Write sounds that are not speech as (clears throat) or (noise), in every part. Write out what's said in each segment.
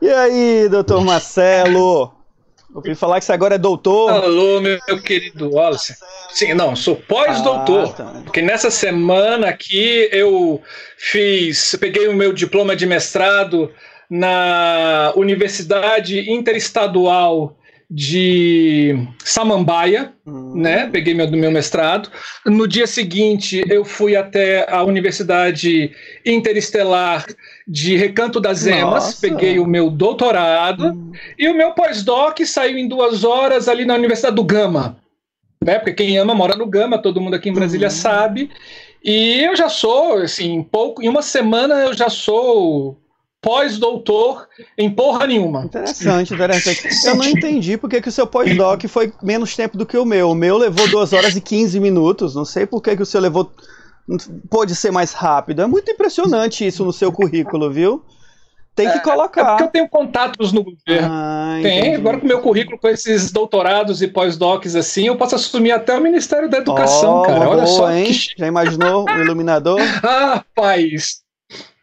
E aí, doutor Marcelo? Ouvi falar que você agora é doutor. Alô, meu, querido Wallace. Sim, não, sou pós-doutor. Ah, tá. Porque nessa semana aqui eu fiz, peguei o meu diploma de mestrado na Universidade Interestadual de Samambaia, uhum. né? Peguei meu, do meu mestrado. No dia seguinte, eu fui até a Universidade Interestelar de Recanto das Emas, Nossa. peguei o meu doutorado uhum. e o meu pós-doc saiu em duas horas ali na Universidade do Gama, né? Porque quem ama mora no Gama, todo mundo aqui em Brasília uhum. sabe. E eu já sou, assim, pouco, em uma semana eu já sou pós-doutor em porra nenhuma. Interessante, interessante. Eu não entendi porque que o seu pós-doc foi menos tempo do que o meu. O meu levou 2 horas e 15 minutos. Não sei por que, que o seu levou. Pode ser mais rápido. É muito impressionante isso no seu currículo, viu? Tem que colocar. É, é porque eu tenho contatos no governo. Ah, Tem. Agora com o meu currículo, com esses doutorados e pós-docs assim, eu posso assumir até o Ministério da Educação, oh, cara. Olha boa, só. Hein? Que... Já imaginou o iluminador? ah, (laughs) rapaz.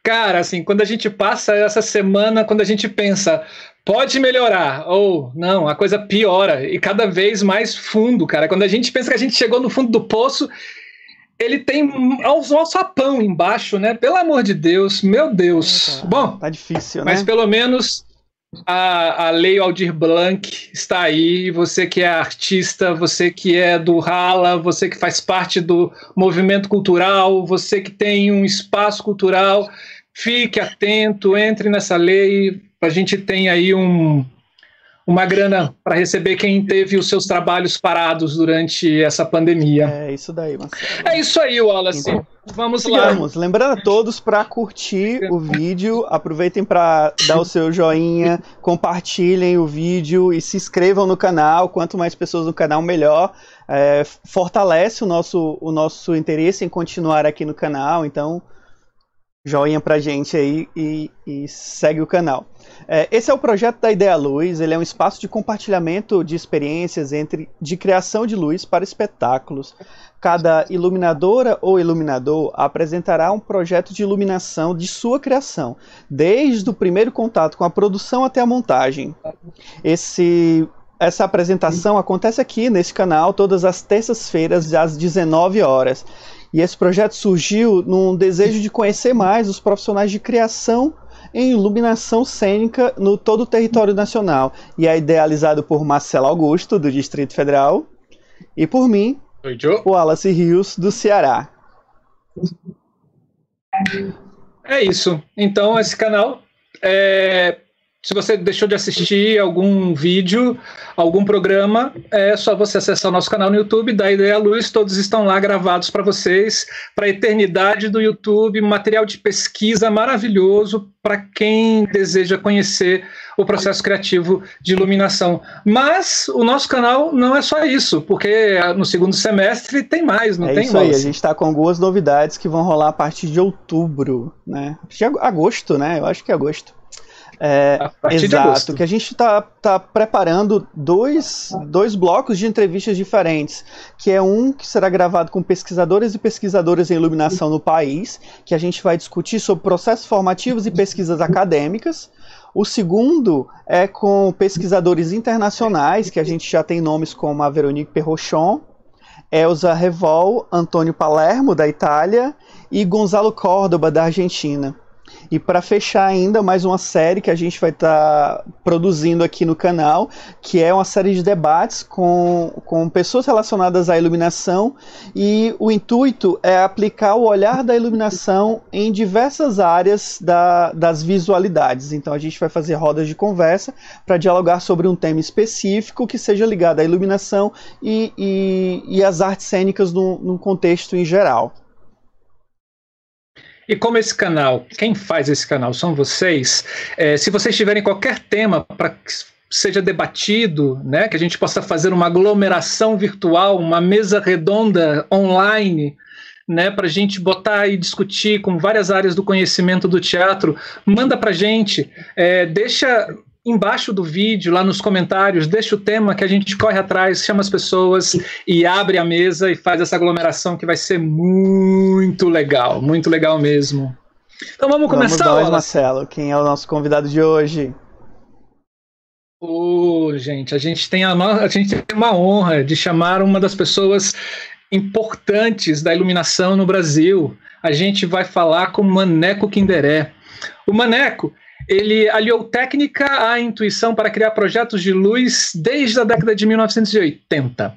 Cara, assim, quando a gente passa essa semana, quando a gente pensa, pode melhorar, ou não, a coisa piora, e cada vez mais fundo, cara. Quando a gente pensa que a gente chegou no fundo do poço, ele tem um alçapão embaixo, né? Pelo amor de Deus, meu Deus. Tá, Bom, tá difícil, né? Mas pelo menos a, a Lei Aldir Blanc está aí. Você que é artista, você que é do Rala, você que faz parte do movimento cultural, você que tem um espaço cultural fique atento, entre nessa lei. A gente tem aí um, uma grana para receber quem teve os seus trabalhos parados durante essa pandemia. É isso daí, Marcelo. É isso aí, Wallace. Então, Vamos lá. Vamos. Lembrando a todos para curtir o vídeo, aproveitem para dar o seu joinha, compartilhem o vídeo e se inscrevam no canal. Quanto mais pessoas no canal, melhor. É, fortalece o nosso, o nosso interesse em continuar aqui no canal. Então, joinha pra gente aí e, e segue o canal. É, esse é o projeto da Ideia Luz, ele é um espaço de compartilhamento de experiências entre de criação de luz para espetáculos. Cada iluminadora ou iluminador apresentará um projeto de iluminação de sua criação, desde o primeiro contato com a produção até a montagem. Esse essa apresentação acontece aqui nesse canal todas as terças-feiras às 19 horas. E esse projeto surgiu num desejo de conhecer mais os profissionais de criação em iluminação cênica no todo o território nacional. E é idealizado por Marcelo Augusto, do Distrito Federal, e por mim, Oi, o Wallace Rios, do Ceará. É isso. Então, esse canal é se você deixou de assistir algum vídeo, algum programa, é só você acessar o nosso canal no YouTube, da Ideia Luz, todos estão lá gravados para vocês, para a eternidade do YouTube, material de pesquisa maravilhoso para quem deseja conhecer o processo criativo de iluminação. Mas o nosso canal não é só isso, porque no segundo semestre tem mais, não é tem isso aí, a gente está com algumas novidades que vão rolar a partir de outubro, né? De agosto, né? Eu acho que é agosto. É, exato, que a gente está tá preparando dois, dois blocos de entrevistas diferentes, que é um que será gravado com pesquisadores e pesquisadoras em iluminação no país, que a gente vai discutir sobre processos formativos e pesquisas acadêmicas. O segundo é com pesquisadores internacionais, que a gente já tem nomes como a Veronique Perrochon, Elza Revol, Antônio Palermo, da Itália, e Gonzalo Córdoba, da Argentina. E para fechar ainda, mais uma série que a gente vai estar tá produzindo aqui no canal, que é uma série de debates com, com pessoas relacionadas à iluminação. E o intuito é aplicar o olhar da iluminação em diversas áreas da, das visualidades. Então a gente vai fazer rodas de conversa para dialogar sobre um tema específico que seja ligado à iluminação e, e, e às artes cênicas num contexto em geral. E como esse canal, quem faz esse canal são vocês, é, se vocês tiverem qualquer tema para que seja debatido, né, que a gente possa fazer uma aglomeração virtual, uma mesa redonda online, né, para a gente botar e discutir com várias áreas do conhecimento do teatro, manda para a gente, é, deixa embaixo do vídeo, lá nos comentários, deixa o tema que a gente corre atrás, chama as pessoas e abre a mesa e faz essa aglomeração que vai ser muito legal, muito legal mesmo. Então vamos começar, vamos nós, Marcelo. Quem é o nosso convidado de hoje? Ô, oh, gente, a gente tem a, a gente tem uma honra de chamar uma das pessoas importantes da iluminação no Brasil. A gente vai falar com Maneco Kinderé. O Maneco, ele aliou técnica à intuição para criar projetos de luz desde a década de 1980.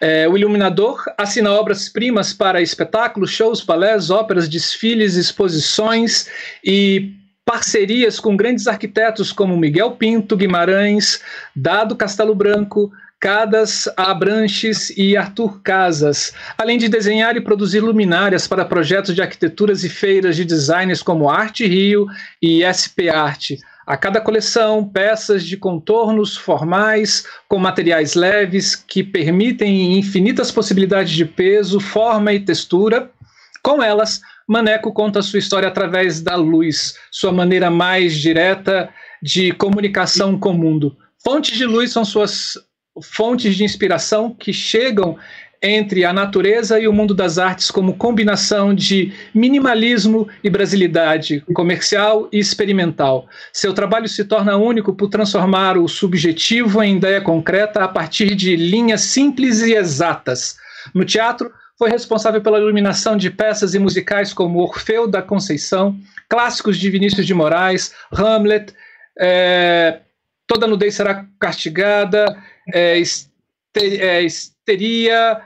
É, o iluminador assina obras-primas para espetáculos, shows, balés, óperas, desfiles, exposições e parcerias com grandes arquitetos como Miguel Pinto Guimarães, Dado Castelo Branco, Cadas Abranches e Arthur Casas, além de desenhar e produzir luminárias para projetos de arquiteturas e feiras de designers como Arte Rio e SP Arte. A cada coleção, peças de contornos formais com materiais leves que permitem infinitas possibilidades de peso, forma e textura. Com elas, Maneco conta sua história através da luz, sua maneira mais direta de comunicação com o mundo. Fontes de luz são suas fontes de inspiração que chegam entre a natureza e o mundo das artes como combinação de minimalismo e brasilidade, comercial e experimental. Seu trabalho se torna único por transformar o subjetivo em ideia concreta a partir de linhas simples e exatas. No teatro, foi responsável pela iluminação de peças e musicais como Orfeu da Conceição, clássicos de Vinícius de Moraes, Hamlet, é, Toda Nudez Será Castigada, é, é, Histeria,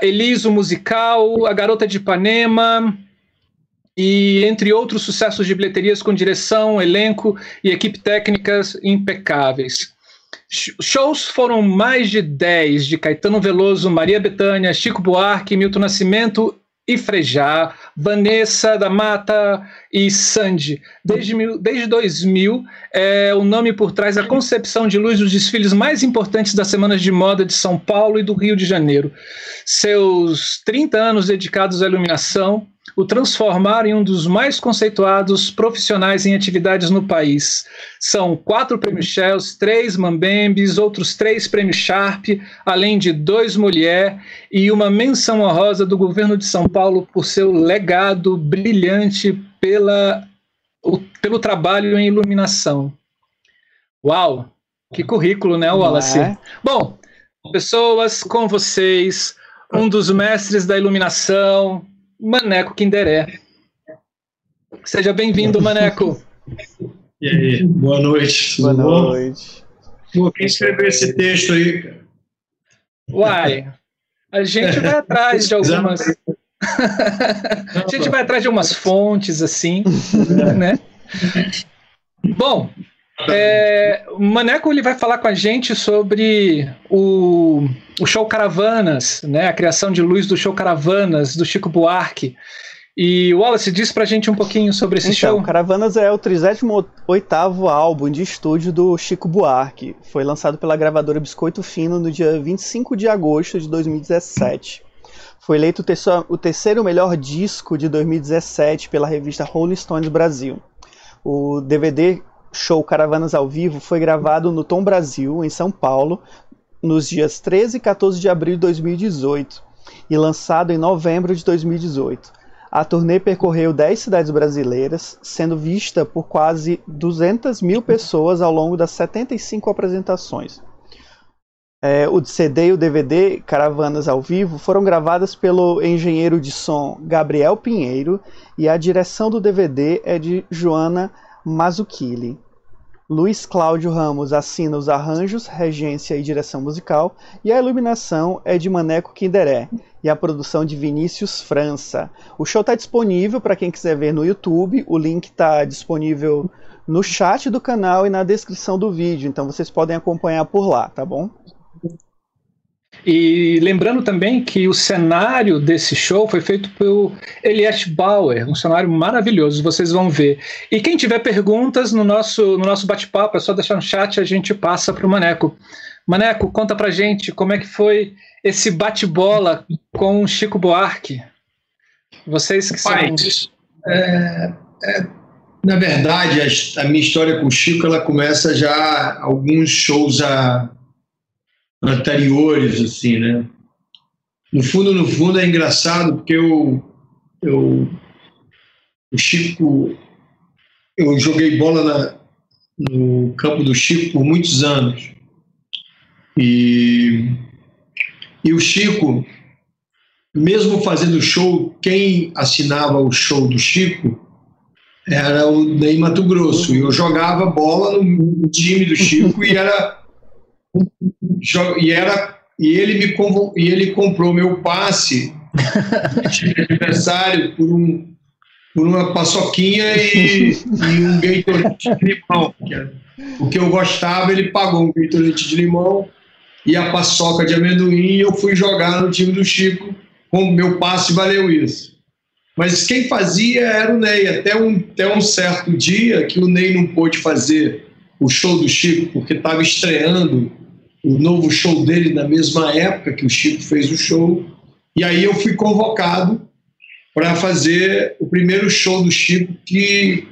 Eliso Musical, A Garota de Ipanema, e entre outros sucessos de bilheterias com direção, elenco e equipe técnicas impecáveis. Shows foram mais de 10 de Caetano Veloso, Maria Bethânia, Chico Buarque, Milton Nascimento e Frejá, Vanessa da Mata e Sandy. Desde, desde 2000, é o nome por trás da concepção de luz dos desfiles mais importantes das semanas de moda de São Paulo e do Rio de Janeiro. Seus 30 anos dedicados à iluminação o transformaram em um dos mais conceituados profissionais em atividades no país. São quatro prêmios Shells, três Mambembes, outros três prêmios Sharp, além de dois Mulher e uma menção honrosa do governo de São Paulo por seu legado brilhante pela, o, pelo trabalho em iluminação. Uau! Que currículo, né, Wallace? É? Bom, pessoas com vocês, um dos mestres da iluminação, Maneco Kinderé. Seja bem-vindo, Maneco. E aí, boa noite. Boa noite. Pô, quem escreveu esse texto aí? Uai, a gente vai atrás de (laughs) algumas. (laughs) a gente vai atrás de umas fontes assim, (laughs) né? Bom, é, o Maneco ele vai falar com a gente sobre o, o show Caravanas, né? A criação de luz do show Caravanas do Chico Buarque. E Wallace, diz pra gente um pouquinho sobre esse então, show. Caravanas é o 38 álbum de estúdio do Chico Buarque. Foi lançado pela gravadora Biscoito Fino no dia 25 de agosto de 2017. Foi eleito o terceiro melhor disco de 2017 pela revista Rolling Stones Brasil. O DVD show Caravanas ao Vivo foi gravado no Tom Brasil, em São Paulo, nos dias 13 e 14 de abril de 2018 e lançado em novembro de 2018. A turnê percorreu 10 cidades brasileiras, sendo vista por quase 200 mil pessoas ao longo das 75 apresentações. É, o CD e o DVD Caravanas ao Vivo foram gravadas pelo engenheiro de som Gabriel Pinheiro e a direção do DVD é de Joana Mazzucchelli. Luiz Cláudio Ramos assina os arranjos, regência e direção musical, e a iluminação é de Maneco Kinderé, e a produção de Vinícius França. O show está disponível para quem quiser ver no YouTube, o link está disponível no chat do canal e na descrição do vídeo, então vocês podem acompanhar por lá, tá bom? E lembrando também que o cenário desse show foi feito pelo Elias Bauer, um cenário maravilhoso, vocês vão ver. E quem tiver perguntas no nosso, no nosso bate-papo, é só deixar no chat a gente passa para o Maneco. Maneco, conta pra gente como é que foi esse bate-bola com o Chico Buarque. Vocês que Pai, são. É, é, na verdade, a, a, minha história com o Chico ela começa já alguns shows a anteriores, assim, né? No fundo, no fundo é engraçado porque eu, eu o Chico, eu joguei bola na, no campo do Chico por muitos anos. E, e o Chico, mesmo fazendo show, quem assinava o show do Chico era o Ney Mato Grosso. E eu jogava bola no time do Chico e era. E, era, e, ele, me, e ele comprou meu passe de (laughs) aniversário por, um, por uma paçoquinha e, e um Gatorade de limão. O que eu gostava, ele pagou um Gatorade de limão e a paçoca de amendoim e eu fui jogar no time do Chico. Com meu passe valeu isso. Mas quem fazia era o Ney, até um, até um certo dia que o Ney não pôde fazer o show do Chico, porque estava estreando o novo show dele na mesma época que o Chico fez o show. E aí eu fui convocado para fazer o primeiro show do Chico, que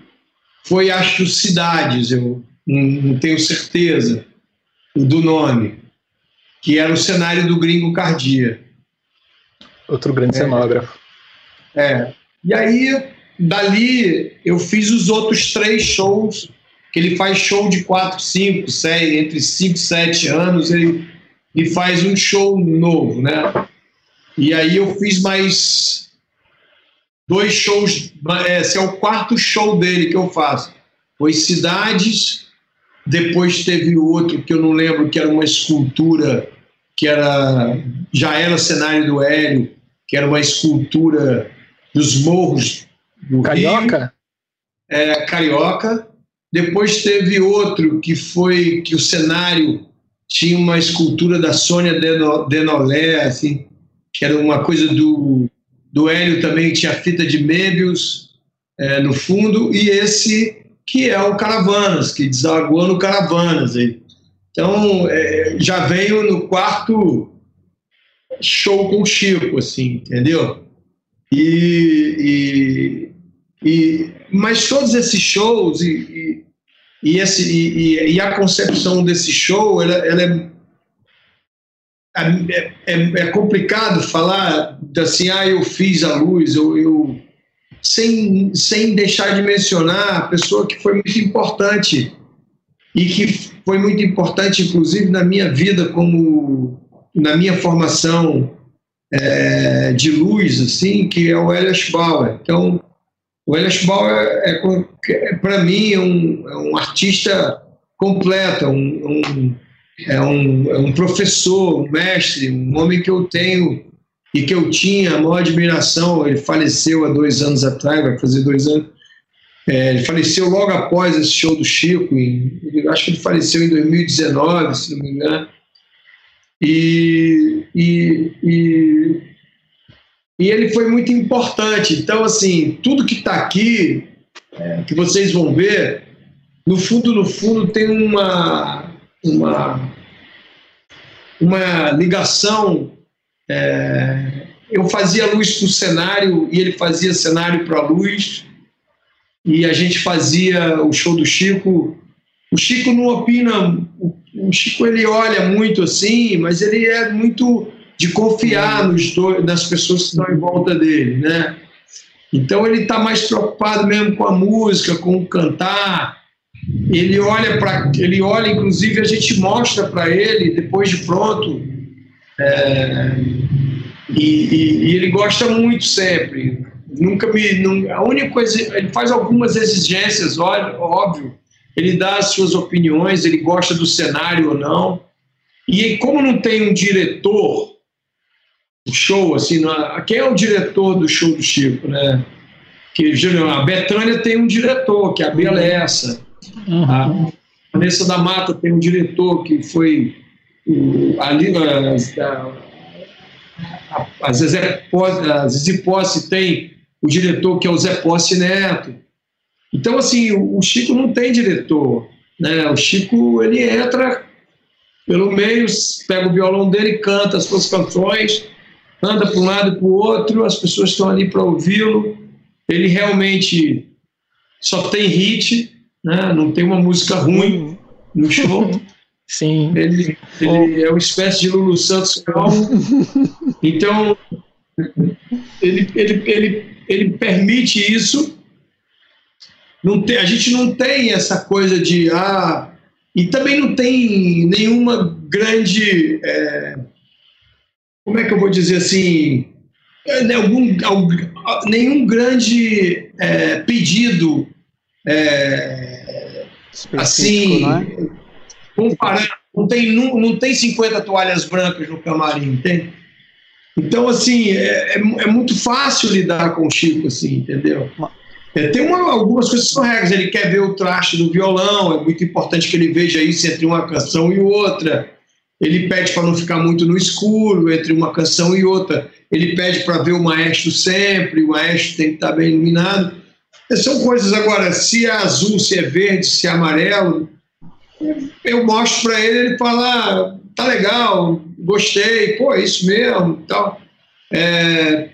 foi, acho, Cidades, eu não, tenho certeza do nome, que era o cenário do Gringo Cardia. Outro grande é. cenógrafo. É. E aí, dali, eu fiz os outros três shows, que ele faz show de 4, 5, 6, entre 5 e 7 anos, ele, ele faz um show novo, né? E aí eu fiz mais dois shows, esse é o quarto show dele que eu faço. Foi Cidades, depois teve outro que eu não lembro, que era uma escultura, que era já era cenário do Hélio, que era uma escultura dos morros do Carioca? Rio. É, Carioca. Depois teve outro que foi que o cenário tinha uma escultura da Sônia Denolé, assim, que era uma coisa do, do Hélio também, tinha fita de Möbius é, no fundo, e esse que é o Caravanas, que desaguou no Caravanas. Aí. Então, é, já veio no quarto show com o Chico, assim, entendeu? E, e, mas todos esses shows e, e, e esse, e, e, a concepção desse show, ela, ela é, é, é, é, complicado falar assim, ah, eu fiz a luz, eu, eu sem, sem deixar de mencionar a pessoa que foi muito importante e que foi muito importante, inclusive, na minha vida como na minha formação é, de luz, assim, que é o Elias Bauer. Então, o Elias Bauer, é, é para mim, é um, é um, artista completo, um, um, é, um, é um professor, um mestre, um homem que eu tenho e que eu tinha a maior admiração. Ele faleceu há dois anos atrás, vai fazer dois anos. É, ele faleceu logo após esse show do Chico, em, acho que ele faleceu em 2019, se não me engano. E, e, e, e ele foi muito importante. Então, assim, tudo que está aqui, é, que vocês vão ver, no fundo, no fundo, tem uma, uma, uma ligação. É, eu fazia luz para o cenário e ele fazia cenário para a luz. E a gente fazia o show do Chico. O Chico não opina, o Chico ele olha muito assim, mas ele é muito de confiar nos dois, nas pessoas que estão em volta dele, né? Então ele está mais preocupado mesmo com a música, com o cantar. Ele olha para, ele olha, inclusive a gente mostra para ele depois de pronto. É, e, e, e, ele gosta muito sempre. Nunca me, não, a única coisa, ele faz algumas exigências, óbvio, ele dá as suas opiniões, ele gosta do cenário ou não. E como não tem um diretor show, assim, não, quem é o diretor do show do Chico, né? Que a Betânia tem um diretor, que é a Bia Lessa. Uhum. A Vanessa da Mata tem um diretor que foi o, ali as, a, a, Zezé Posse tem o diretor que é o Zé Posse Neto. Então, assim, o Chico não tem diretor. Né? O Chico, ele entra pelo meio, pega o violão dele, canta as suas canções, anda para um lado e para o outro, as pessoas estão ali para ouvi-lo. Ele realmente só tem hit, né? não tem uma música ruim no show. (laughs) Sim. Ele, ele é uma espécie de Lulu Santos calmo. (laughs) Então, ele, ele, ele, ele permite isso não tem, a gente não tem essa coisa de ah, e também não tem nenhuma grande é, como é que eu vou dizer assim é, né, algum, algum nenhum grande é, pedido é, assim é? comparando não tem não, não tem 50 toalhas brancas no camarim tem então assim é, é, é muito fácil lidar com o Chico assim entendeu é, tem uma, algumas coisas que são regras. Ele quer ver o traste do violão, é muito importante que ele veja isso entre uma canção e outra. Ele pede para não ficar muito no escuro entre uma canção e outra. Ele pede para ver o maestro sempre, o maestro tem que estar bem iluminado. São coisas, agora, se é azul, se é verde, se é amarelo, eu mostro para ele, ele fala, ah, tá legal, gostei, pô, é isso mesmo, tal. É,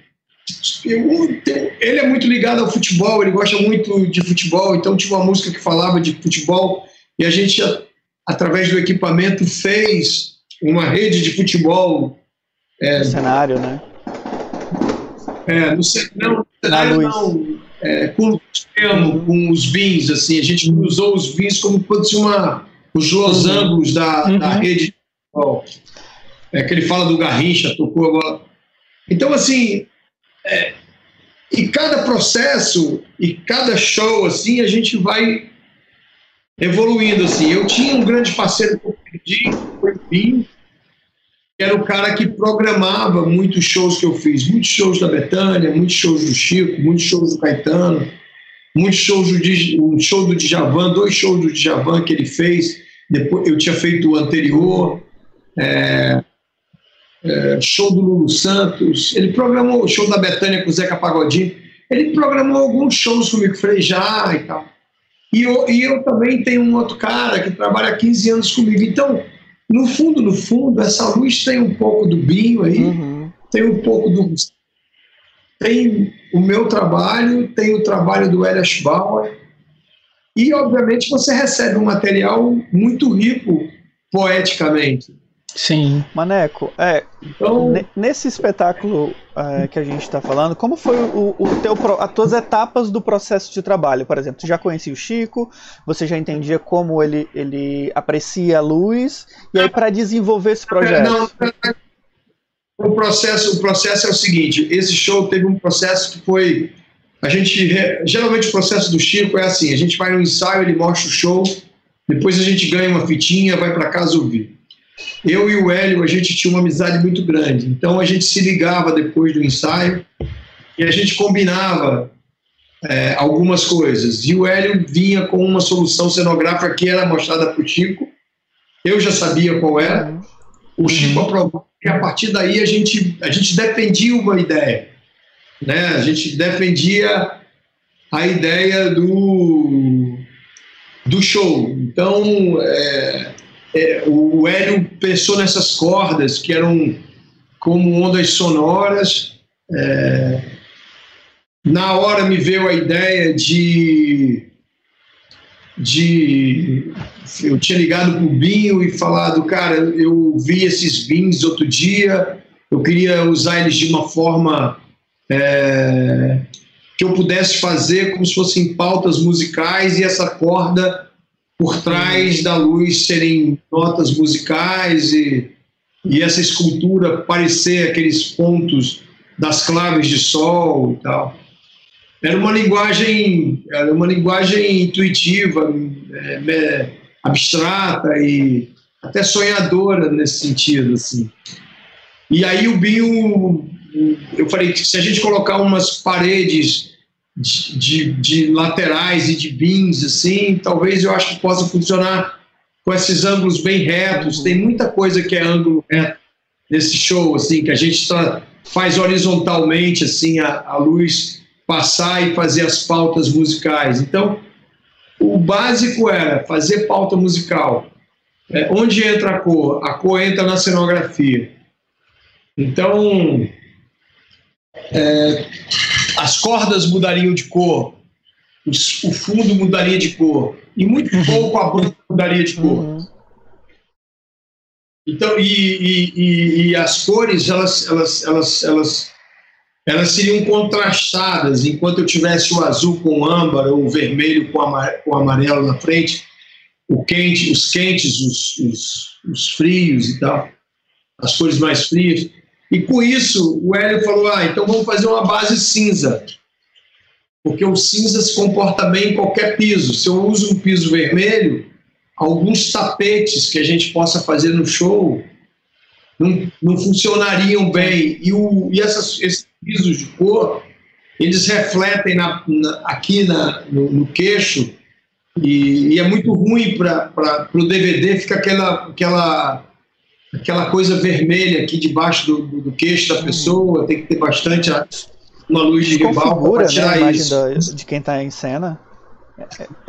ele é muito ligado ao futebol, ele gosta muito de futebol, então tinha uma música que falava de futebol e a gente, através do equipamento, fez uma rede de futebol. É, no cenário, né? É, no, não, no cenário não, é, com, uhum. com os vins, assim, a gente usou os vins como fosse uma, os losangos uhum. da, uhum. da rede de futebol. É que ele fala do Garrincha, tocou agora. Então, assim, é, e cada processo e cada show, assim, a gente vai evoluindo, assim. Eu tinha um grande parceiro que eu perdi, foi que era o cara que programava muitos shows que eu fiz. Muitos shows da Betânia, muitos shows do Chico, muitos shows do Caetano, muitos shows do, um show do Djavan, dois shows do Djavan que ele fez. Depois, eu tinha feito o anterior. É, é, show do Lulu Santos, ele programou o show da Betânia com o Zeca Pagodinho, ele programou alguns shows comigo, Frejá e tal. E eu, e eu também tenho um outro cara que trabalha há 15 anos comigo. Então, no fundo, no fundo, essa luz tem um pouco do Binho aí, uhum. tem um pouco do. Tem o meu trabalho, tem o trabalho do Elias Bauer, e, obviamente, você recebe um material muito rico poeticamente. Sim. Maneco, é, então... nesse espetáculo é, que a gente está falando, como foi o, o teu, as tuas etapas do processo de trabalho? Por exemplo, tu já conhecia o Chico, você já entendia como ele, ele aprecia a luz, e aí para desenvolver esse projeto? Não, o processo, o processo é o seguinte, esse show teve um processo que foi, a gente, geralmente o processo do Chico é assim, a gente vai no ensaio, ele mostra o show, depois a gente ganha uma fitinha, vai para casa ouvir. Eu e o Hélio, a gente tinha uma amizade muito grande. Então a gente se ligava depois do ensaio e a gente combinava é, algumas coisas. E o Hélio vinha com uma solução cenográfica que era mostrada para o Chico. Eu já sabia qual era. O Chico uhum. aprovou. E a partir daí a gente, a gente defendia uma ideia. Né? A gente defendia a ideia do, do show. Então, é, é, o Hélio pensou nessas cordas que eram como ondas sonoras. É, na hora me veio a ideia de, de eu tinha ligado para o Binho e falado, cara, eu vi esses bins outro dia, eu queria usar eles de uma forma é, que eu pudesse fazer como se fossem pautas musicais e essa corda por trás da luz serem notas musicais e, e essa escultura parecer aqueles pontos das claves de sol e tal. Era uma linguagem, era uma linguagem intuitiva, é, é, abstrata e até sonhadora nesse sentido, assim. E aí o Binho, eu falei que se a gente colocar umas paredes de, de, laterais e de bins, assim, talvez eu acho que possa funcionar com esses ângulos bem retos. Tem muita coisa que é ângulo reto nesse show, assim, que a gente tá, faz horizontalmente, assim, a, a luz passar e fazer as pautas musicais. Então, o básico era fazer pauta musical. É, onde entra a cor? A cor entra na cenografia. Então, é, as cordas mudariam de cor, o fundo mudaria de cor, e muito uhum. pouco a banda mudaria de cor. Uhum. Então, e, e, e, e, as cores, elas, elas, elas, elas, elas seriam contrastadas, enquanto eu tivesse o azul com o âmbar ou o vermelho com o amarelo na frente, o quente, os quentes, os, os, os frios e tal, as cores mais frias. E com isso, o Hélio falou: ah, então vamos fazer uma base cinza. Porque o cinza se comporta bem em qualquer piso. Se eu uso um piso vermelho, alguns tapetes que a gente possa fazer no show não, não funcionariam bem. E, o, e essas, esses pisos de cor, eles refletem na, na, aqui na, no, no queixo e, e, é muito ruim para o DVD, fica aquela, aquela, aquela coisa vermelha aqui debaixo do, do, do queixo da pessoa, tem que ter bastante a, uma luz de rival para tirar né, isso. de quem está em cena.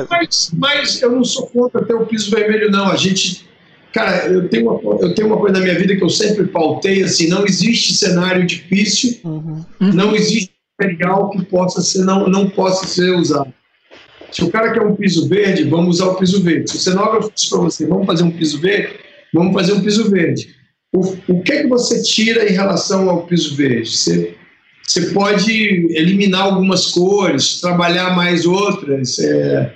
Mas, mas eu não sou contra ter o piso vermelho, não. A gente. Cara, eu tenho, uma, eu tenho uma coisa na minha vida que eu sempre pautei assim: não existe cenário difícil, uhum. não existe material que possa ser, não, não possa ser usado. Se o cara quer um piso verde, vamos usar o piso verde. Se o cenógrafo diz para você, vamos fazer um piso verde, vamos fazer um piso verde. O, o que é que você tira em relação ao piso verde? Você, você pode eliminar algumas cores, trabalhar mais outras. É,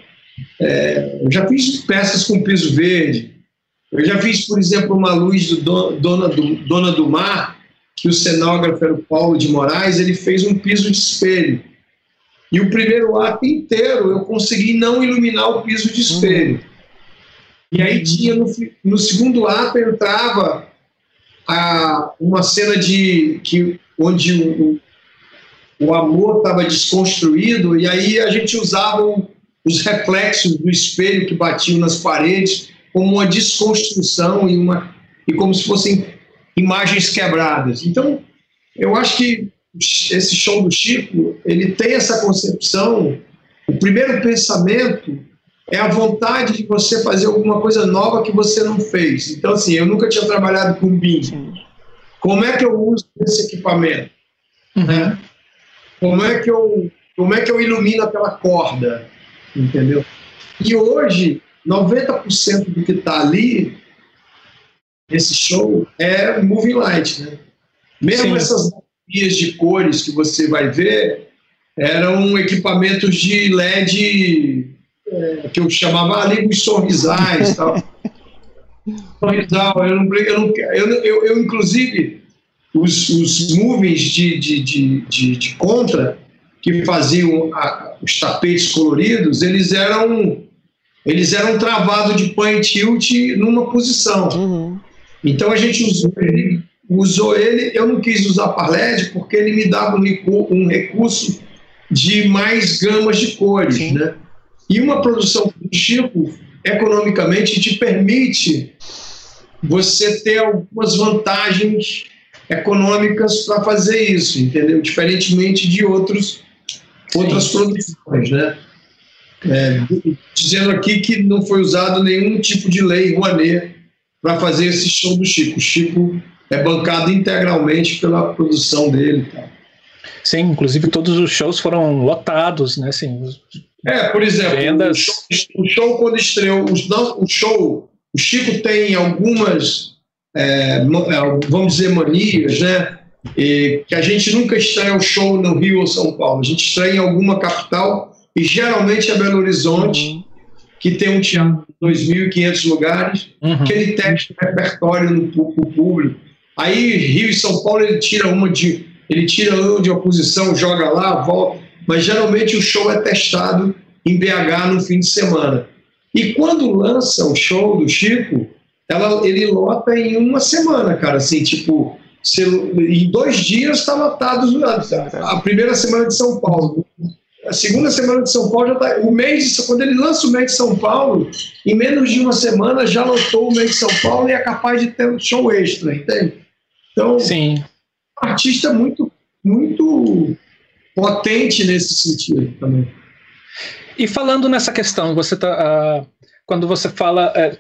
é, eu já fiz peças com piso verde. Eu já fiz, por exemplo, uma luz do Dona do, Dona do Mar, que o cenógrafo era o Paulo de Moraes, ele fez um piso de espelho. E o primeiro ato inteiro eu consegui não iluminar o piso de espelho. E aí tinha no, no segundo ato entrava a, uma cena de que onde o, o amor estava desconstruído e aí a gente usava os reflexos do espelho que batiam nas paredes como uma desconstrução e uma e como se fossem imagens quebradas. Então eu acho que esse show do Chico, ele tem essa concepção. O primeiro pensamento é a vontade de você fazer alguma coisa nova que você não fez. Então, assim, eu nunca tinha trabalhado com BIM. Como é que eu uso esse equipamento? Uhum. Né? Como é que eu como é que eu ilumino aquela corda? Entendeu? E hoje, 90% do que está ali, esse show, é moving light, né? Mesmo Sim. essas guias de cores que você vai ver eram equipamentos de LED é, que eu chamava ali os sorrisais tal. (laughs) Sorrisal, eu, não, eu, não, eu, eu, eu inclusive, os, os movies de, de, de, de, de contra que faziam a, os tapetes coloridos, eles eram eles eram travados de point tilt numa posição. Uhum. Então a gente usou ele usou ele, eu não quis usar Parled porque ele me dava um, um recurso de mais gamas de cores, Sim. né? E uma produção do Chico, economicamente, te permite você ter algumas vantagens econômicas para fazer isso, entendeu? Diferentemente de outros, outras produções, né? É, dizendo aqui que não foi usado nenhum tipo de lei Rouanet para fazer esse show do Chico. O Chico é bancado integralmente pela produção dele. Tá? Sim, inclusive todos os shows foram lotados, né? Assim, é, por exemplo, vendas... o, show, o show quando estreou, o, o show, o Chico tem algumas, é, é, vamos dizer, manias, né? E, que a gente nunca estreia o show no Rio ou São Paulo, a gente estreia em alguma capital e geralmente é Belo Horizonte. Uhum que tem um teatro de 2.500 lugares, uhum. que ele testa repertório no, no público. Aí Rio e São Paulo ele tira uma de ele tira uma de oposição, joga lá, volta, mas geralmente o show é testado em BH no fim de semana. E quando lança o show do Chico, ela, ele lota em uma semana, cara, assim, tipo, se, em dois dias está lotado a primeira semana de São Paulo. A segunda semana de São Paulo já está. O mês, quando ele lança o mês de São Paulo, em menos de uma semana já lotou o mês de São Paulo e é capaz de ter um show extra, entende? Então, Sim. um artista muito, muito potente nesse sentido também. E falando nessa questão, você tá, uh, quando você fala uh,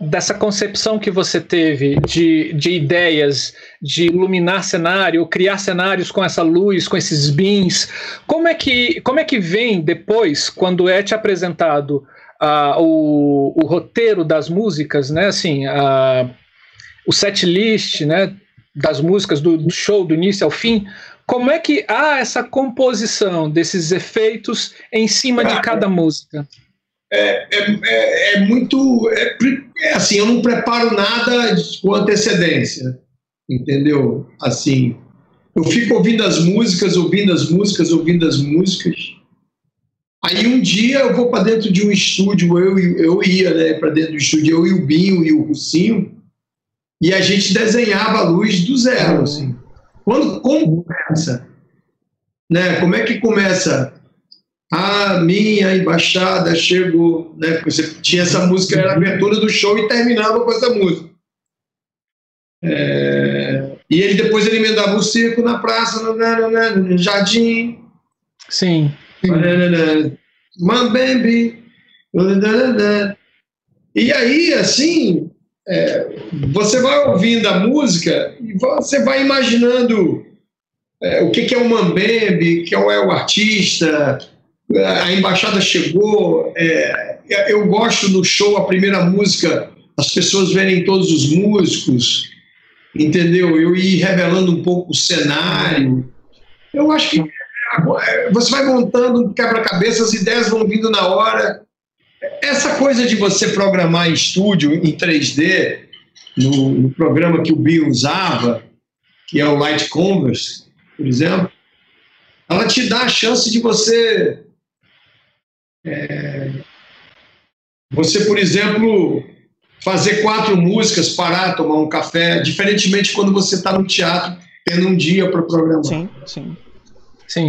dessa concepção que você teve de, de ideias de iluminar cenário, criar cenários com essa luz, com esses beams, como é que, como é que vem depois, quando é te apresentado uh, o, o roteiro das músicas, né? Assim, uh, o set list, né? das músicas do, do show, do início ao fim, como é que há essa composição desses efeitos em cima de cada música? É, é, é, é muito. É, é, assim, eu não preparo nada com antecedência, entendeu? Assim, eu fico ouvindo as músicas, ouvindo as músicas, ouvindo as músicas. Aí um dia eu vou para dentro de um estúdio, eu, eu ia né, para dentro do estúdio, eu e o Binho e o Russinho, e a gente desenhava a luz do zero. Assim. Quando como começa? Né, como é que começa? A minha embaixada chegou. Né, porque você tinha essa música, era a abertura do show e terminava com essa música. É, e ele depois ele emendava o circo na praça, no, no, no jardim. Sim. Mambembe. E aí, assim, é, você vai ouvindo a música e você vai imaginando é, o que, que é o Mambembe, qual é o artista, a embaixada chegou. É, eu gosto no show, a primeira música, as pessoas verem todos os músicos, entendeu? Eu ir revelando um pouco o cenário. Eu acho que é, você vai montando um quebra-cabeça, as ideias vão vindo na hora. Essa coisa de você programar em estúdio, em 3D, no, no programa que o Bill usava, que é o Light Converse, por exemplo, ela te dá a chance de você. É, você, por exemplo, fazer quatro músicas, parar, tomar um café, diferentemente quando você está no teatro, tendo um dia para programar. Sim, sim. Sim.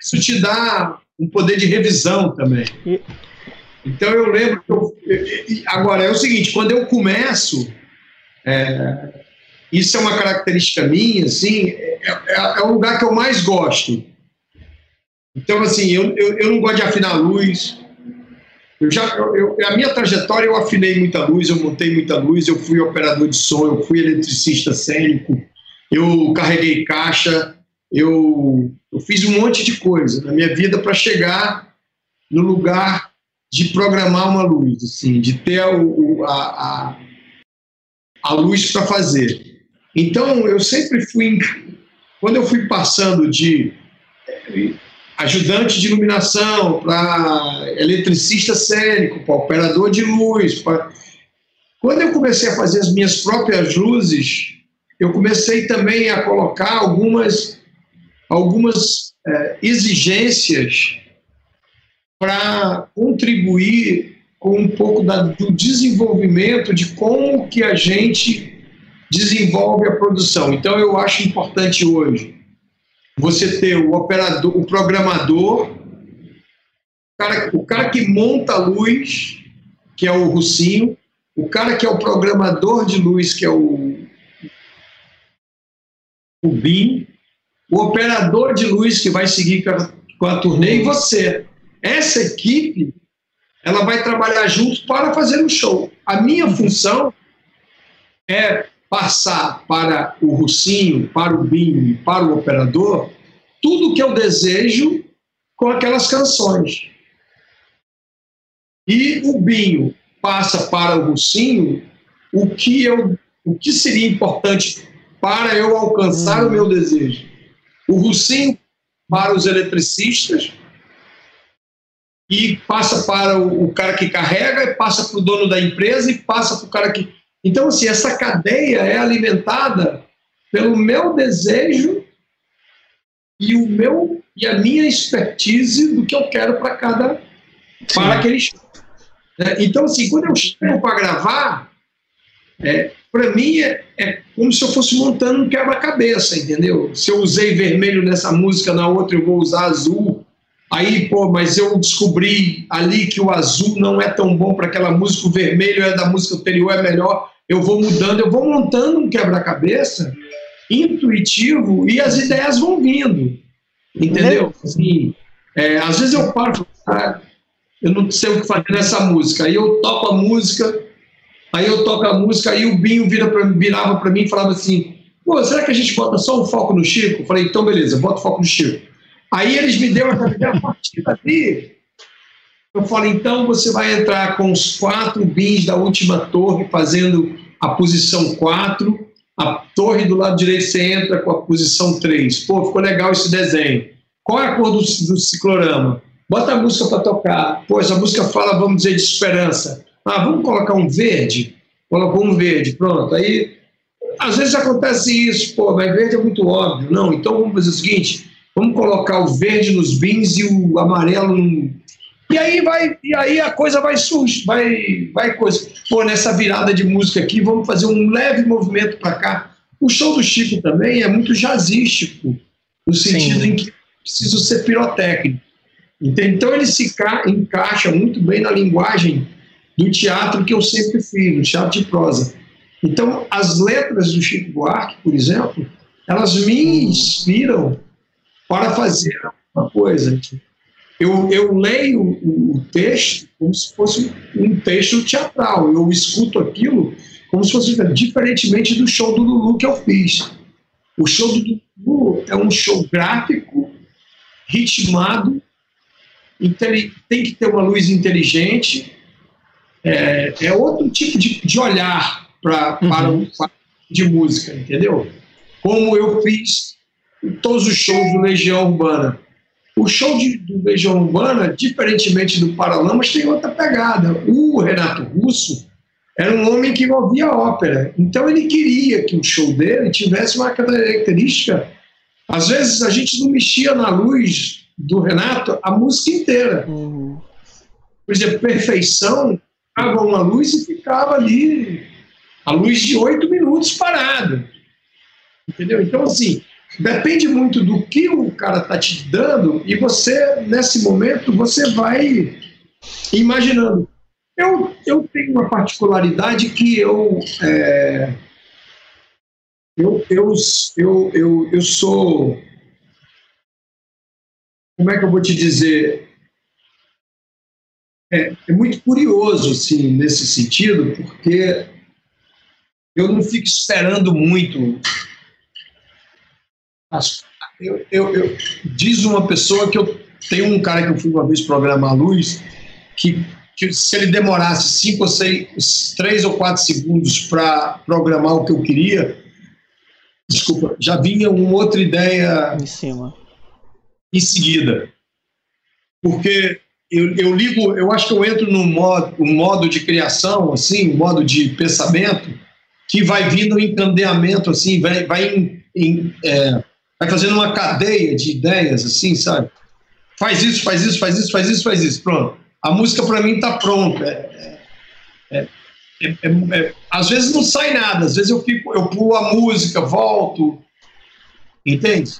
Isso te dá um poder de revisão também. E... Então eu lembro eu, agora é o seguinte, quando eu começo, é, isso é uma característica minha, assim, é, é, é, o lugar que eu mais gosto. Então assim, eu, eu, eu não gosto de afinar luz. Eu já, eu, a minha trajetória eu afinei muita luz, eu montei muita luz, eu fui operador de som, eu fui eletricista cênico, eu carreguei caixa, eu, eu fiz um monte de coisa na minha vida para chegar no lugar de programar uma luz, assim, de ter o, a, a, a luz para fazer. Então, eu sempre fui, quando eu fui passando de eh, ajudante de iluminação para eletricista cênico, para operador de luz, pra... quando eu comecei a fazer as minhas próprias luzes, eu comecei também a colocar algumas algumas é, exigências para contribuir com um pouco da, do desenvolvimento de como que a gente desenvolve a produção. Então eu acho importante hoje você ter o operador, o programador, o cara, o cara que monta a luz, que é o Russinho, o cara que é o programador de luz, que é o, o BIM, o operador de luz que vai seguir com a, turnê e você. Essa equipe, ela vai trabalhar junto para fazer um show. A minha função é passar para o Russinho, para o Binho, para o operador, tudo que eu desejo com aquelas canções. E o Binho passa para o Russinho o que, eu, o que seria importante para eu alcançar hum. o meu desejo. O Russim para os eletricistas e passa para o, o cara que carrega, e passa para o dono da empresa e passa para o cara que. Então, assim, essa cadeia é alimentada pelo meu desejo e o meu e a minha expertise do que eu quero para cada para aquele show. É, então, assim, quando eu chego para gravar, é, para mim é, é, como se eu fosse montando um quebra-cabeça, entendeu? Se eu usei vermelho nessa música, na outra eu vou usar azul. Aí, pô, mas eu descobri ali que o azul não é tão bom para aquela música, o vermelho é da música anterior, é melhor. Eu vou mudando, eu vou montando um quebra-cabeça intuitivo e as ideias vão vindo, entendeu? Assim, é, às vezes eu paro, ah, eu não sei o que fazer nessa música, aí eu toco a música Aí eu toco a música, aí o Binho vira pra, virava para mim e falava assim: Pô, será que a gente bota só um foco no Chico? Eu falei: então beleza, bota o foco no Chico. Aí eles me deram a partir dali. Eu falei: então você vai entrar com os quatro bins da última torre, fazendo a posição 4. a torre do lado direito você entra com a posição 3. Pô, ficou legal esse desenho. Qual é a cor do, do ciclorama? Bota a música para tocar. Pô, essa música fala, vamos dizer, de esperança. Ah, vamos colocar um verde? Colocou um verde, pronto. Aí, às vezes acontece isso, pô, mas verde é muito óbvio. Não, então vamos fazer o seguinte: vamos colocar o verde nos bins e o amarelo no... E aí vai, e aí a coisa vai surgir, vai, vai coisa. Pô, nessa virada de música aqui, vamos fazer um leve movimento para cá. O show do Chico também é muito jazzístico, no sentido Sim. em que precisa ser pirotécnico. Então ele se encaixa muito bem na linguagem do teatro que eu sempre fiz, no teatro de prosa. Então, as letras do Chico Buarque, por exemplo, elas me inspiram para fazer uma coisa. Eu, eu leio o, texto como se fosse um texto teatral, eu escuto aquilo como se fosse diferentemente do show do Lulu que eu fiz. O show do Lulu é um show gráfico, ritmado, tem que ter uma luz inteligente, é, é outro tipo de, de olhar pra, uhum. para um de música, entendeu? Como eu fiz em todos os shows do Legião Urbana. O show de, do Legião Urbana, diferentemente do Paralamas, tem outra pegada. O Renato Russo era um homem que ouvia ópera, então ele queria que o show dele tivesse uma característica. Às vezes a gente não mexia na luz do Renato a música inteira. Uhum. Por exemplo, Perfeição apagava uma luz e ficava ali a luz de oito minutos parado. Entendeu? Então, assim, depende muito do que o cara está te dando e você, nesse momento, você vai imaginando. Eu, eu tenho uma particularidade que eu, é, eu, eu, eu, eu, eu sou. Como é que eu vou te dizer? é, é muito curioso, assim, nesse sentido, porque eu não fico esperando muito. Eu, eu, eu, diz uma pessoa que eu tenho um cara que eu fui uma vez programar a luz, que, que se ele demorasse cinco ou seis, três ou quatro segundos para programar o que eu queria, desculpa, já vinha uma outra ideia em cima, em seguida, porque eu, eu ligo, eu acho que eu entro num modo, um modo de criação, assim, um modo de pensamento, que vai vindo um encandeamento, assim, vai, vai, em, em, é, vai fazendo uma cadeia de ideias, assim, sabe? Faz isso, faz isso, faz isso, faz isso, faz isso, pronto. A música para mim está pronta. É é, é, é, é, às vezes não sai nada, às vezes eu fico, eu pulo a música, volto, entende?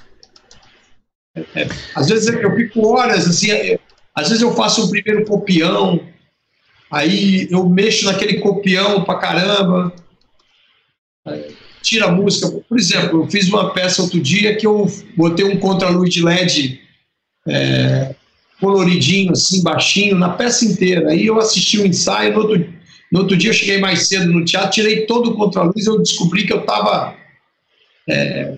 às vezes eu fico horas assim, às vezes eu faço o primeiro copião, aí eu mexo naquele copião pra caramba, tira a música. Por exemplo, eu fiz uma peça outro dia que eu botei um contraluz de LED é, coloridinho, assim, baixinho, na peça inteira. Aí eu assisti o um ensaio, no outro, no outro dia eu cheguei mais cedo no teatro, tirei todo o contraluz, eu descobri que eu estava é,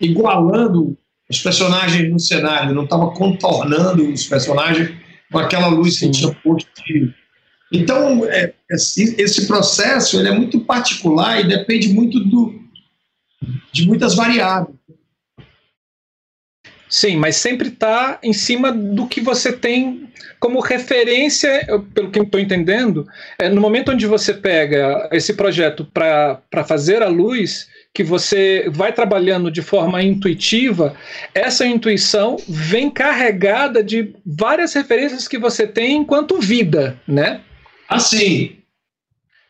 igualando os personagens no cenário, não estava contornando os personagens com aquela luz que tinha posto. Então, é, esse processo ele é muito particular e depende muito do, de muitas variáveis. Sim, mas sempre está em cima do que você tem como referência, pelo que eu estou entendendo, é, no momento onde você pega esse projeto para fazer a luz, que você vai trabalhando de forma intuitiva, essa intuição vem carregada de várias referências que você tem enquanto vida, né? Assim,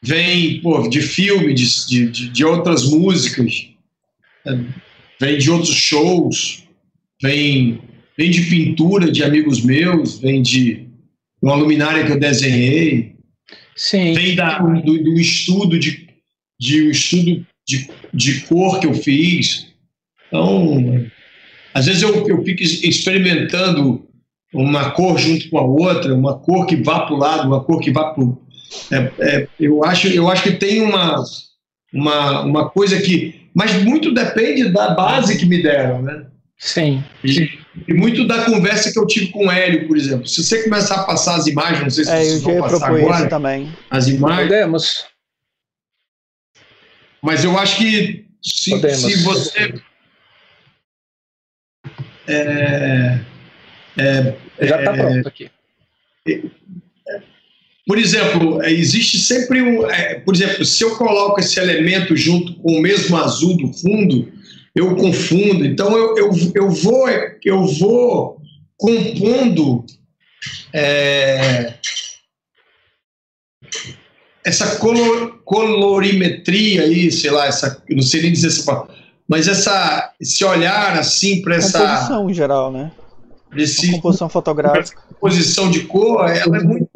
vem pô, de filme, de, de, de outras músicas, vem de outros shows, vem, vem de pintura de amigos meus, vem de uma luminária que eu desenhei, Sim. vem da, do, do estudo de, de um estudo de, de cor que eu fiz. Então, às vezes eu, eu fico experimentando uma cor junto com a outra, uma cor que vá para o lado, uma cor que vá para o. É, é, eu, acho, eu acho que tem uma, uma, uma coisa que. Mas muito depende da base que me deram, né? Sim. E, e, muito da conversa que eu tive com o Hélio, por exemplo. Se você começar a passar as imagens, não sei se é, vocês vão passar agora. Também. As imagens. Podemos. Mas eu acho que se, se você. É, é, Já está é, pronto aqui. Por exemplo, existe sempre um. É, por exemplo, se eu coloco esse elemento junto com o mesmo azul do fundo, eu confundo. Então eu, eu, eu, vou, eu vou compondo é, essa color, colorimetria aí, sei lá, essa, não sei nem dizer essa mas essa, esse olhar assim para essa. Composição em geral, né? Esse, composição fotográfica. Composição de cor, ela é muito,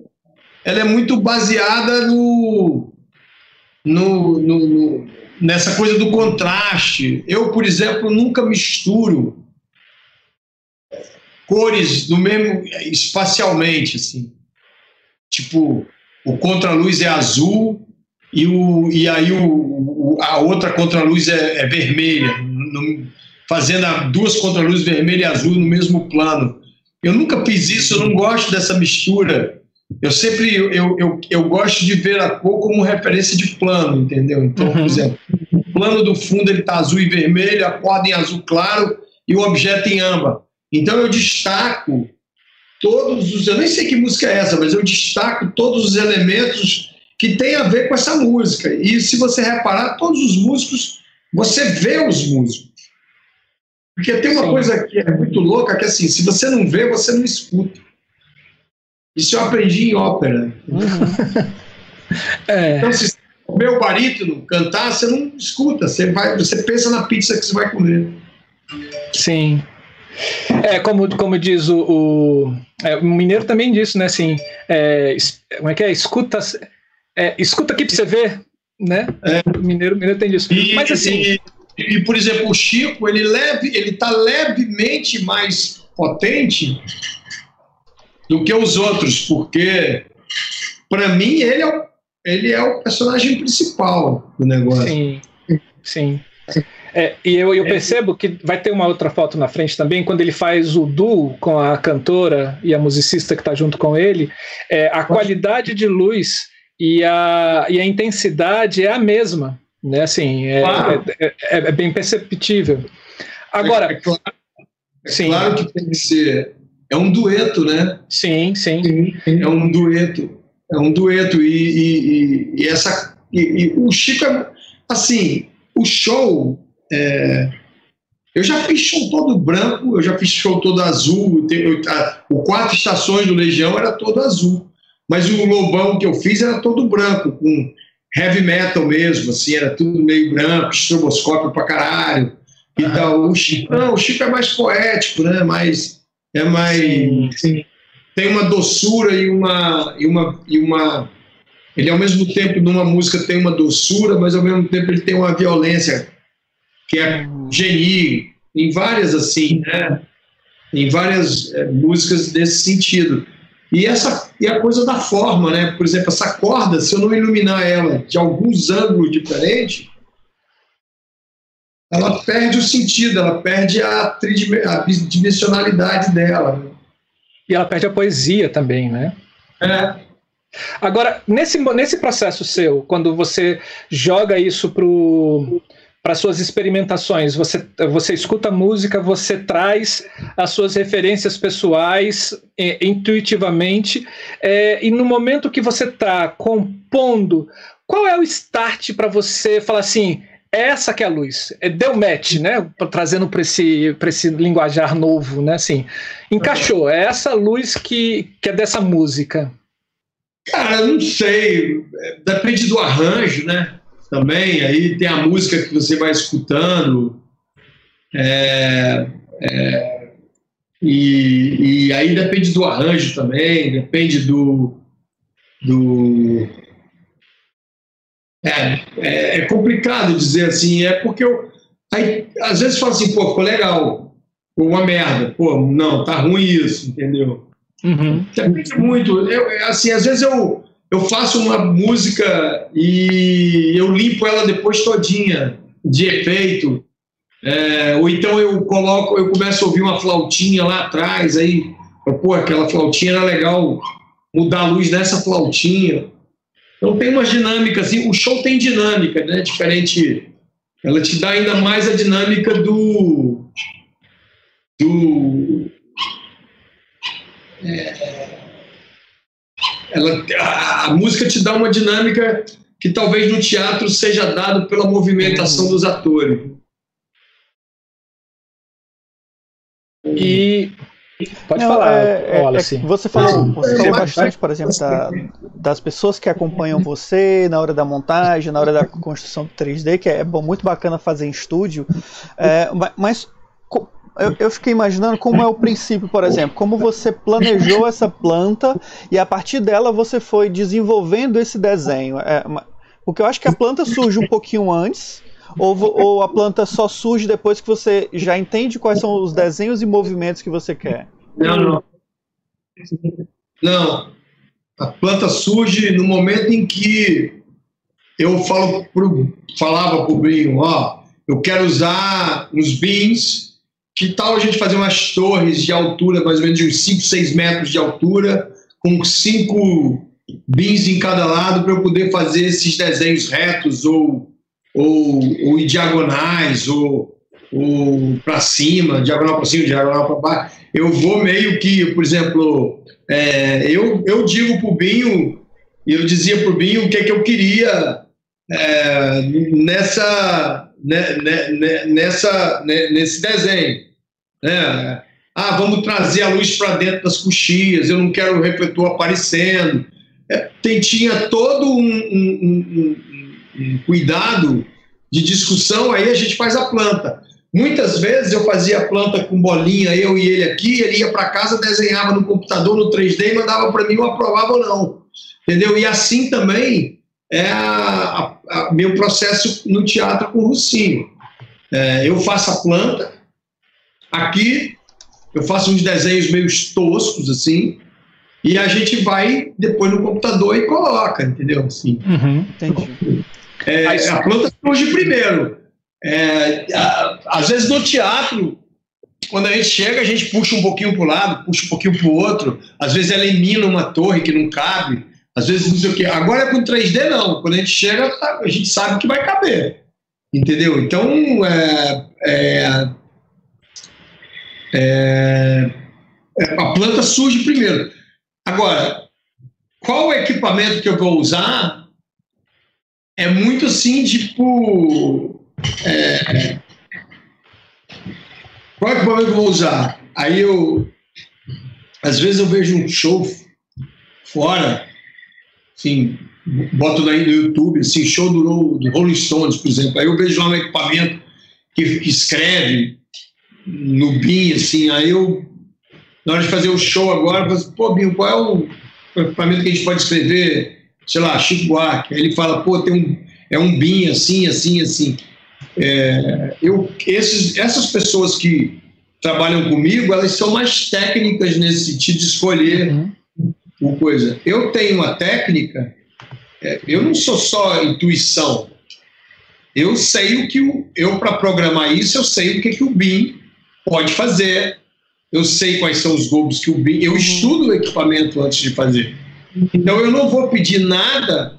ela é muito baseada no, no, no, no nessa coisa do contraste. Eu, por exemplo, nunca misturo cores do mesmo espacialmente assim. Tipo, o contraluz é azul e, o, e aí o, a outra contraluz é, é vermelha, no, fazendo duas contraluzes vermelha e azul no mesmo plano. Eu nunca fiz isso, eu não gosto dessa mistura. Eu sempre eu, eu, eu gosto de ver a cor como referência de plano, entendeu? Então, uhum. por exemplo, o plano do fundo ele está azul e vermelho, a corda em azul claro e o objeto em âmbar. Então eu destaco todos os. Eu nem sei que música é essa, mas eu destaco todos os elementos que tem a ver com essa música. E se você reparar, todos os músicos, você vê os músicos. Porque tem uma Sim. coisa que é muito louca, que é assim, se você não vê, você não escuta. Isso eu aprendi em ópera. Uhum. (laughs) é. Então, se comer o barítono, cantar, você não escuta, você, vai, você pensa na pizza que você vai comer. Sim. É, como, como diz o, o, é, o Mineiro também disse, né, assim, é, como é que é, escuta, é, escuta aqui para você ver, né, é. o Mineiro, Mineiro tem disso, e, mas assim... E, e, por exemplo, o Chico, ele leve, ele tá levemente mais potente do que os outros, porque para mim ele é, o, ele é o personagem principal do negócio. Sim, sim. É, e eu, eu, percebo que vai ter uma outra foto na frente também, quando ele faz o duo com a cantora e a musicista que está junto com ele, é, a qualidade de luz e a, e a intensidade é a mesma. Né? Assim, é, claro. é, é, é bem perceptível. Agora. É, claro, sim. claro que tem que ser. É um dueto, né? Sim, sim. É um dueto. É um dueto. E, e, e essa. E, o Chico é. Assim, o show é, eu já fiz show todo branco, eu já fiz show todo azul. Eu, a, o quatro estações do Legião era todo azul, mas o Lobão que eu fiz era todo branco, com heavy metal mesmo, assim, era tudo meio branco, estroboscópio pra caralho e ah, tal. O Chico, não, o Chico é mais poético, né? Mais, é mais. Sim, sim. Tem uma doçura e uma, e uma, e uma. Ele, ao mesmo tempo, numa música tem uma doçura, mas ao mesmo tempo ele tem uma violência que é Geni, em várias assim, né? Em várias é, músicas desse sentido. E essa e a coisa da forma, né? Por exemplo, essa corda, se eu não iluminar ela de alguns ângulos diferentes, ela perde o sentido, ela perde a, tridimensionalidade dela. Né? E ela perde a poesia também, né? É. Agora, nesse, nesse processo seu, quando você joga isso pro para suas experimentações. Você, você escuta música, você traz as suas referências pessoais é, intuitivamente, é, e no momento que você está compondo, qual é o start para você falar assim? Essa que é a luz, é, deu match, né? Trazendo para esse, esse linguajar novo, né? Assim, encaixou, é essa luz que, que é dessa música. Cara, não sei, depende do arranjo, né? Também, aí tem a música que você vai escutando, é, é, e, e, aí depende do arranjo também, depende do. do é, é, é complicado dizer assim, é porque eu. Aí, às vezes falo assim, pô, ficou legal, ficou uma merda, pô, não, tá ruim isso, entendeu? Uhum. Depende muito. Eu, assim, às vezes eu, eu faço uma música e eu limpo ela depois todinha de efeito. É, ou então eu coloco, eu começo a ouvir uma flautinha lá atrás, aí, pô, aquela flautinha era legal, mudar a luz dessa flautinha. Então tem uma dinâmica, assim, o show tem dinâmica, né? Diferente. Ela te dá ainda mais a dinâmica do. do. É, ela, a, a, música te dá uma dinâmica que talvez no teatro seja dado pela movimentação dos atores. E Pode Não, falar, é, é, assim. Você falou, você falou bastante, por exemplo, da, das pessoas que acompanham você na hora da montagem, na hora da construção do 3D, que é bom, muito bacana fazer em estúdio. É, mas eu, eu, fiquei imaginando como é o princípio, por exemplo, como você planejou (laughs) essa planta e a partir dela você foi desenvolvendo esse desenho. É, porque eu acho que a planta surge um pouquinho antes ou, ou a planta só surge depois que você já entende quais são os desenhos e movimentos que você quer? Não, não. Não. A planta surge no momento em que eu falo pro, falava para o Brinho, ó, eu quero usar uns beans, que tal a gente fazer umas torres de altura, mais ou menos de uns 5, 6 metros de altura, com cinco bins em cada lado, para eu poder fazer esses desenhos retos ou ou, ou em diagonais, ou, ou para cima, diagonal para cima, diagonal para baixo. Eu vou meio que, por exemplo, é, eu, eu digo para o Binho, eu dizia para o Binho o que, é que eu queria é, nessa, né, né, né nessa, né, nesse desenho. Né? Ah, vamos trazer a luz para dentro das coxias, eu não quero o refletor aparecendo. É, tem, tinha todo um, um, um, um cuidado de discussão, aí a gente faz a planta. Muitas vezes eu fazia a planta com bolinha, eu e ele aqui, ele ia para casa, desenhava no computador, no 3D, e mandava para mim, eu aprovava ou não. Entendeu? E assim também é a, a, meu processo no teatro com o Russinho. É, eu faço a planta, aqui eu faço uns desenhos meio toscos, assim, e a gente vai depois no computador e coloca, entendeu? Assim. Uhum, entendi. É, a planta surge primeiro. É, a, às vezes no teatro, quando a gente chega, a gente puxa um pouquinho para o lado, puxa um pouquinho para o outro. Às vezes elimina uma torre que não cabe. Às vezes não sei o quê. Agora com 3D, não. Quando a gente chega, tá, a gente sabe que vai caber. Entendeu? Então, é, é, é, a planta surge primeiro. Agora, qual equipamento que eu vou usar? é muito assim, tipo. É, qual é equipamento que eu vou usar? Aí eu. Às vezes eu vejo um show fora, assim, boto no YouTube, assim, show do, do Rolling Stones, por exemplo. Aí eu vejo lá um equipamento que, que escreve no BIM, assim, aí eu, na hora de fazer o show agora, eu falo assim, pô, Binho, qual é o equipamento que a gente pode escrever sei lá, Chico Buarque, ele fala, pô, tem um, é um BIM assim, assim, assim. É, eu, esses, essas pessoas que trabalham comigo, elas são mais técnicas nesse sentido de escolher uhum. Uma coisa. Eu tenho uma técnica, é, eu não sou só intuição. Eu sei o que o, eu para programar isso, eu sei o que, que o BIM pode fazer. Eu sei quais são os globos que o BIM. Eu estudo o equipamento antes de fazer. Então eu não vou pedir nada,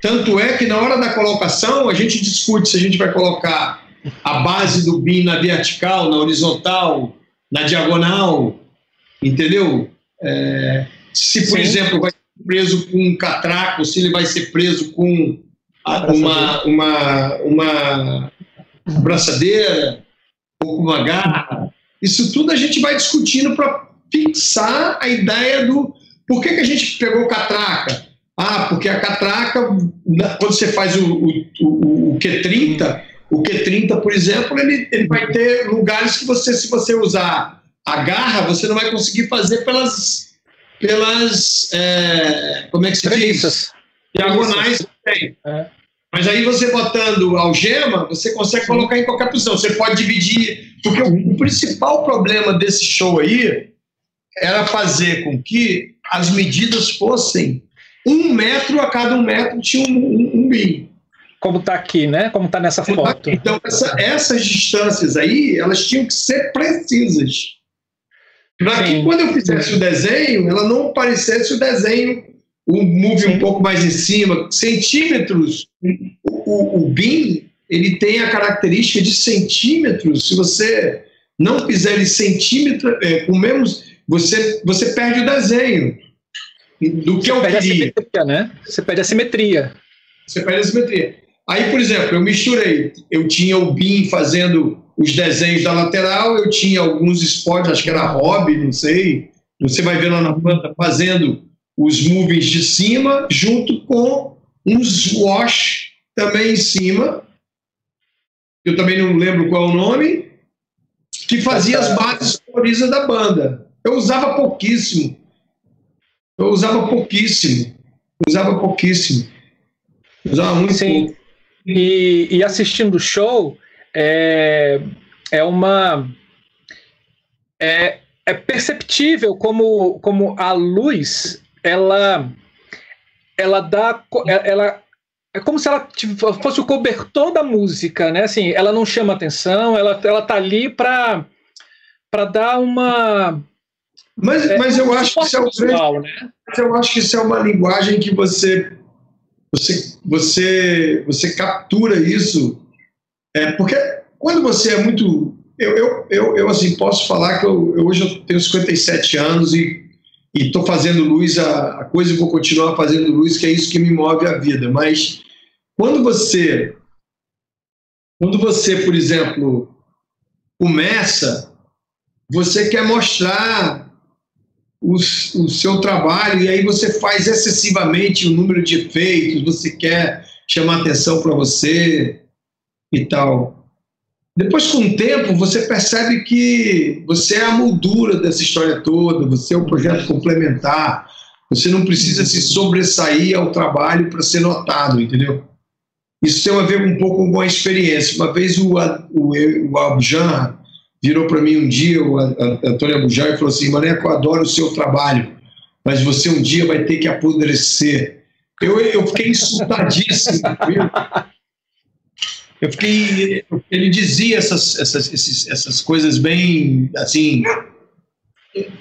tanto é que na hora da colocação a gente discute se a gente vai colocar a base do BIM na vertical, na horizontal, na diagonal, entendeu? É, se, por Sim. exemplo, vai ser preso com um catraco, se ele vai ser preso com uma, uma, uma braçadeira ou com uma garra. Isso tudo a gente vai discutindo para fixar a ideia do por que, que a gente pegou catraca? Ah, porque a catraca, quando você faz o, o, o, o Q30, o Q30, por exemplo, ele, ele vai ter lugares que você, se você usar a garra, você não vai conseguir fazer pelas, pelas é, como é que se diz? Diagonais. É. Mas aí você botando algema, você consegue colocar em qualquer posição. Você pode dividir, porque o, o principal problema desse show aí era fazer com que as medidas fossem um metro a cada um metro tinha um, um, um BIM. Como está aqui, né? Como está nessa tá foto. Então, essa, essas distâncias aí, elas tinham que ser precisas. Para que quando eu fizesse o desenho, ela não parecesse o desenho, o move um pouco mais em cima, centímetros. O, o, o BIM ele tem a característica de centímetros. Se você não fizer ele centímetro, é, com menos, você, você perde o desenho do que você eu perde queria. A simetria, né? Você perde a simetria. Você perde a simetria. Aí, por exemplo, eu misturei. Eu tinha o BIM fazendo os desenhos da lateral, eu tinha alguns spots, acho que era hobby, não sei. Você vai ver lá na planta fazendo os movies de cima, junto com uns wash também em cima. Eu também não lembro qual é o nome, que fazia as bases coloridas da banda. Eu usava pouquíssimo. Eu usava pouquíssimo. Eu usava pouquíssimo. Eu usava muito Sim. pouco. E, e assistindo o show, é, é uma. É, é perceptível como, como a luz ela ela dá ela é como se ela fosse o cobertor da música, né? Assim, ela não chama atenção, ela ela tá ali para para dar uma mas, é, mas eu acho que isso é um visual, grande, né? eu acho que isso é uma linguagem que você você você você captura isso é porque quando você é muito eu, eu, eu, eu assim posso falar que eu, eu hoje eu tenho 57 anos e estou fazendo luz a, a, coisa e vou continuar fazendo luz, que é isso que me move a vida. Mas quando você, quando você, por exemplo, começa, você quer mostrar o, o seu trabalho e aí você faz excessivamente o número de efeitos, você quer chamar atenção para você e tal. Depois, com o tempo, você percebe que você é a moldura dessa história toda, você é um projeto complementar, você não precisa se sobressair ao trabalho para ser notado, entendeu? Isso tem a ver um pouco com a experiência. Uma vez o, o, o virou para mim um dia, o Antônio Abujam, e falou assim: Maneco, eu adoro o seu trabalho, mas você um dia vai ter que apodrecer. Eu, eu fiquei (laughs) insultadíssimo. Eu fiquei. Ele dizia essas, essas, esses, essas coisas bem, assim,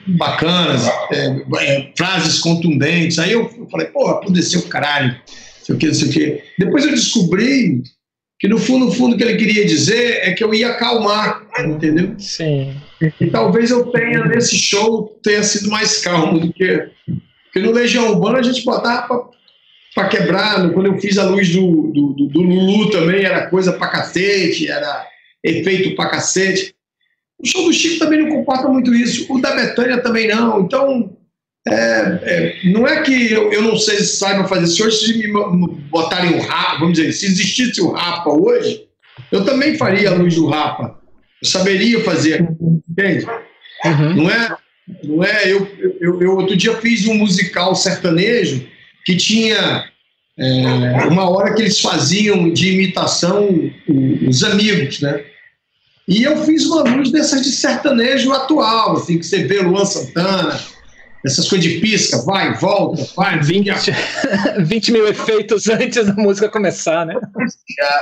bacanas, é, é, frases contundentes. Aí eu, eu falei, pô, apodreceu o caralho, sei o que, não sei o que. Depois eu descobri que no fundo, no fundo, o que ele queria dizer é que eu ia acalmar, entendeu? Sim. E talvez eu tenha, nesse show, tenha sido mais calmo do que. Porque no Legião Urbana a gente botava para quebrar. Quando eu fiz a luz do, do, do, do Lulu também, era coisa para cacete, era efeito para cacete. O show do Chico também não comporta muito isso, o da Betânia também não. Então, é, é, não é que eu, eu não sei se saiba fazer. Se hoje me botarem o Rapa, vamos dizer, se existisse o Rapa hoje, eu também faria a luz do Rapa. Eu saberia fazer, entende? Uhum. Não é, não é eu, eu, eu, outro dia fiz um musical sertanejo que tinha é, uma hora que eles faziam de imitação os amigos, né? E eu fiz uma luz dessas de sertanejo atual, assim, que você vê Luan Santana, essas coisas de pisca, vai, volta, vai. 20, 20 (laughs) mil efeitos antes da música começar, né?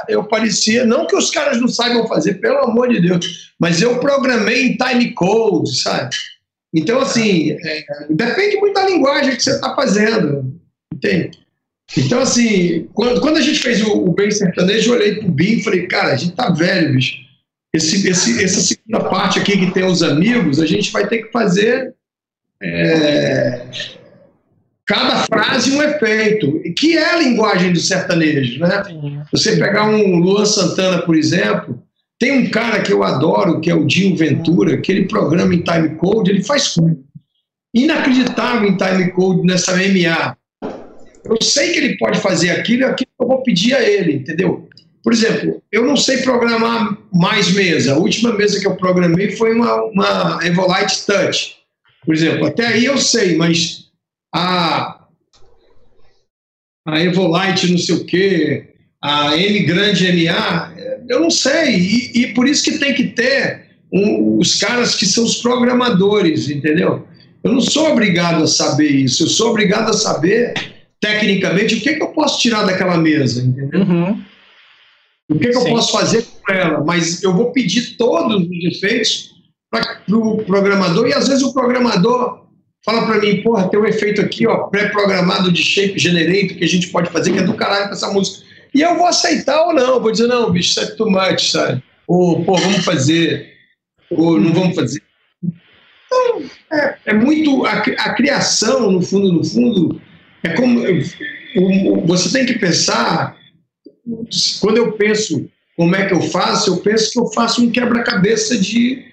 Eu parecia, não que os caras não saibam fazer, pelo amor de Deus, mas eu programei em time code, sabe? Então, assim, é, depende muito da linguagem que você está fazendo. Entende? Então, assim, quando, quando a gente fez o, o Bem Sertanejo, eu olhei pro Bim e falei, cara, a gente tá velho, bicho. Esse, esse, essa segunda parte aqui que tem os amigos, a gente vai ter que fazer é, cada frase um efeito, que é a linguagem do sertanejo, né? Você pegar um Luan Santana, por exemplo, tem um cara que eu adoro, que é o Dinho Ventura, que ele programa em time code, ele faz coisa inacreditável em time code nessa MA. Eu sei que ele pode fazer aquilo e aquilo eu vou pedir a ele, entendeu? Por exemplo, eu não sei programar mais mesa. A última mesa que eu programei foi uma, uma Evolite Touch. Por exemplo, até aí eu sei, mas a, a Evolite não sei o quê, a M grande MA, eu não sei. E, e por isso que tem que ter um, os caras que são os programadores, entendeu? Eu não sou obrigado a saber isso, eu sou obrigado a saber tecnicamente, o que, que eu posso tirar daquela mesa, entendeu? Uhum. O que, que eu posso fazer com ela? Mas eu vou pedir todos os efeitos para o pro programador, e às vezes o programador fala para mim, porra, tem um efeito aqui, ó, pré-programado de shape generator que a gente pode fazer, que é do caralho com essa música. E eu vou aceitar ou não, vou dizer, não, bicho, isso é too much, sabe? Ou, pô, vamos fazer, ou não vamos fazer. Então, é, é muito. A, a, criação, no fundo, no fundo, é como. Você tem que pensar. Quando eu penso como é que eu faço, eu penso que eu faço um quebra-cabeça de.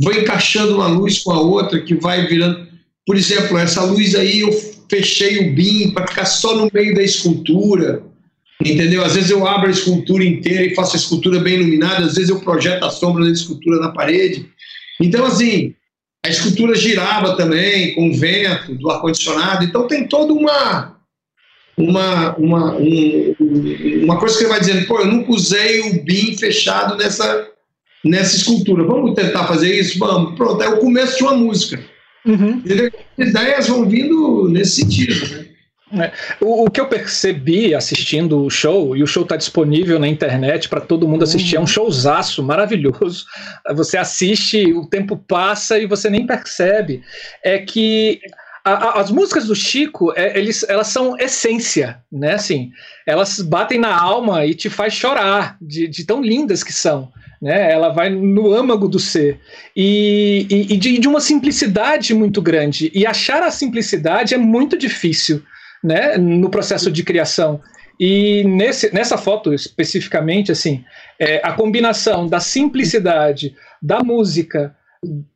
Vou encaixando uma luz com a outra, que vai virando. Por exemplo, essa luz aí eu fechei o BIM para ficar só no meio da escultura. Entendeu? Às vezes eu abro a escultura inteira e faço a escultura bem iluminada, às vezes eu projeto a sombra da escultura na parede. Então, assim, a escultura girava também com o vento do ar-condicionado. Então, tem toda uma. Uma, uma, um, uma coisa que ele vai dizendo, pô, eu nunca usei o BIM fechado nessa, nessa escultura. Vamos tentar fazer isso? Vamos. Pronto, é o começo de uma música. Uhum. Ideias vão vindo nesse sentido. Né? É. O, o, que eu percebi assistindo o show, e o show está disponível na internet para todo mundo assistir, uhum. é um showzaço maravilhoso. Você assiste, o tempo passa e você nem percebe. É que a, a, as músicas do Chico, é, eles, elas são essência, né? Assim, elas batem na alma e te faz chorar de, de tão lindas que são. Né? Ela vai no âmago do ser e, e, e de, de uma simplicidade muito grande. E achar a simplicidade é muito difícil né, no processo de criação. E nesse, nessa foto especificamente, assim, é, a combinação da simplicidade, da música,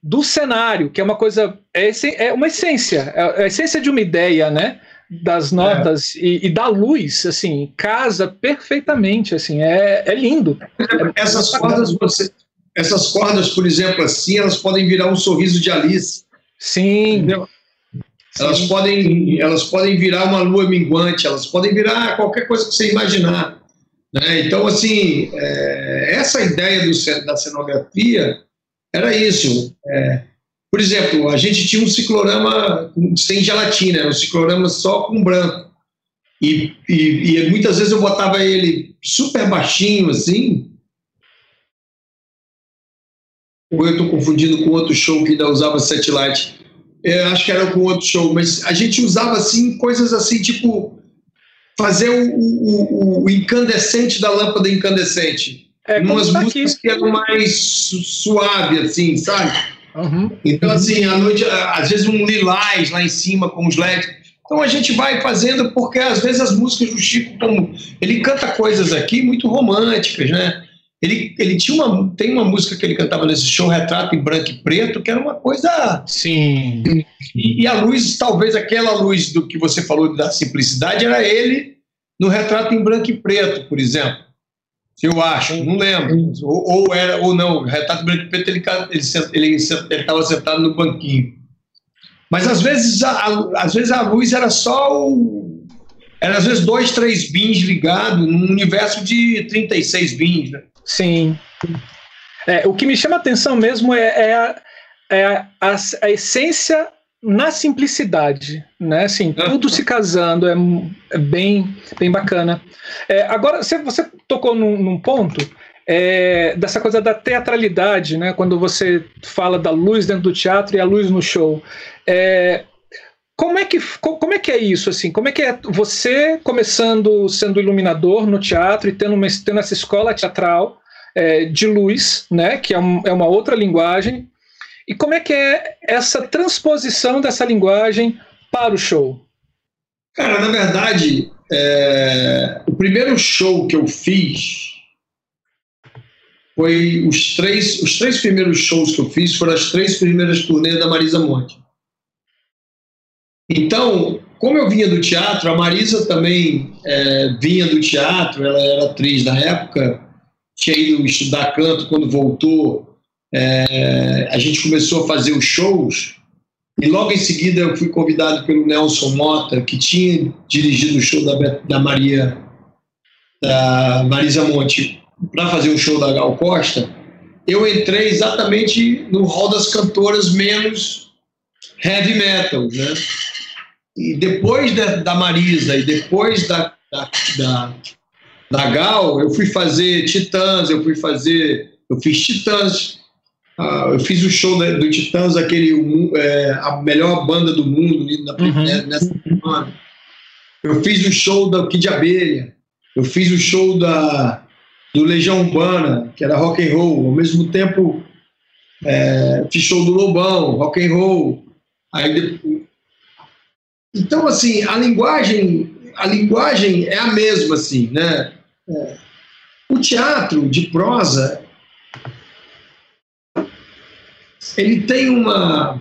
do cenário, que é uma coisa, é, é uma essência, é a essência de uma ideia, né? Das notas é. e, e, da luz, assim, casa perfeitamente, assim, é, é lindo. Essas cordas, você, essas cordas, por exemplo, assim, elas podem virar um sorriso de Alice. Sim. Entendeu? Elas podem, elas podem virar uma lua minguante, elas podem virar qualquer coisa que você imaginar. Né? Então, assim, é, essa ideia do, da cenografia era isso. É, por exemplo, a gente tinha um ciclorama sem gelatina, um ciclorama só com branco. E, e, e muitas vezes eu botava ele super baixinho, assim, ou eu estou confundindo com outro show que ainda usava satellite é, acho que era com outro show, mas a gente usava assim coisas assim, tipo fazer o, o, o incandescente da lâmpada incandescente. É, umas tá músicas aqui. que eram mais suave, assim, sabe? Uhum. Então, assim, à noite, às vezes um lilás lá em cima com os LEDs. Então a gente vai fazendo, porque às vezes as músicas do Chico, como ele canta coisas aqui muito românticas, né? Ele, ele tinha uma, tem uma música que ele cantava nesse show, Retrato em Branco e Preto, que era uma coisa. Sim. E, e, a luz, talvez aquela luz do que você falou da simplicidade, era ele no Retrato em Branco e Preto, por exemplo. Eu acho, não lembro. Ou, ou era, ou não, Retrato em Branco e Preto, ele estava ele, ele, ele sentado no banquinho. Mas às vezes, a, a, às vezes a luz era só o. Era às vezes dois, três bins ligados num universo de 36 bins, né? Sim. É, o que me chama a atenção mesmo é, é, a, é a, a, a, essência na simplicidade, né? Assim, tudo se casando, é, é bem, bem bacana. É, agora, você, você tocou num, num ponto é, dessa coisa da teatralidade, né? Quando você fala da luz dentro do teatro e a luz no show. É, como é que como é que é isso assim? Como é que é você começando sendo iluminador no teatro e tendo, uma, tendo essa escola teatral é, de luz, né? Que é, um, é uma outra linguagem. E como é que é essa transposição dessa linguagem para o show? Cara, na verdade, é, o primeiro show que eu fiz foi os três, os três primeiros shows que eu fiz foram as três primeiras turnês da Marisa Monte. Então, como eu vinha do teatro, a Marisa também é, vinha do teatro, ela era atriz na época, tinha ido estudar canto quando voltou. É, a gente começou a fazer os shows e logo em seguida eu fui convidado pelo Nelson Mota, que tinha dirigido o show da, da Maria, da Marisa Monte, para fazer o show da Gal Costa. Eu entrei exatamente no hall das cantoras menos heavy metal, né? E depois da, da Marisa e depois da, da, da, da, Gal, eu fui fazer Titãs, eu fui fazer. Eu fiz Titãs. ah, eu fiz o show do Titãs, aquele é, a melhor banda do mundo na, uhum. Né, nessa semana. Eu fiz o show da Kid Abelha. Eu fiz o show da do Legião Urbana, que era rock and roll. Ao mesmo tempo, é, fiz show do Lobão, rock and roll. Aí, então, assim, a linguagem, a linguagem é a mesma, assim, né? É. O teatro de prosa ele tem uma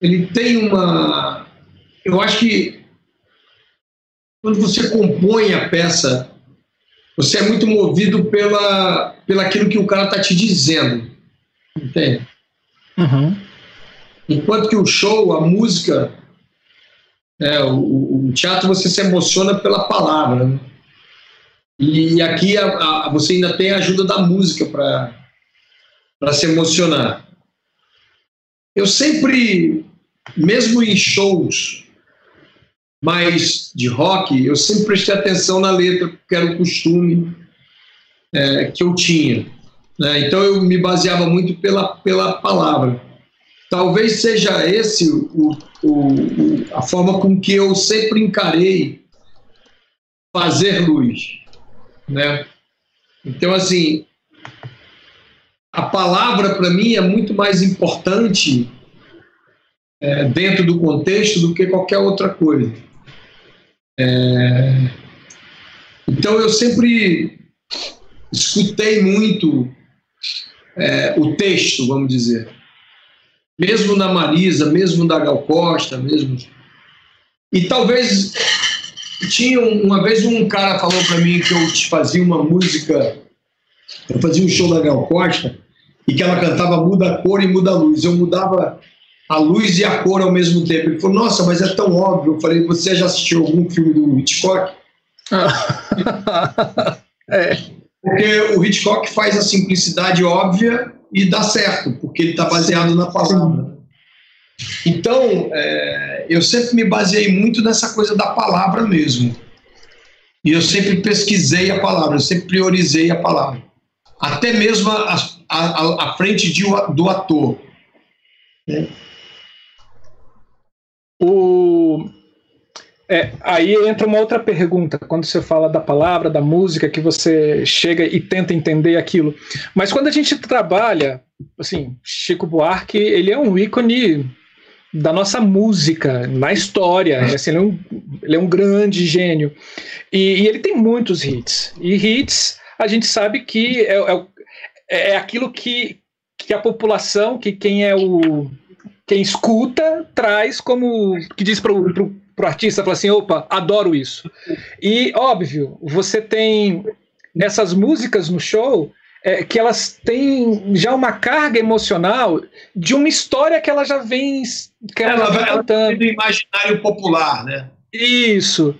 ele tem uma eu acho que quando você compõe a peça você é muito movido pela pela aquilo que o cara está te dizendo entende uhum. Enquanto que o show a música é, o, o, teatro você se emociona pela palavra né? e aqui a, a, você ainda tem a ajuda da música para se emocionar. Eu sempre, mesmo em shows mais de rock, eu sempre prestei atenção na letra, porque era o costume é, que eu tinha. Né? Então eu me baseava muito pela, pela palavra. Talvez seja esse o, o, o, a forma com que eu sempre encarei fazer luz. Né? Então, assim, a palavra para mim é muito mais importante é, dentro do contexto do que qualquer outra coisa. É, então eu sempre escutei muito é, o texto, vamos dizer, mesmo na Marisa, mesmo da Gal Costa, mesmo e talvez tinha uma vez um cara falou para mim que eu fazia uma música, eu fazia um show da Gal Costa e que ela cantava muda a cor e muda a luz. Eu mudava a luz e a cor ao mesmo tempo. Ele falou, nossa, mas é tão óbvio. Eu falei, você já assistiu algum filme do Hitchcock? (laughs) é. Porque o Hitchcock faz a simplicidade óbvia e dá certo, porque ele está baseado na palavra. Então, é, eu sempre me baseei muito nessa coisa da palavra mesmo. E eu sempre pesquisei a palavra, eu sempre priorizei a palavra. Até mesmo as, à, à frente de, do ator. Né? O, é, aí entra uma outra pergunta, quando você fala da palavra, da música, que você chega e tenta entender aquilo. Mas quando a gente trabalha, assim, Chico Buarque, ele é um ícone da nossa música, na história. Assim, ele, é um, ele é um grande gênio. E, e, ele tem muitos hits. E hits, a gente sabe que é, é, é, é aquilo que, que a população, que quem é o quem escuta traz como que diz para o artista, fala assim, opa, adoro isso. E óbvio, você tem essas músicas no show é, que elas têm já uma carga emocional de uma história que ela já vem que ela, ela, vem do imaginário popular, né? Isso.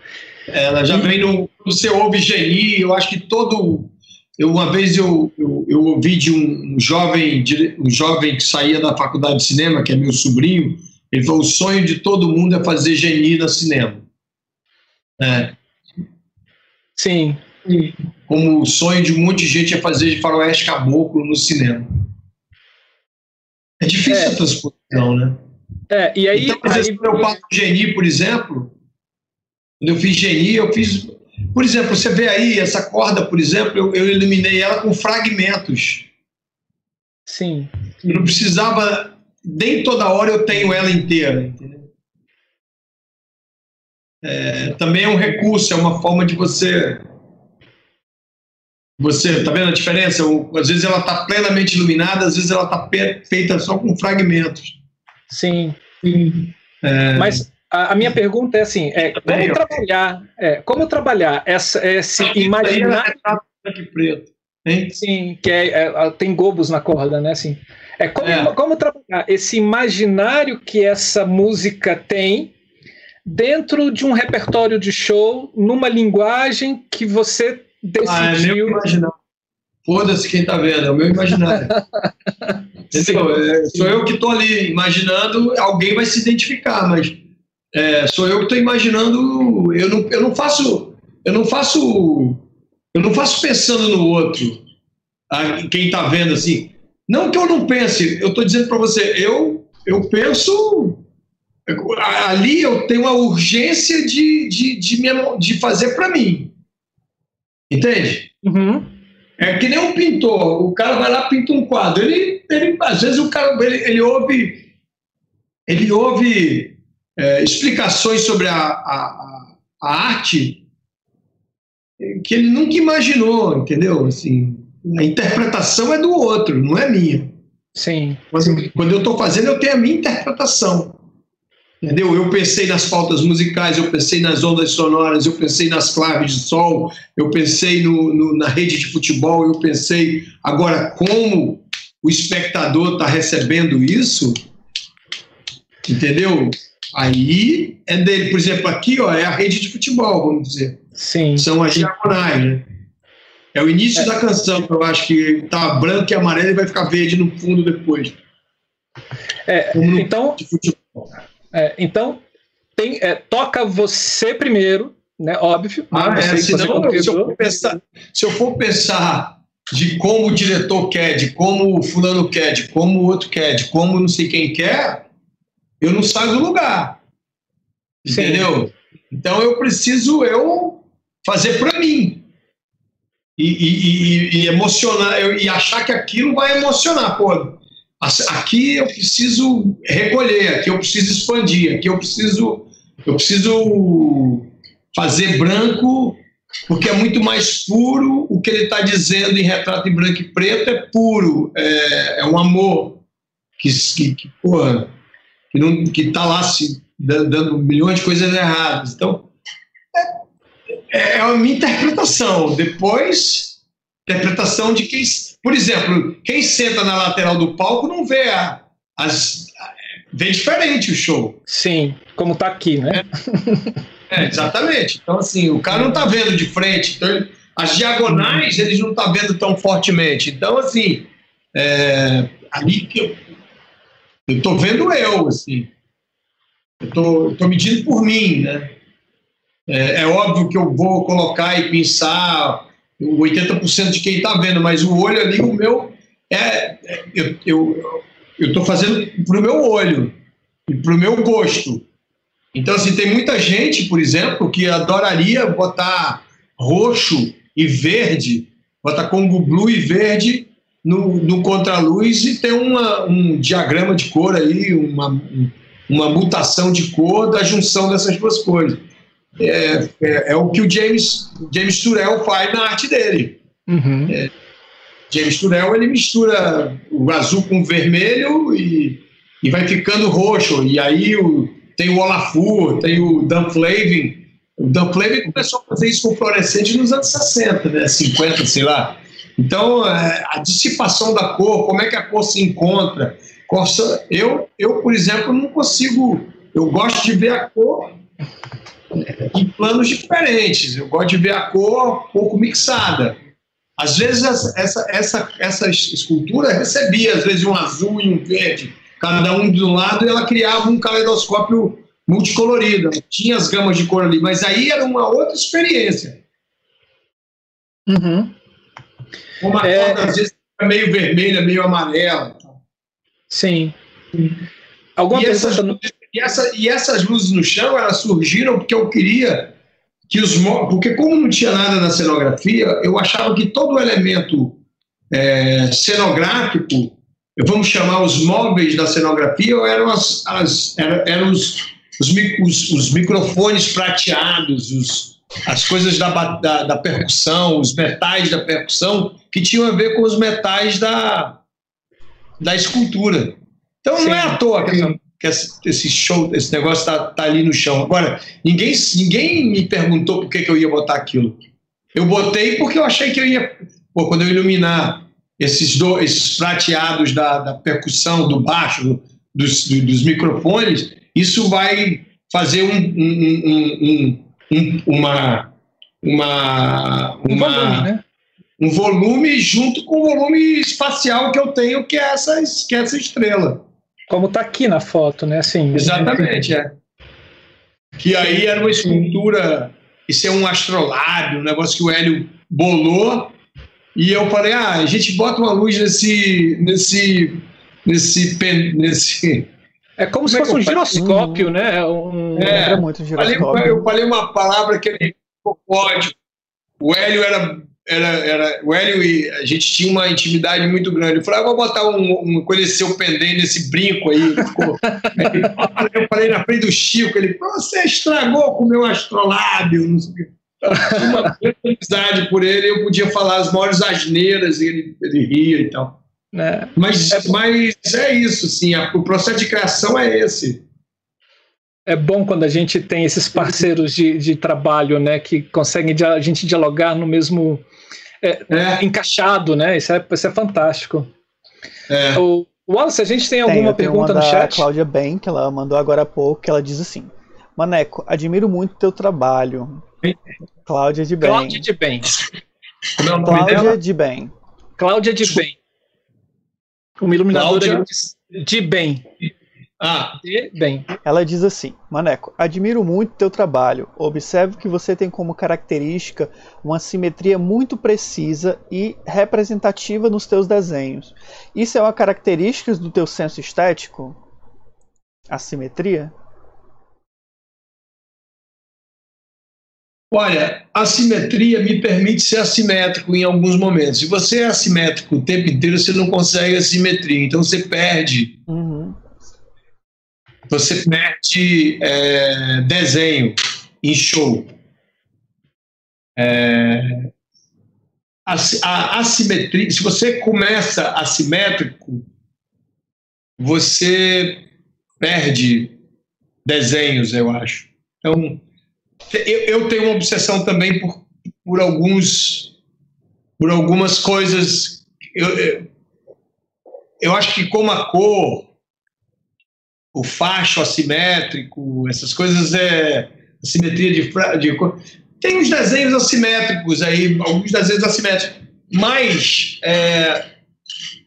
Ela já vem no, no seu geni, eu acho que todo eu, uma vez eu, eu, eu ouvi de um, um, jovem, um jovem que saía da faculdade de cinema, que é meu sobrinho, ele falou: o sonho de todo mundo é fazer geni no cinema. É. Sim. Como o sonho de um monte de gente é fazer faroeste caboclo no cinema. É difícil é. a transposição, né? É, e aí. Então, às vezes, aí... eu faço geni, por exemplo, quando eu fiz geni, eu fiz por exemplo, você vê aí essa corda, por exemplo, eu, eu eliminei ela com fragmentos. Sim. Eu não precisava, nem toda hora eu tenho ela inteira, entendeu? É, também é um recurso, é uma forma de você. Você, tá vendo a diferença? Às vezes ela está plenamente iluminada, às vezes ela está feita só com fragmentos. Sim. Sim. É... Mas a, a, minha pergunta é assim: é, como, trabalhar, é, como trabalhar essa, esse imaginário. preto, hein? Sim, que é, é, tem gobos na corda, né? Assim, é como, é. como trabalhar esse imaginário que essa música tem dentro de um repertório de show, numa linguagem que você decidiu. Ah, é meu imaginário. Foda-se quem tá vendo, é o meu imaginário. (laughs) Entendeu? É, sou eu que tô ali imaginando, alguém vai se identificar, mas é, sou eu que estou imaginando. Eu não, eu não faço, eu não faço, eu não faço pensando no outro. quem está vendo assim. Não que eu não pense, eu estou dizendo para você, eu, eu penso. Ali eu tenho a urgência de, de, de, me, de fazer para mim. Entende? Uhum. É que nem um pintor. O cara vai lá pinta um quadro. Ele, ele, às vezes o cara ele, ele ouve, ele ouve é, explicações sobre a, a, a arte que ele nunca imaginou, entendeu? Assim, a interpretação é do outro, não é minha. Sim. Mas, quando eu estou fazendo, eu tenho a minha interpretação. Entendeu? Eu pensei nas pautas musicais, eu pensei nas ondas sonoras, eu pensei nas claves de sol, eu pensei no, no, na rede de futebol, eu pensei. Agora, como o espectador está recebendo isso, entendeu? Aí é dele. Por exemplo, aqui ó, é a rede de futebol, vamos dizer. Sim. São as diagonais, né? É o início é. da canção, que eu acho que tá branco e amarelo e vai ficar verde no fundo depois. É, então, é, então tem, é, toca você primeiro, né? Óbvio. Ah, né? é, senão, se, eu pensar, se eu for pensar de como o diretor quer, de como o fulano quer, de como o outro quer, de como não sei quem quer, eu não saio do lugar. Sim. Entendeu? Então eu preciso eu fazer para mim. E, e, e, emocionar, e achar que aquilo vai emocionar. Pô, aqui eu preciso recolher, aqui eu preciso expandir, aqui eu preciso, eu preciso fazer branco, porque é muito mais puro. O que ele está dizendo em retrato em branco e preto é puro, é, é um amor que, que, que porra, que está lá se dando milhões de coisas erradas. Então é, é a minha interpretação. Depois interpretação de quem, por exemplo, quem senta na lateral do palco não vê a, as vê diferente o show. Sim, como está aqui, né? É, é, exatamente. Então assim, o cara não está vendo de frente. Então, as diagonais eles não tá vendo tão fortemente. Então assim, é, ali que eu, eu tô vendo eu, assim. Eu tô, tô medindo por mim, né? É, é, óbvio que eu vou colocar e pensar 80% de quem está vendo, mas o olho ali, o meu, é, eu, eu, eu tô fazendo pro meu olho e pro meu gosto. Então, assim, tem muita gente, por exemplo, que adoraria botar roxo e verde, botar Congo Blue e verde no, no contraluz e tem uma, um diagrama de cor aí, uma, uma mutação de cor da junção dessas duas coisas. É, é, é o que o James, James Turrell faz na arte dele. Uhum. É, James Turrell ele mistura o azul com o vermelho e, e vai ficando roxo. E aí o, tem o Olafur, tem o Dan Flavin. O Dan Flavin começou a fazer isso com fluorescente nos anos 60, né? 50, sei lá. Então, é, a dissipação da cor, como é que a cor se encontra. Eu, eu, por exemplo, não consigo. Eu gosto de ver a cor em planos diferentes. Eu gosto de ver a cor um pouco mixada. Às vezes, essa, essa, essa escultura recebia, às vezes, um azul e um verde, cada um de um lado, e ela criava um caleidoscópio multicolorido. Tinha as gamas de cor ali, mas aí era uma outra experiência. Uhum. Uma é... às vezes, é meio vermelha, meio amarela. Sim. Alguma e, essas, e, essa, e essas luzes no chão, elas surgiram porque eu queria que os porque como não tinha nada na cenografia, eu achava que todo elemento é, cenográfico, vamos chamar os móveis da cenografia, eram, as, as eram, os, os, os, os, microfones prateados, os, as coisas da, da, da, percussão, os metais da percussão, que tinham a ver com os metais da, da escultura. Então Sim. não é à toa que, que esse show, esse negócio está tá ali no chão. Agora, ninguém, ninguém me perguntou por que, que eu ia botar aquilo. Eu botei porque eu achei que eu ia. Pô, quando eu iluminar esses, do, esses prateados da, da percussão, do baixo, dos, dos microfones, isso vai fazer um, um, um, um uma, uma, uma, um volume, né? um volume junto com o volume espacial que eu tenho, que é essa, que é essa estrela. Como está aqui na foto, né? Assim, Exatamente, é. Que aí era uma escultura, isso é um astrolábio, um negócio que o Hélio bolou E eu falei, ah, a gente bota uma luz nesse, nesse, nesse, nesse é como, como se é fosse um giroscópio, né? É um... É, muito giroscópio. Falei, eu falei uma palavra que ele pode. O Hélio era, era, era. O Hélio e a gente tinha uma intimidade muito grande. Eu falei, ah, vou botar um, um conhecer o pendente nesse brinco aí. Ficou, eu falei na frente do Chico, ele, você estragou com o meu astrolábio, não sei o quê. Uma grande amizade por ele, eu podia falar as maiores asneiras, e ele, ele ria e tal. É. Mas, é, mas é isso, sim. o processo de criação é esse. É bom quando a gente tem esses parceiros de, de trabalho, né, que conseguem a gente dialogar no mesmo é, é. encaixado, né? Isso é, isso é fantástico. É. O, Wallace, a gente tem alguma tem, pergunta no chat? Cláudia Ben, que ela mandou agora há pouco, que ela diz assim: Maneco, admiro muito o teu trabalho. Cláudia de Bem. Cláudia de Bem. Cláudia de Bem. Cláudia de Bem. Uma iluminadora de, de bem. Ah. De bem. Ela diz assim: Maneco, admiro muito teu trabalho. Observo que você tem como característica uma simetria muito precisa e representativa nos teus desenhos. Isso é uma característica do teu senso estético? A simetria? Olha, a simetria me permite ser assimétrico em alguns momentos. Se você é assimétrico o tempo inteiro, você não consegue a simetria. Então você perde. Uhum. Você perde é, desenho em show. É, a, a assimetria. Se você começa assimétrico, você perde desenhos, eu acho. Então eu, eu tenho uma obsessão também por, por alguns por algumas coisas. Eu, eu, eu acho que como a cor, o facho assimétrico, essas coisas é simetria de, de. Tem uns desenhos assimétricos aí, alguns desenhos assimétricos, mas é,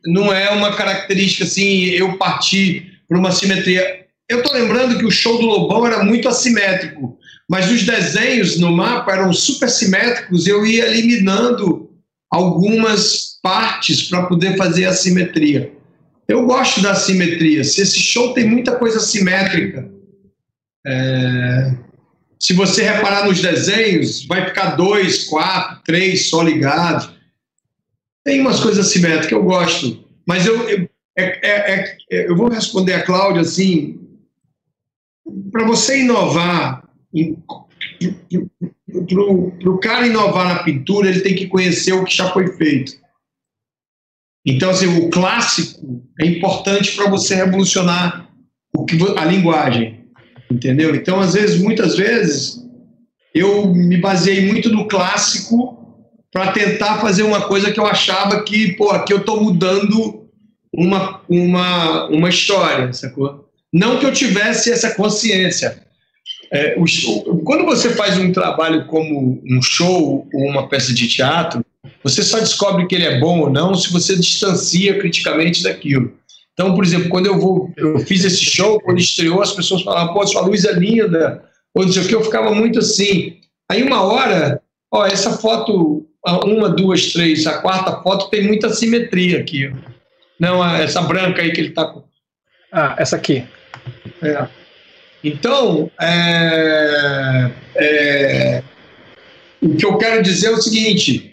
não é uma característica assim, eu partir para uma simetria. Eu estou lembrando que o show do Lobão era muito assimétrico mas os desenhos no mapa eram super simétricos, eu ia eliminando algumas partes para poder fazer a simetria. Eu gosto da simetria. Se esse show tem muita coisa simétrica, é... se você reparar nos desenhos, vai ficar dois, quatro, três só ligados. Tem umas coisas simétricas, eu gosto. Mas eu, eu, é, é, é eu vou responder a Cláudia assim: para você inovar para o cara inovar na pintura, ele tem que conhecer o que já foi feito. Então, assim, o clássico é importante para você revolucionar o que, a linguagem, entendeu? Então, às vezes, muitas vezes, eu me baseei muito no clássico para tentar fazer uma coisa que eu achava que, pô, aqui eu estou mudando uma, uma, uma história, sacou? Não que eu tivesse essa consciência, é, o, quando você faz um trabalho como um show ou uma peça de teatro, você só descobre que ele é bom ou não se você distancia criticamente daquilo. Então, por exemplo, quando eu vou, eu fiz esse show, quando estreou, as pessoas falavam, pô, sua luz é linda, ou não sei o que, eu ficava muito assim. Aí uma hora, ó, essa foto, uma, duas, três, a quarta foto tem muita simetria aqui. Não, essa branca aí que ele tá com. Ah, essa aqui. É. Então, é, é, o que eu quero dizer é o seguinte: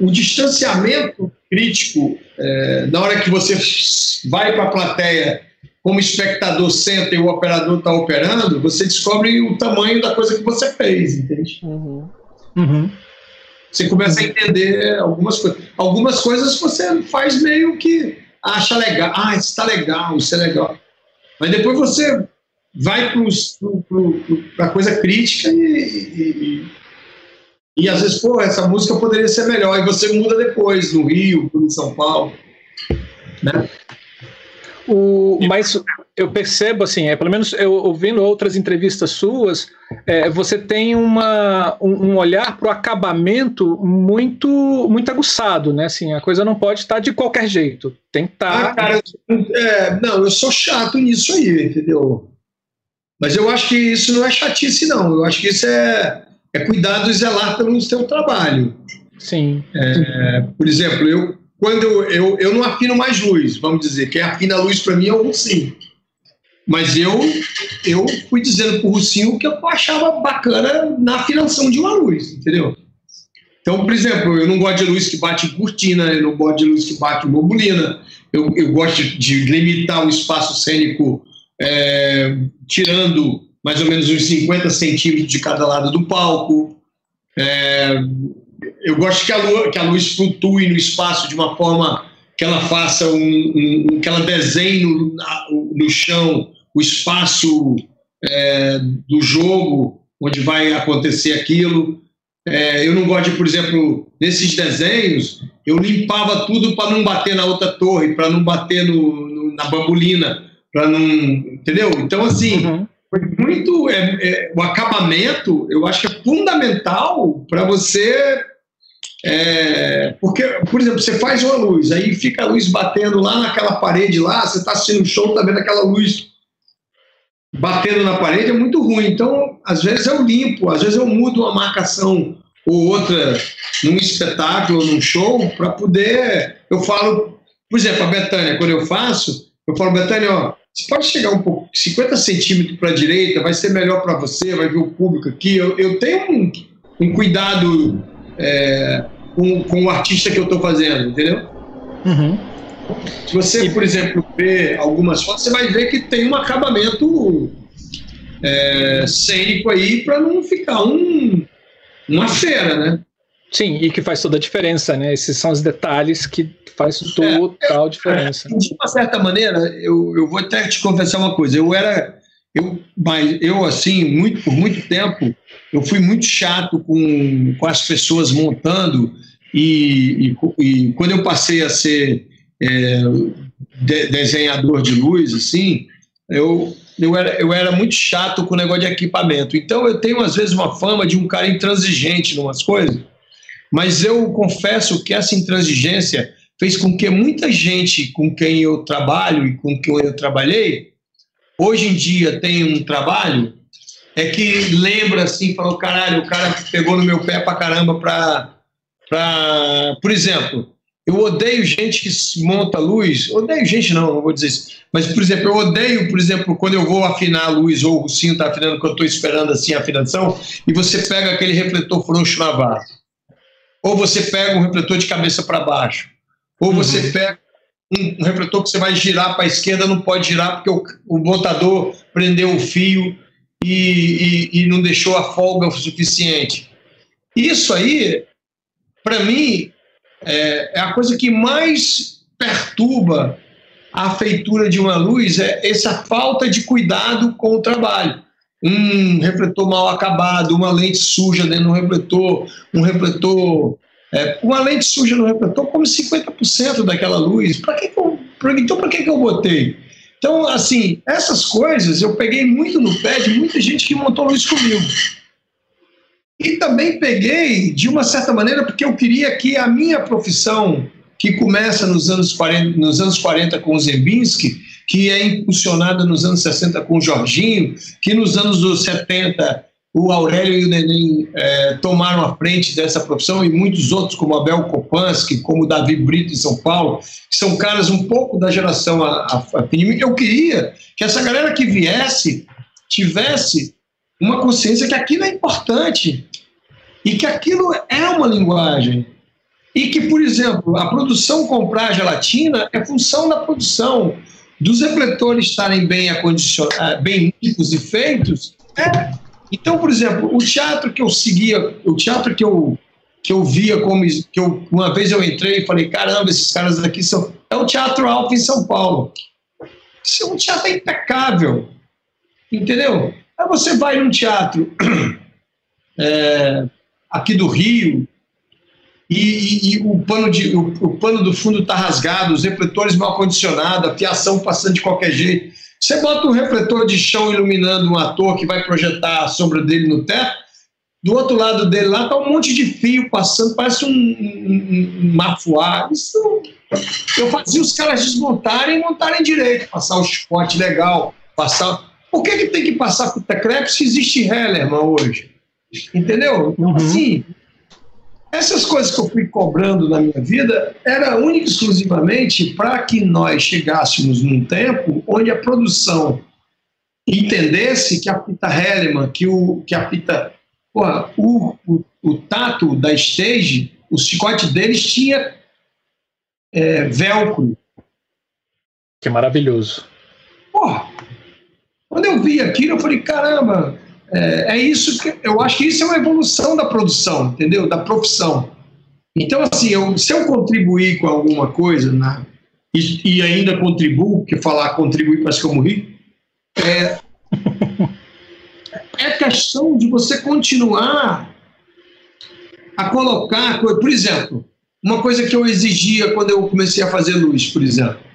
o distanciamento crítico, é, na hora que você vai para a plateia, como espectador senta e o operador está operando, você descobre o tamanho da coisa que você fez, entende? Uhum. Uhum. Você começa a entender algumas coisas. Algumas coisas você faz meio que acha legal. Ah, isso está legal, isso é legal. Mas depois você vai para a coisa crítica e, e, e, às vezes, pô, essa música poderia ser melhor, e você muda depois, no Rio, em São Paulo. Né? O, mas eu percebo, assim, é, pelo menos eu ouvindo outras entrevistas suas, é, você tem uma, um, um olhar para o acabamento muito muito aguçado, né? Assim, a coisa não pode estar de qualquer jeito. Tem que estar. Ah, cara, é, não, eu sou chato nisso aí, entendeu? Mas eu acho que isso não é chatice, não. Eu acho que isso é, é cuidado e zelar pelo seu trabalho. Sim. É, por exemplo, eu quando eu, eu, eu não afino mais luz, vamos dizer, quem afina a luz para mim é o Russinho. Mas eu, eu fui dizendo para o Russinho o que eu achava bacana na afinação de uma luz, entendeu? Então, por exemplo, eu não gosto de luz que bate em cortina, eu não gosto de luz que bate em bobulina, eu, eu gosto de limitar o espaço cênico é, tirando mais ou menos uns 50 centímetros de cada lado do palco. É, eu gosto que a, luz, que a luz flutue no espaço de uma forma que ela faça um, um que ela desenhe no, no chão o espaço é, do jogo onde vai acontecer aquilo. É, eu não gosto de, por exemplo, nesses desenhos, eu limpava tudo para não bater na outra torre, para não bater no, no, na bambolina, para não. Entendeu? Então, assim, uhum. Foi muito. É, é, o acabamento, eu acho que é fundamental para você. É, porque, por exemplo, você faz uma luz, aí fica a luz batendo lá naquela parede lá, você está assistindo um show, está vendo aquela luz batendo na parede é muito ruim. Então, às vezes eu limpo, às vezes eu mudo uma marcação ou outra num espetáculo, num show, para poder. Eu falo, por exemplo, a Betânia, quando eu faço, eu falo, Betânia, ó, você pode chegar um pouco, 50 centímetros para a direita, vai ser melhor para você, vai ver o público aqui. Eu, eu tenho um, um cuidado é, com, com o artista que eu estou fazendo, entendeu? Uhum. Se você, por exemplo, ver algumas fotos, você vai ver que tem um acabamento é, cênico aí para não ficar um, uma feira, né? Sim, e que faz toda a diferença, né? Esses são os detalhes que faz total é, diferença. De uma certa maneira, eu, eu vou até te confessar uma coisa. Eu era, eu, mas eu assim, muito por muito tempo, eu fui muito chato com, com as pessoas montando e, e, e quando eu passei a ser é, de, desenhador de luz, assim, eu, eu, era, eu era muito chato com o negócio de equipamento. Então eu tenho, às vezes, uma fama de um cara intransigente em umas coisas, mas eu confesso que essa intransigência fez com que muita gente com quem eu trabalho e com quem eu trabalhei, hoje em dia tem um trabalho, é que lembra assim, falou, caralho, o cara pegou no meu pé pra caramba pra, pra... Por exemplo, eu odeio gente que monta luz. Odeio gente, não, não vou dizer isso. Mas, por exemplo, eu odeio, por exemplo, quando eu vou afinar a luz ou o Rucinho está afinando, que eu estou esperando assim a afinação, e você pega aquele refletor frouxo na vase. Ou você pega um refletor de cabeça para baixo. Ou uhum. você pega um, um, refletor que você vai girar para a esquerda, não pode girar porque o, o botador prendeu o fio e, e, e não deixou a folga o suficiente. Isso aí, para mim, é, é a coisa que mais perturba a feitura de uma luz é essa falta de cuidado com o trabalho. Um refletor mal acabado, uma lente suja dentro do refletor, um refletor. É, uma lente suja no refletor come 50% daquela luz. Pra que que eu, então, para que, que eu botei? Então, assim, essas coisas eu peguei muito no pé de muita gente que montou luz comigo. E também peguei, de uma certa maneira, porque eu queria que a minha profissão, que começa nos anos 40, nos anos 40 com o Zembinski, que é impulsionada nos anos 60 com o Jorginho, que nos anos 70 o Aurélio e o Neném é, tomaram a frente dessa profissão e muitos outros, como Abel Kopansky, como Davi Brito em São Paulo, que são caras um pouco da geração a, a, a Eu queria que essa galera que viesse tivesse uma consciência que aquilo é importante e que aquilo é uma linguagem. E que, por exemplo, a produção comprar gelatina é função da produção. Dos refletores estarem bem acondicionados, eh, bem limpos e feitos. É. Então, por exemplo, o teatro que eu seguia, o teatro que eu, que eu via como. que eu, Uma vez eu entrei e falei: caramba, esses caras aqui são. É o Teatro Alto em São Paulo. Isso é um teatro impecável. Entendeu? Aí você vai num teatro (clears throat) é, aqui do Rio e, e, e o, pano de, o, o, pano do fundo está rasgado, os refletores mal condicionados, a fiação passando de qualquer jeito. Você bota um refletor de chão iluminando um ator que vai projetar a sombra dele no teto, do outro lado dele lá está um monte de fio passando, parece um, um, um mafuá. Isso, eu fazia os caras desmontarem e montarem direito, passar o chicote legal, passar por que, que tem que passar por Tecrep se existe Hellerman hoje? Entendeu? Então, uhum. assim, essas coisas que eu fui cobrando na minha vida era única e exclusivamente para que nós chegássemos num tempo onde a produção entendesse que a fita Hellman, que, o, que a fita. Porra, o, o, o tato da stage, o chicote deles tinha é, velcro. Que maravilhoso. Porra, quando eu vi aquilo, eu falei: caramba, é, é, isso que eu acho que isso é uma evolução da produção, entendeu? Da profissão. Então, assim, eu, se eu contribuir com alguma coisa na, e, e, ainda contribuo, porque falar contribuir parece que eu morri, é, (laughs) é questão de você continuar a colocar, por exemplo, uma coisa que eu exigia quando eu comecei a fazer luz, por exemplo.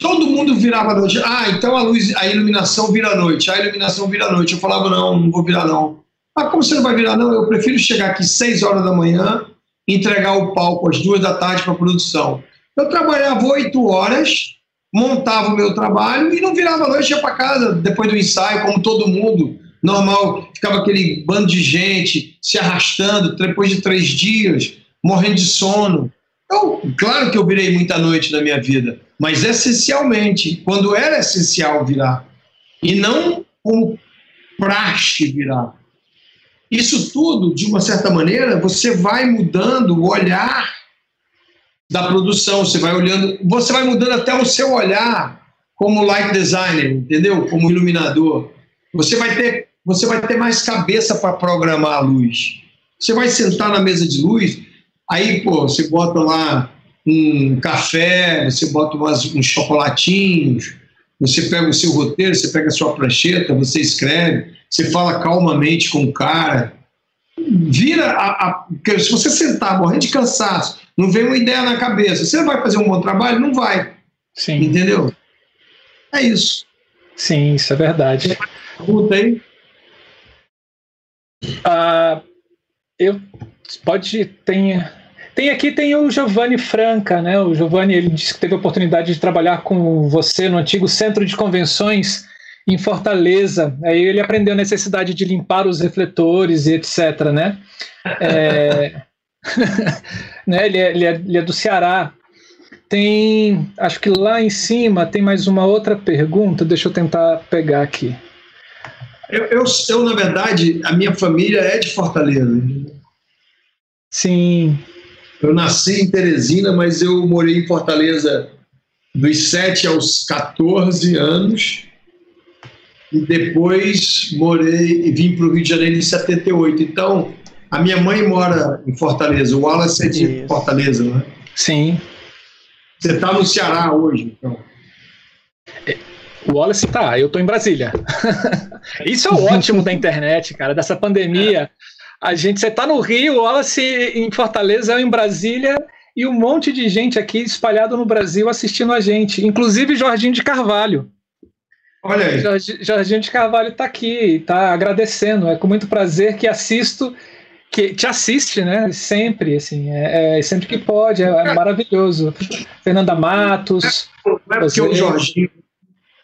Todo mundo virava à noite. Ah, então a luz, a iluminação vira à noite. A iluminação vira à noite. Eu falava, não, não vou virar não. Ah, como você não vai virar não? Eu prefiro chegar aqui 6 horas da manhã, entregar o palco às duas da tarde para a produção. Eu trabalhava oito horas, montava o meu trabalho e não virava à noite, ia para casa depois do ensaio, como todo mundo. Normal, ficava aquele bando de gente se arrastando depois de três dias, morrendo de sono. Então, claro que eu virei muita noite na minha vida, mas essencialmente, quando era essencial virar, e não como praxe virar. Isso tudo, de uma certa maneira, você vai mudando o olhar da produção, você vai olhando, você vai mudando até o seu olhar como light designer, entendeu? Como iluminador. Você vai ter, você vai ter mais cabeça para programar a luz. Você vai sentar na mesa de luz, aí, pô, você bota lá um café, você bota umas, uns chocolatinhos, você pega o seu roteiro, você pega a sua prancheta, você escreve, você fala calmamente com o cara. Vira a, a, se você sentar morrendo de cansaço, não vem uma ideia na cabeça, você vai fazer um bom trabalho? Não vai. Sim. Entendeu? É isso. Sim, isso é verdade. Pergunta aí. Ah, eu pode tem tem aqui tem o Giovanni Franca, né? O Giovanni ele disse que teve a oportunidade de trabalhar com você no antigo centro de convenções em Fortaleza. Aí ele aprendeu a necessidade de limpar os refletores e etc, né? É, (laughs) né? Ele, é, ele, é, ele é do Ceará. Tem, acho que lá em cima tem mais uma outra pergunta. Deixa eu tentar pegar aqui. Eu, eu, eu, na verdade, a minha família é de Fortaleza. Sim. Eu nasci em Teresina, mas eu morei em Fortaleza dos 7 aos 14 anos. E depois morei e vim para o Rio de Janeiro em 78. Então, a minha mãe mora em Fortaleza. O Wallace é de Isso. Fortaleza, né? Sim. Você está no Ceará hoje, então. O Wallace tá, eu estou em Brasília. (laughs) Isso é o ótimo da internet, cara, dessa pandemia. A gente, você tá no Rio, o Wallace em Fortaleza, eu em Brasília e um monte de gente aqui espalhado no Brasil assistindo a gente, inclusive Jorginho de Carvalho. Olha aí. Jorginho de Carvalho está aqui, está agradecendo. É com muito prazer que assisto, que te assiste, né? Sempre, assim, é, é sempre que pode, é, é maravilhoso. Fernanda Matos. Não é porque o Jorginho.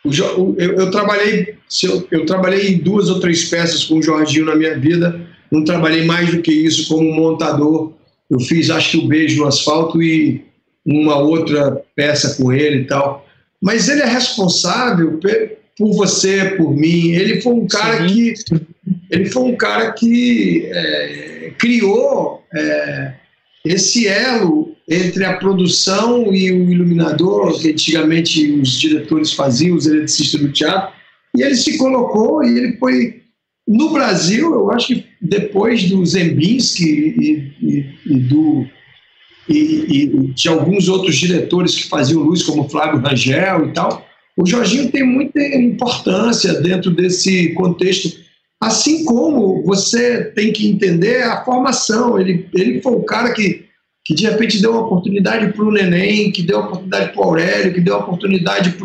O, eu, eu, trabalhei, eu, eu trabalhei em duas ou três peças com o Jorginho na minha vida não trabalhei mais do que isso como montador. Eu fiz, acho que o Beijo no Asfalto e uma outra peça com ele e tal. Mas ele é responsável por você, por mim. Ele foi um cara Sim. que ele foi um cara que é, criou é, esse elo entre a produção e o iluminador que antigamente os diretores faziam, os eletricistas do teatro. E ele se colocou e ele foi no Brasil, eu acho que depois do Zembinski e, e, e do, e, de alguns outros diretores que faziam luz, como Flávio Rangel e tal, o Jorginho tem muita importância dentro desse contexto, assim como você tem que entender a formação. Ele, ele foi o cara que, que de repente deu uma oportunidade para o Neném, que deu uma oportunidade para o Aurélio, que deu uma oportunidade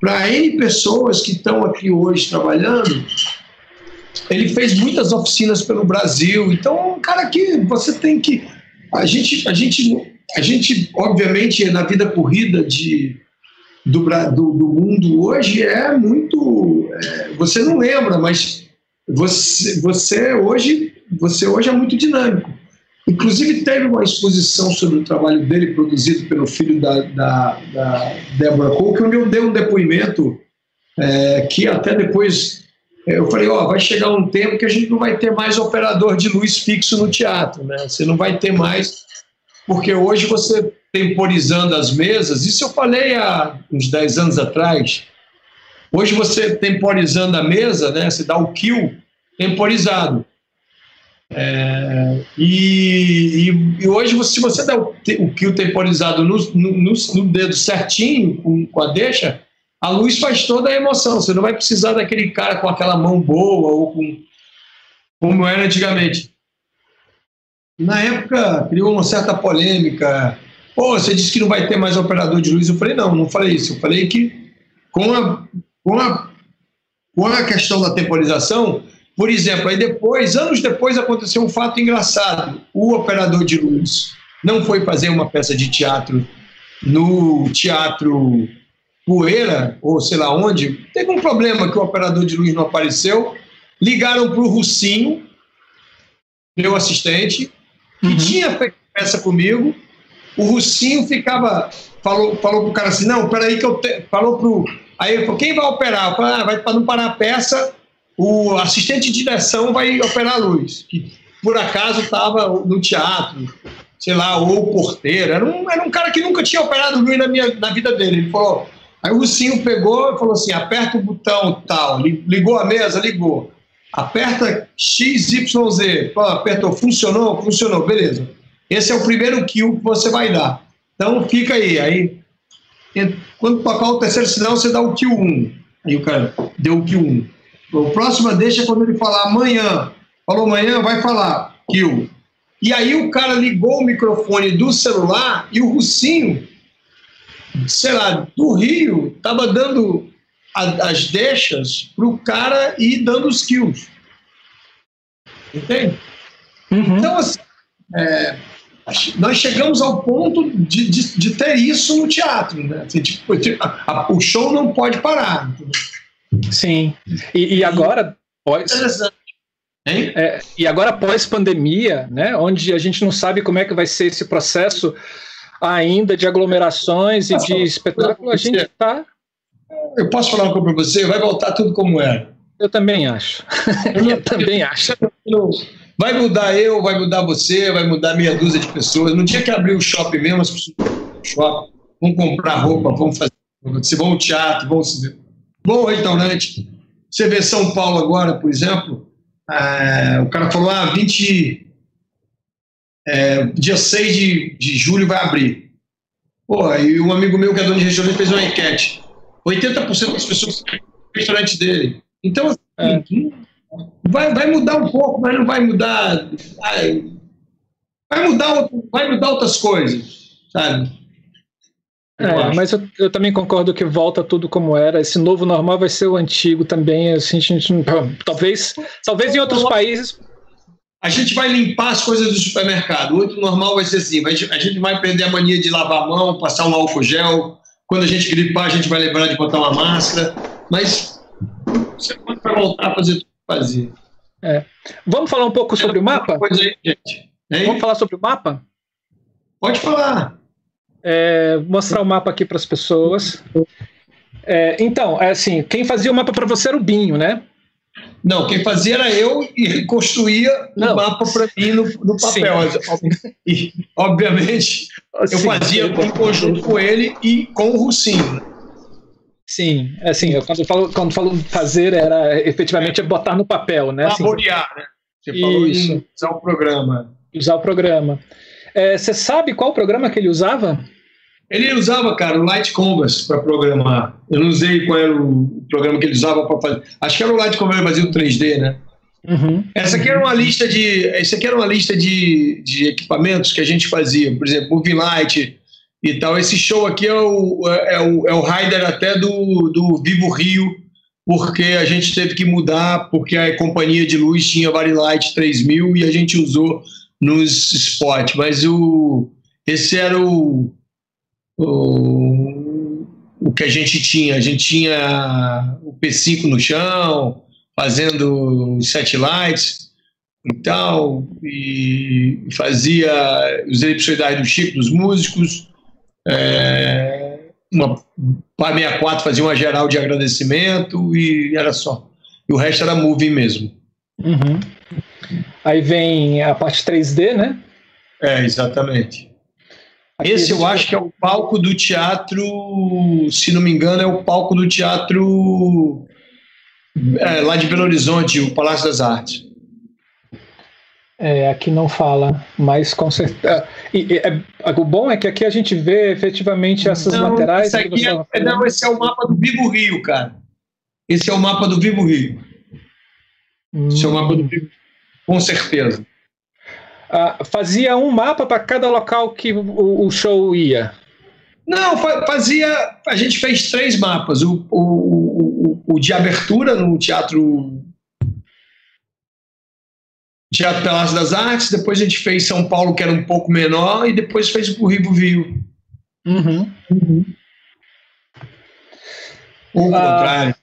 para N pessoas que estão aqui hoje trabalhando ele fez muitas oficinas pelo Brasil. Então, é um cara que você tem que. A gente, a gente, a gente obviamente, na vida corrida de, do, do, do mundo hoje é muito. É, você não lembra, mas você, você, hoje, você hoje é muito dinâmico. Inclusive, teve uma exposição sobre o trabalho dele, produzido pelo filho da, da, da Débora Cole, onde eu dei um depoimento é, que até depois eu falei: Ó, vai chegar um tempo que a gente não vai ter mais operador de luz fixo no teatro, né? Você não vai ter mais, porque hoje você temporizando as mesas, isso eu falei há uns 10 anos atrás. Hoje você temporizando a mesa, né? Você dá o kill temporizado. É, e, e, e, hoje, se você der o, o kill temporizado no, no, no dedo certinho, com, com, a deixa, a luz faz toda a emoção. Você não vai precisar daquele cara com aquela mão boa, ou com, como era antigamente. Na época, criou uma certa polêmica. Pô, você disse que não vai ter mais operador de luz. Eu falei, não, não falei isso. Eu falei que com a, com a, com a questão da temporização, por exemplo, aí depois, anos depois, aconteceu um fato engraçado. O operador de luz não foi fazer uma peça de teatro no teatro Poeira, ou sei lá onde. Teve um problema que o operador de luz não apareceu. Ligaram para o Russinho, meu assistente, que uhum. tinha feito peça comigo. O Russinho ficava, falou, falou para o cara assim: não, peraí, que eu. Te... Falou para o. Aí ele falou: quem vai operar? Eu falei, ah, vai para não parar a peça o assistente de direção vai operar a luz, que por acaso estava no teatro, sei lá, ou porteiro. Era um, era um cara que nunca tinha operado luz na, minha, na vida dele. Ele falou. Aí o Russinho pegou e falou assim: aperta o botão tal. Ligou a mesa? Ligou. Aperta XYZ. Apertou, funcionou? Funcionou, beleza. Esse é o primeiro kill que você vai dar. Então fica aí. Aí, quando tocar o terceiro sinal, você dá o kill 1. Aí o cara deu o kill 1. O próximo deixa quando ele falar amanhã. Falou amanhã, vai falar, kill. E aí o cara ligou o microfone do celular e o Russinho, sei lá, do Rio, estava dando a, as deixas para o cara ir dando os kills. Entende? Uhum. Então, assim, é, nós chegamos ao ponto de, de, de, ter isso no teatro. Né? Assim, tipo, a, a, o show não pode parar. Entendeu? Sim. E, e agora, pós. É, e agora pós pandemia, né, onde a gente não sabe como é que vai ser esse processo ainda de aglomerações e de espetáculo, a gente está. Eu posso falar uma coisa para você? Vai voltar tudo como era. Eu também acho. eu (laughs) também acho. Vai mudar eu, vai mudar você, vai mudar meia dúzia de pessoas. No dia que abrir o shopping mesmo, as pessoas vão shopping, vão comprar roupa, vão fazer, vão ao teatro, vão se bom restaurante. Você vê São Paulo agora, por exemplo, é, o cara falou, ah, 20, é, dia 6 de, de julho vai abrir. Pô, e um amigo meu que é dono de restaurante fez uma enquete. 80% das pessoas no restaurante dele. Então, assim, é. vai, vai mudar um pouco, mas não vai mudar. Vai, vai, mudar, vai mudar outras coisas, sabe? É, mas eu, eu, também concordo que volta tudo como era. Esse novo normal vai ser o antigo também. Assim, a gente, talvez, talvez em outros países. A gente vai limpar as coisas do supermercado. O outro normal vai ser assim: vai, a gente vai perder a mania de lavar a mão, passar um álcool gel. Quando a gente gripar, a gente vai lembrar de botar uma máscara. Mas você vai voltar a fazer tudo que fazia. É. Vamos falar um pouco sobre o mapa? Aí, gente. Vamos falar sobre o mapa? Pode falar é, mostrar o mapa aqui para as pessoas. É, então, é assim, quem fazia o mapa para você era o Binho, né? Não, quem fazia era eu e construía o mapa para mim no, no papel. E, obviamente, eu fazia em conjunto com ele e com o Russinho. Sim, é assim, eu, quando, falo, quando falo fazer, era efetivamente botar no papel, né? Saborear, assim, né? Você falou isso. usar o programa. Usar o programa. É, você sabe qual programa que ele usava? Ele usava, cara, o Light Canvas para programar. Eu não sei qual era o programa que ele usava para fazer. Acho que era o Light Canvas o 3D, né? Uhum. Essa aqui era uma lista de, essa aqui era uma lista de, de equipamentos que a gente fazia, por exemplo, Moving Light e tal. Esse show aqui é o, é o, é o rider até do, do Vivo Rio, porque a gente teve que mudar, porque a companhia de luz tinha Light 3000 e a gente usou nos spots, mas o, esse era o, o, o que a gente tinha. A gente tinha o P5 no chão, fazendo satellites. e tal, e fazia os elipsoidais do Chico, dos músicos, é, uma para 64 fazia uma geral de agradecimento e era só. E o resto era movie mesmo. Uhum. Aí vem a parte 3D, né? É, exatamente. Esse eu acho que é o palco do teatro, se não me engano, é o palco do teatro é, lá de Belo Horizonte, o Palácio das Artes. É, aqui não fala, mas com certeza. E, é, o bom é que aqui a gente vê efetivamente essas não, laterais. Aqui é, não, esse é o mapa do Vivo Rio, cara. Esse é o mapa do Vivo Rio. Hum. Esse é o mapa do Vivo Com certeza. Ah, fazia um mapa para cada local que o, o, show ia? Não, fazia. A gente fez três mapas. O, o, o, o de abertura no Teatro Teatro Palácio das Artes, depois a gente fez São Paulo, que era um pouco menor, e depois fez o Rio Viu. Uhum. Uhum. Ou ah, contrário.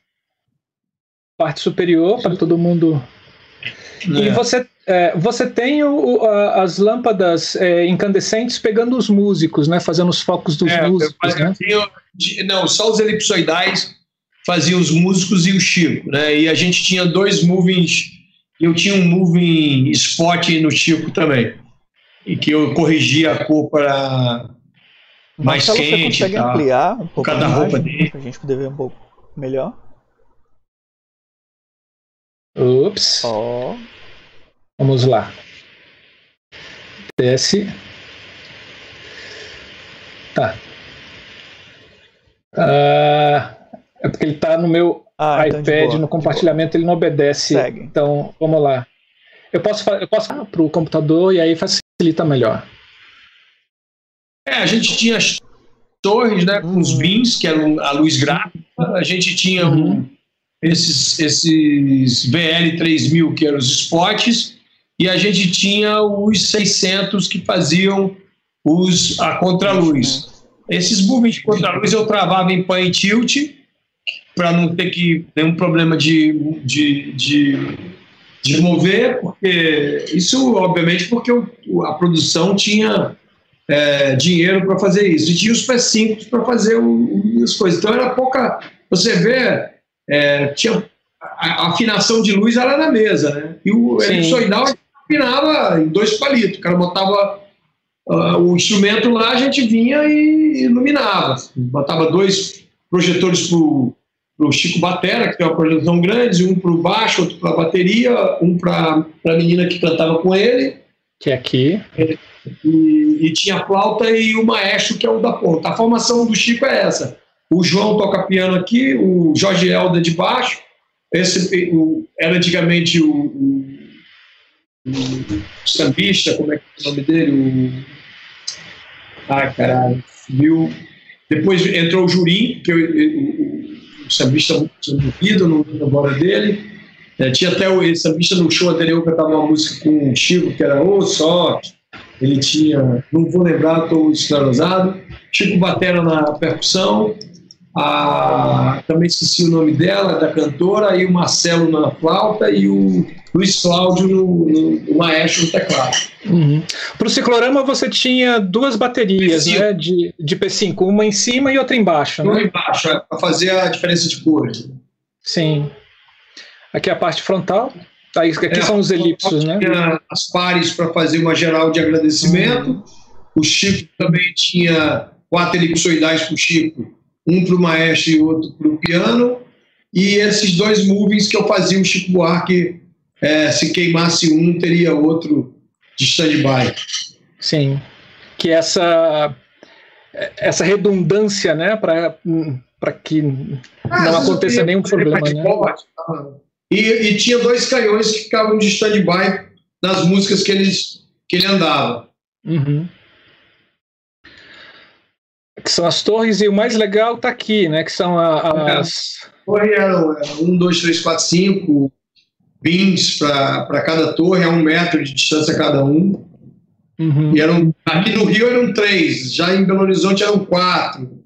Parte superior, para todo mundo. É. E você, é, você tem o, a, as lâmpadas é, incandescentes pegando os músicos, né? Fazendo os focos dos é, músicos. né? não, só os elipsoidais faziam os músicos e o Chico, né? E a gente tinha dois movings eu tinha um moving spot no Chico também, e que eu corrigia a cor para mais Marcelo, quente. Você consegue ampliar um pouco cada roupa dele para a gente poder ver um pouco melhor? Ups. Oh. Vamos lá. Desce. Tá. Uh, é porque ele está no meu ah, então iPad boa, no compartilhamento ele não obedece. Segue. Então, vamos lá. Eu posso, eu posso para o computador e aí facilita melhor. É, a gente tinha as torres, né, com os bins, que eram a luz gráfica. A gente tinha uhum. esses, esses VL3000, que eram os spots. E a gente tinha os 600 que faziam os, a contraluz. Esses moviments de contraluz eu travava em pan tilt para não ter que ter um problema de, de, de, de mover, porque isso, obviamente, porque o, a produção tinha é, dinheiro para fazer isso, e tinha os P5 para fazer o, as coisas. Então era pouca. Você vê, é, tinha a, a, afinação de luz era na mesa, né? E o elipsoidal afinava em dois palitos. O cara botava uh, o instrumento lá, a gente vinha e iluminava. Botava dois projetores para para o Chico Batera, que tem uma projeção grande, um para o baixo, outro para a bateria, um para a menina que cantava com ele. Que é aqui. E, e, tinha flauta e o maestro, que é o da ponta. A formação do Chico é essa. O João toca piano aqui, o Jorge Helder de baixo. Esse o, era antigamente o, o, o sambista, como é que é o nome dele? O, ai, caralho. Viu? Depois entrou o Jurim, que o, o sambista envolvido no trabalho dele. É, tinha até o sambista no show anterior cantava uma música com o Chico, que era O Sorte. Ele tinha, não vou lembrar, estou esclerosado. Chico Batera na percussão, a, também esqueci o nome dela, da cantora, e o Marcelo na flauta e o Luiz Cláudio no, no, no maestro no teclado. Uhum. Para o ciclorama você tinha duas baterias né, de, de P5, uma em cima e outra embaixo. Uma né? embaixo, é, para fazer a diferença de cor. Sim. Aqui é a parte frontal. Aí, aqui é, são os elipsos, né? As pares para fazer uma geral de agradecimento. Uhum. O Chico também tinha quatro elipsoidais para o Chico um para o maestro e outro para o piano, e esses dois movies que eu fazia o Chico Buarque, é, se queimasse um, teria outro de stand-by. Sim. Que essa, essa redundância, né, para que ah, não aconteça nenhum problema. Né? E, e, tinha dois canhões que ficavam de stand-by nas músicas que, eles, que ele andava. Uhum. Que são as torres, e o mais legal está aqui, né? Que são a, as. É, torre era 1, 2, 3, 4, 5, bins para cada torre, a um metro de distância cada um. Uhum. E eram, aqui no Rio eram três, já em Belo Horizonte eram quatro.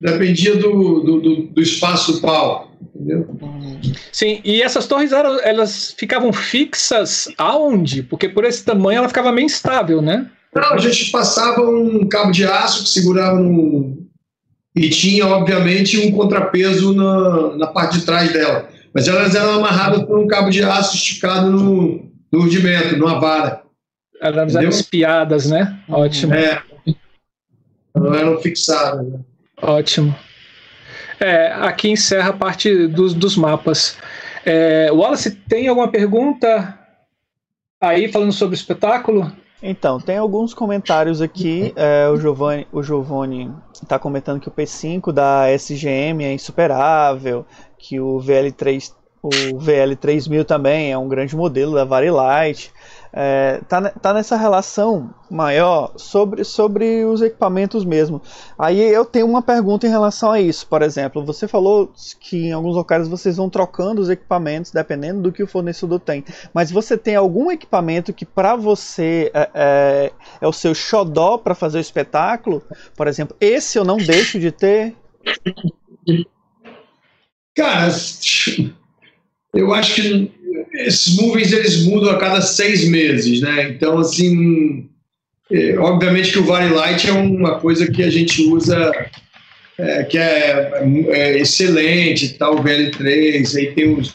Dependia do, do, do, do espaço do pau. entendeu? Sim, e essas torres eram, elas ficavam fixas aonde? Porque por esse tamanho ela ficava meio instável, né? Não, a gente passava um cabo de aço que segurava no e tinha, obviamente, um contrapeso na, na parte de trás dela. Mas elas eram amarradas por um cabo de aço esticado no, no rudimento, numa vara. Elas eram espiadas, né? Ótimo. É. Não eram fixadas. Né? Ótimo. É, aqui encerra a parte dos, dos mapas. É, Wallace, tem alguma pergunta aí falando sobre o espetáculo? Então, tem alguns comentários aqui. É, o Giovanni o Giovanni está comentando que o P5 da SGM é insuperável, que o VL3 o VL3000 também é um grande modelo da Varilight é, tá, tá nessa relação maior sobre, sobre os equipamentos mesmo. Aí eu tenho uma pergunta em relação a isso. Por exemplo, você falou que em alguns locais vocês vão trocando os equipamentos dependendo do que o fornecedor tem. Mas você tem algum equipamento que para você é, é, é, o seu xodó para fazer o espetáculo? Por exemplo, esse eu não deixo de ter? Cara, eu acho que esses movies eles mudam a cada seis meses, né? Então, assim, é, obviamente que o Valley Light é uma coisa que a gente usa, é, que é, é, excelente tal, o VL3, aí tem os,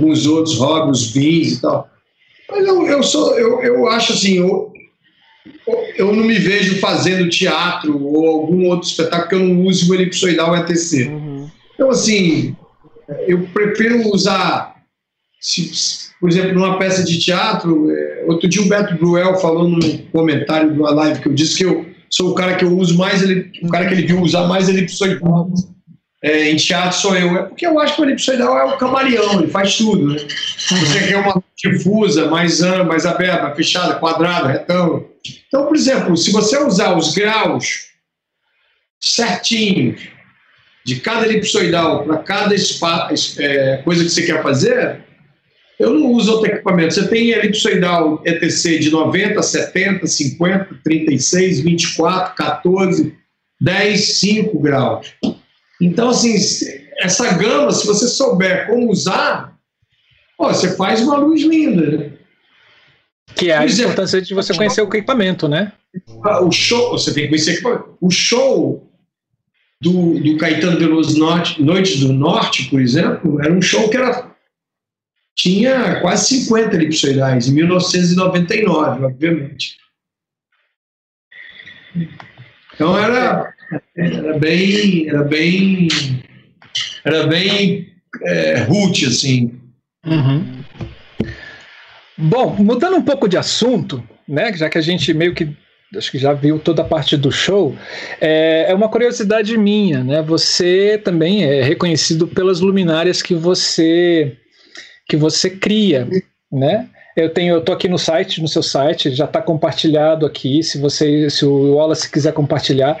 uns outros hobbies, os VINs e tal. Mas eu, eu, sou, eu, eu acho assim, eu, eu não me vejo fazendo teatro ou algum outro espetáculo que eu não use o elipsoidal ETC. Uhum. Então, assim, eu prefiro usar se, por exemplo, numa peça de teatro, é, outro dia o Beto Bruel falou num comentário uma live que eu disse que eu sou o cara que eu uso mais, ele, o cara que ele viu usar mais elipsoidal é, em teatro sou eu. É porque eu acho que o elipsoidal é o camaleão, ele faz tudo, né? Você quer uma difusa, mais ampla, mais aberta, fechada, quadrada, retângulo. Então, por exemplo, se você usar os graus certinhos de cada elipsoidal para cada espaço, é, coisa que você quer fazer, eu não uso outro equipamento. Você tem elipsoidal ETC de 90, 70, 50, 36, 24, 14, 10, 5 graus. Então, assim, essa gama, se você souber como usar, ó, você faz uma luz linda. Né? Que é a importância de você conhecer o equipamento, né? O show, você tem que conhecer o equipamento. O show do, do Caetano Veloso Norte, Noites do Norte, por exemplo, era um show que era tinha quase 50 elipsoidais, em 1999, obviamente. Então era, era bem, era bem, era bem é, root, assim. Uhum. Bom, mudando um pouco de assunto, né, já que a gente meio que acho que já viu toda a parte do show, é, é, uma curiosidade minha, né? Você também é reconhecido pelas luminárias que você que você cria, né? Eu tenho, eu tô aqui no site, no seu site, já está compartilhado aqui. Se você, se o Wallace quiser compartilhar,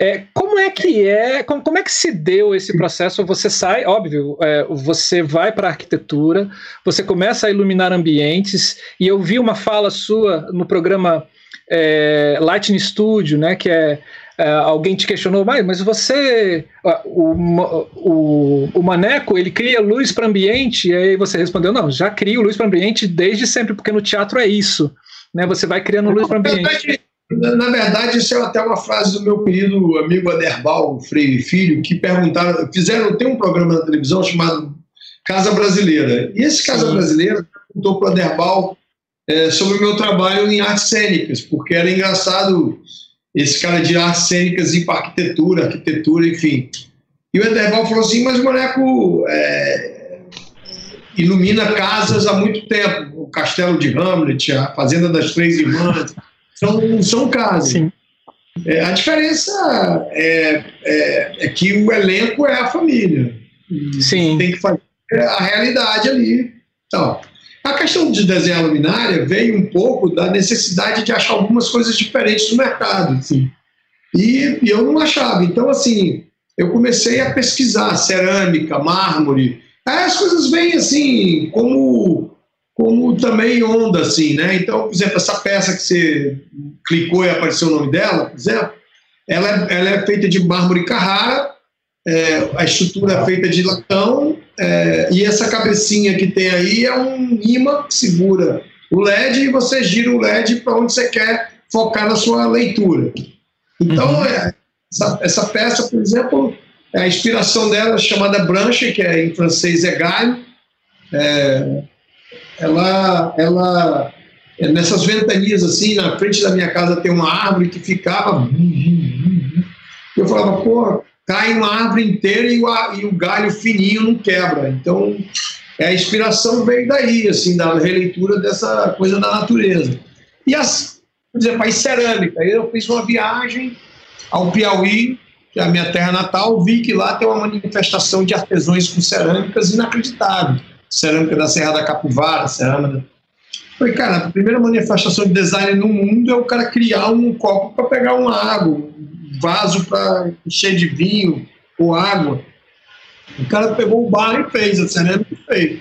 é, como é que é, como, como é que se deu esse processo? Você sai, óbvio, é, você vai para a arquitetura, você começa a iluminar ambientes. E eu vi uma fala sua no programa é, Lightning Studio, né? Que é é, alguém te questionou, mas, mas você, o, o, o Maneco, ele cria luz para ambiente, e aí você respondeu, não, já crio luz para ambiente desde sempre, porque no teatro é isso, né? Você vai criando luz para ambiente. Na verdade, isso é até uma frase do meu querido amigo Aderbal Freire Filho, que perguntaram, fizeram, tem um programa na televisão chamado Casa Brasileira, e esse Casa Sim. Brasileira perguntou para o Aderbal é, sobre o meu trabalho em artes cênicas, porque era engraçado esse cara de artes cênicas e para arquitetura, arquitetura, enfim. E o Ederval falou assim, mas o Maneco é, ilumina casas há muito tempo. O Castelo de Hamlet, a Fazenda das Três Irmãs, são, são casas. Sim. É, a diferença é, é, é, que o elenco é a família. Sim. Tem que fazer a realidade ali. Então, a questão de desenhar luminária veio um pouco da necessidade de achar algumas coisas diferentes no mercado, assim. E, e eu não achava. Então, assim, eu comecei a pesquisar cerâmica, mármore. Aí as coisas vêm assim, como, como também onda, assim, né? Então, por exemplo, essa peça que você clicou e apareceu o nome dela, por exemplo, ela é, ela é feita de mármore Carrara, é, a estrutura é feita de latão, é, e essa cabecinha que tem aí é um imã que segura o LED e você gira o LED para onde você quer focar na sua leitura. Então, uhum. é, essa, essa, peça, por exemplo, é a inspiração dela chamada Branche, que é em francês é galho. É, ela, ela é, nessas ventanias assim, na frente da minha casa tem uma árvore que ficava. Eu falava, pô, cai uma árvore inteira e o, e o galho fininho não quebra. Então, é, a inspiração veio daí, assim, da releitura dessa coisa da natureza. E as, por exemplo, a cerâmica. Eu fiz uma viagem ao Piauí, que é a minha terra natal, vi que lá tem uma manifestação de artesãos com cerâmicas inacreditável. Cerâmica da Serra da Capivara, cerâmica. Falei, cara, a primeira manifestação de design no mundo é o cara criar um copo para pegar uma água, vaso para encher de vinho ou água. O cara pegou o bar e fez, a cerâmica e fez.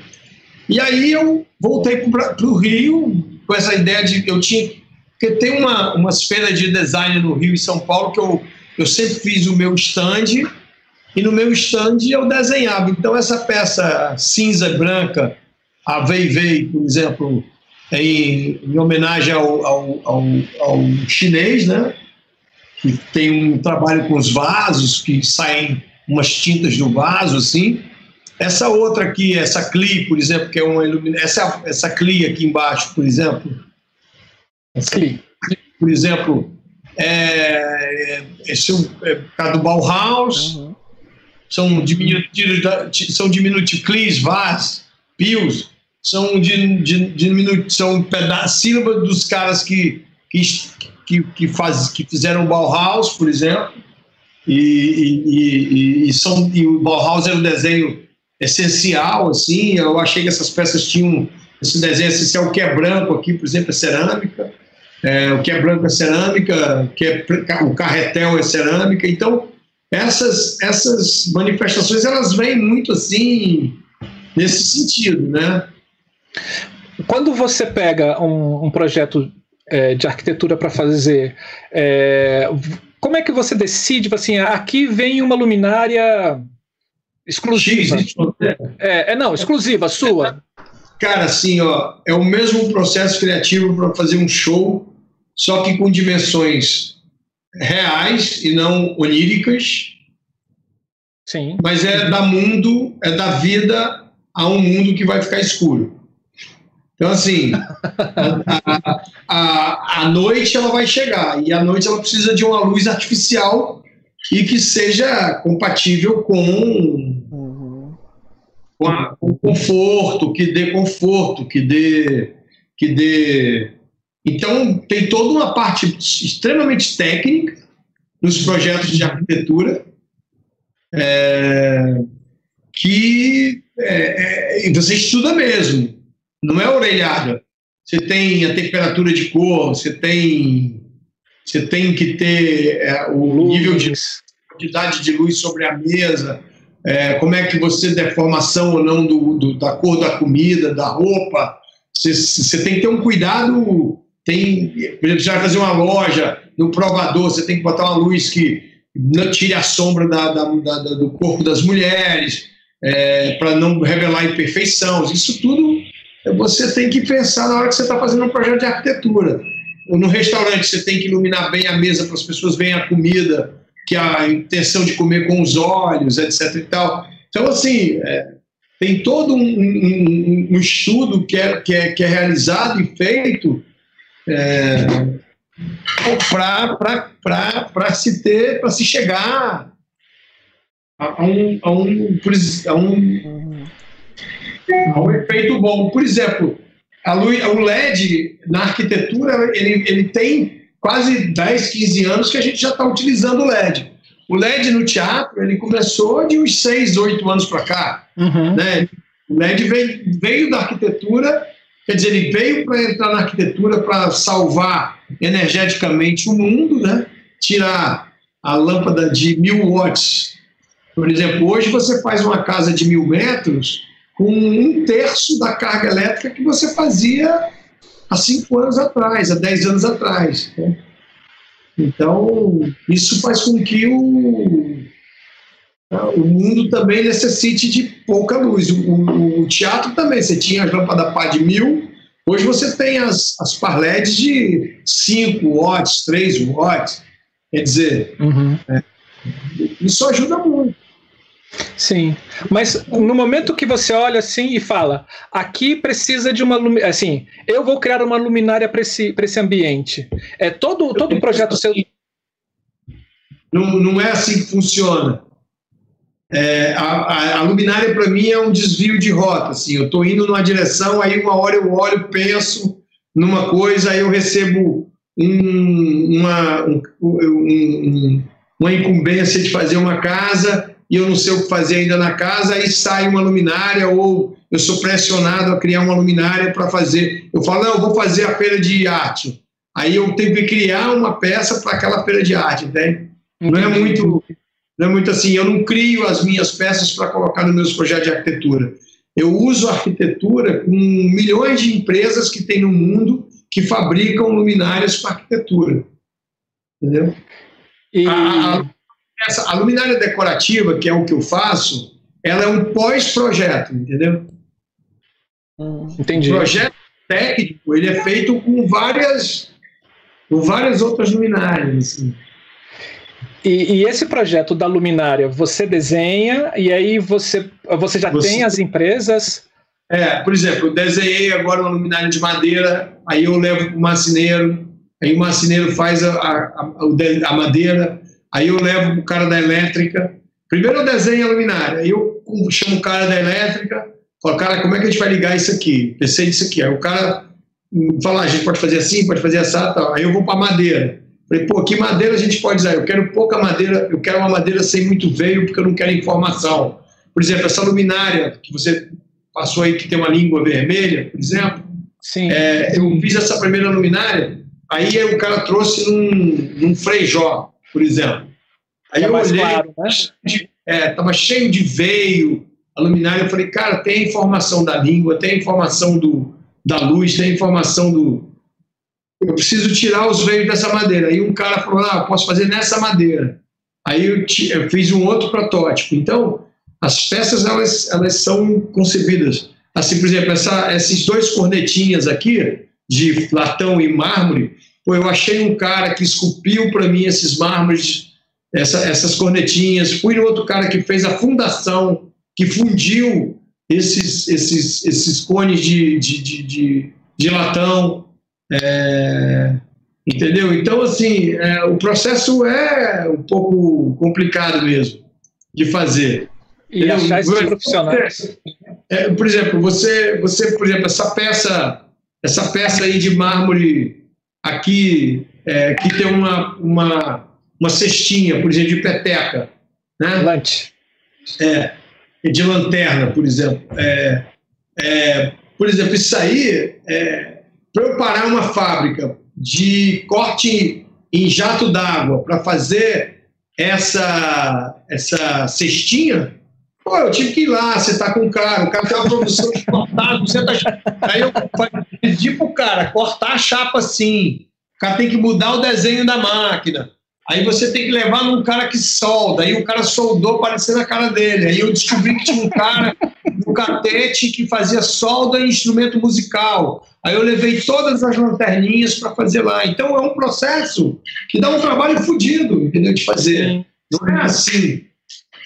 E aí eu voltei para o Rio com essa ideia de eu tinha porque tem uma, umas feiras de design no Rio e São Paulo que eu, eu sempre fiz o meu stand e no meu stand eu desenhava. Então essa peça cinza e branca, a Vei Vei, por exemplo, em, em homenagem ao, ao, ao, ao, chinês, né? Que tem um trabalho com os vasos, que saem umas tintas do vaso, assim. Essa outra aqui, essa Cli, por exemplo, que é uma iluminação, essa, essa Cli aqui embaixo, por exemplo, Assim, por exemplo, é, esse é, é caso do Bauhaus, uhum. são diminutivos, são diminutivos, VAS, PIOS, são, de, de, diminu, são sílabas dos caras que, que, que, que, faz, que fizeram Bauhaus, por exemplo, e, e, e, e, são, e o Bauhaus é um desenho essencial, assim, eu achei que essas peças tinham esse desenho essencial que é branco aqui, por exemplo, é cerâmica, é, o que é branco é cerâmica, o que é o carretel é cerâmica. Então, essas, essas manifestações elas vêm muito assim nesse sentido, né? Quando você pega um, um projeto é, de arquitetura para fazer, é, como é que você decide, tipo assim, aqui vem uma luminária exclusiva? É, é não, exclusiva, sua. Cara, assim, ó, é o mesmo processo criativo para fazer um show só que com dimensões reais e não oníricas. Sim. Mas é da mundo, é da vida a um mundo que vai ficar escuro. Então, assim, a, a, a, noite ela vai chegar e a noite ela precisa de uma luz artificial e que seja compatível com, uhum. com, a, com conforto, que dê conforto, que dê, que dê então, tem toda uma parte extremamente técnica nos projetos de arquitetura é, que é, é, você estuda mesmo, não é orelhada. Você tem a temperatura de cor, você tem, você tem que ter é, o nível de quantidade de luz sobre a mesa, é, como é que você deformação ou não do, do, da cor da comida, da roupa. Você, você tem que ter um cuidado tem, por exemplo, você vai fazer uma loja no provador, você tem que botar uma luz que não tire a sombra da, da, da, do corpo das mulheres, é, para não revelar imperfeição. Isso tudo você tem que pensar na hora que você está fazendo um projeto de arquitetura. Ou no restaurante, você tem que iluminar bem a mesa para as pessoas verem a comida, que a intenção de comer com os olhos, etc. E tal. Então, assim, é, tem todo um, um, um estudo que é, que, é, que é realizado e feito é, para se ter, para se chegar a, um, a, um, a, um, um efeito bom. Por exemplo, a luz, o LED na arquitetura ele, ele tem quase 10, 15 anos que a gente já está utilizando o LED. O LED no teatro ele começou de uns 6, 8 anos para cá. Uhum. Né? O LED veio, veio da arquitetura Quer dizer, ele veio para entrar na arquitetura para salvar energeticamente o mundo, né? tirar a lâmpada de mil watts. Por exemplo, hoje você faz uma casa de mil metros com um terço da carga elétrica que você fazia há cinco anos atrás, há dez anos atrás. Né? Então, isso faz com que o, o mundo também necessite de pouca luz. O, o, o teatro também, você tinha as lâmpadas pá de mil, hoje você tem as, as par LEDs de 5 watts, 3 watts. Quer dizer, uhum. é, isso ajuda muito. Sim, mas no momento que você olha assim e fala, aqui precisa de uma assim, eu vou criar uma luminária para esse, esse ambiente. É todo todo o projeto seu. Não, não é assim que funciona. É, a, a, a, luminária para mim é um desvio de rota. Assim, eu estou indo numa direção, aí uma hora eu olho, penso numa coisa, aí eu recebo um, uma, um, um, uma incumbência de fazer uma casa e eu não sei o que fazer ainda na casa, aí sai uma luminária ou eu sou pressionado a criar uma luminária para fazer. Eu falo, não, eu vou fazer a feira de arte. Aí eu tenho que criar uma peça para aquela feira de arte, entende? Não é muito não é muito assim, eu não crio as minhas peças para colocar nos meus projetos de arquitetura. Eu uso a arquitetura com milhões de empresas que tem no mundo que fabricam luminárias para arquitetura. Entendeu? E... A, a, essa, a luminária decorativa, que é o que eu faço, ela é um pós-projeto, entendeu? Hum, entendi. O projeto técnico, ele é feito com várias, com várias outras luminárias. Assim. E, e, esse projeto da luminária, você desenha e aí você, você já você... tem as empresas? É, por exemplo, eu desenhei agora uma luminária de madeira, aí eu levo para o marceneiro, aí o marceneiro faz a, a, a, a madeira, aí eu levo para o cara da elétrica. Primeiro eu desenho a luminária, aí eu chamo o cara da elétrica, falo, cara, como é que a gente vai ligar isso aqui? Pensei nisso aqui. Aí o cara fala, ah, a gente pode fazer assim, pode fazer assim, tal. Aí eu vou para a madeira. Falei, pô, que madeira a gente pode usar? Eu quero pouca madeira, eu quero uma madeira sem muito veio, porque eu não quero informação. Por exemplo, essa luminária que você passou aí, que tem uma língua vermelha, por exemplo. Sim. É, eu fiz essa primeira luminária, aí o cara trouxe num, num freijó, por exemplo. Aí é eu olhei, claro, né? estava é, cheio de veio, a luminária, eu falei, cara, tem informação da língua, tem informação do, da luz, tem informação do, eu preciso tirar os veios dessa madeira. Aí um cara falou, ah, posso fazer nessa madeira. Aí eu, eu, fiz um outro protótipo. Então, as peças, elas, elas são concebidas. Assim, por exemplo, essa, esses dois cornetinhas aqui, de latão e mármore, pô, eu achei um cara que esculpiu para mim esses mármores, essa, essas cornetinhas. Fui no outro cara que fez a fundação, que fundiu esses, esses, esses cones de, de, de, de, de latão. É, entendeu? Então, assim, é, o processo é um pouco complicado mesmo de fazer. E entendeu? achar esses profissionais. É, por exemplo, você, você, por exemplo, essa peça, essa peça aí de mármore aqui, é, que tem uma, uma, uma cestinha, por exemplo, de peteca, né? Lante. É, de lanterna, por exemplo. É, é, por exemplo, isso aí é, para eu parar uma fábrica de corte em jato d'água para fazer essa, essa cestinha, pô, eu tive que ir lá, você tá com o cara, o cara tem uma produção de cortar 200 Aí eu pedi pro cara cortar a chapa assim, o cara tem que mudar o desenho da máquina. Aí você tem que levar num cara que solda. Aí o cara soldou parecendo a cara dele. Aí eu descobri que tinha um cara no catete que fazia solda em instrumento musical. Aí eu levei todas as lanterninhas para fazer lá. Então é um processo que dá um trabalho fodido, entendeu? De fazer. Não é assim.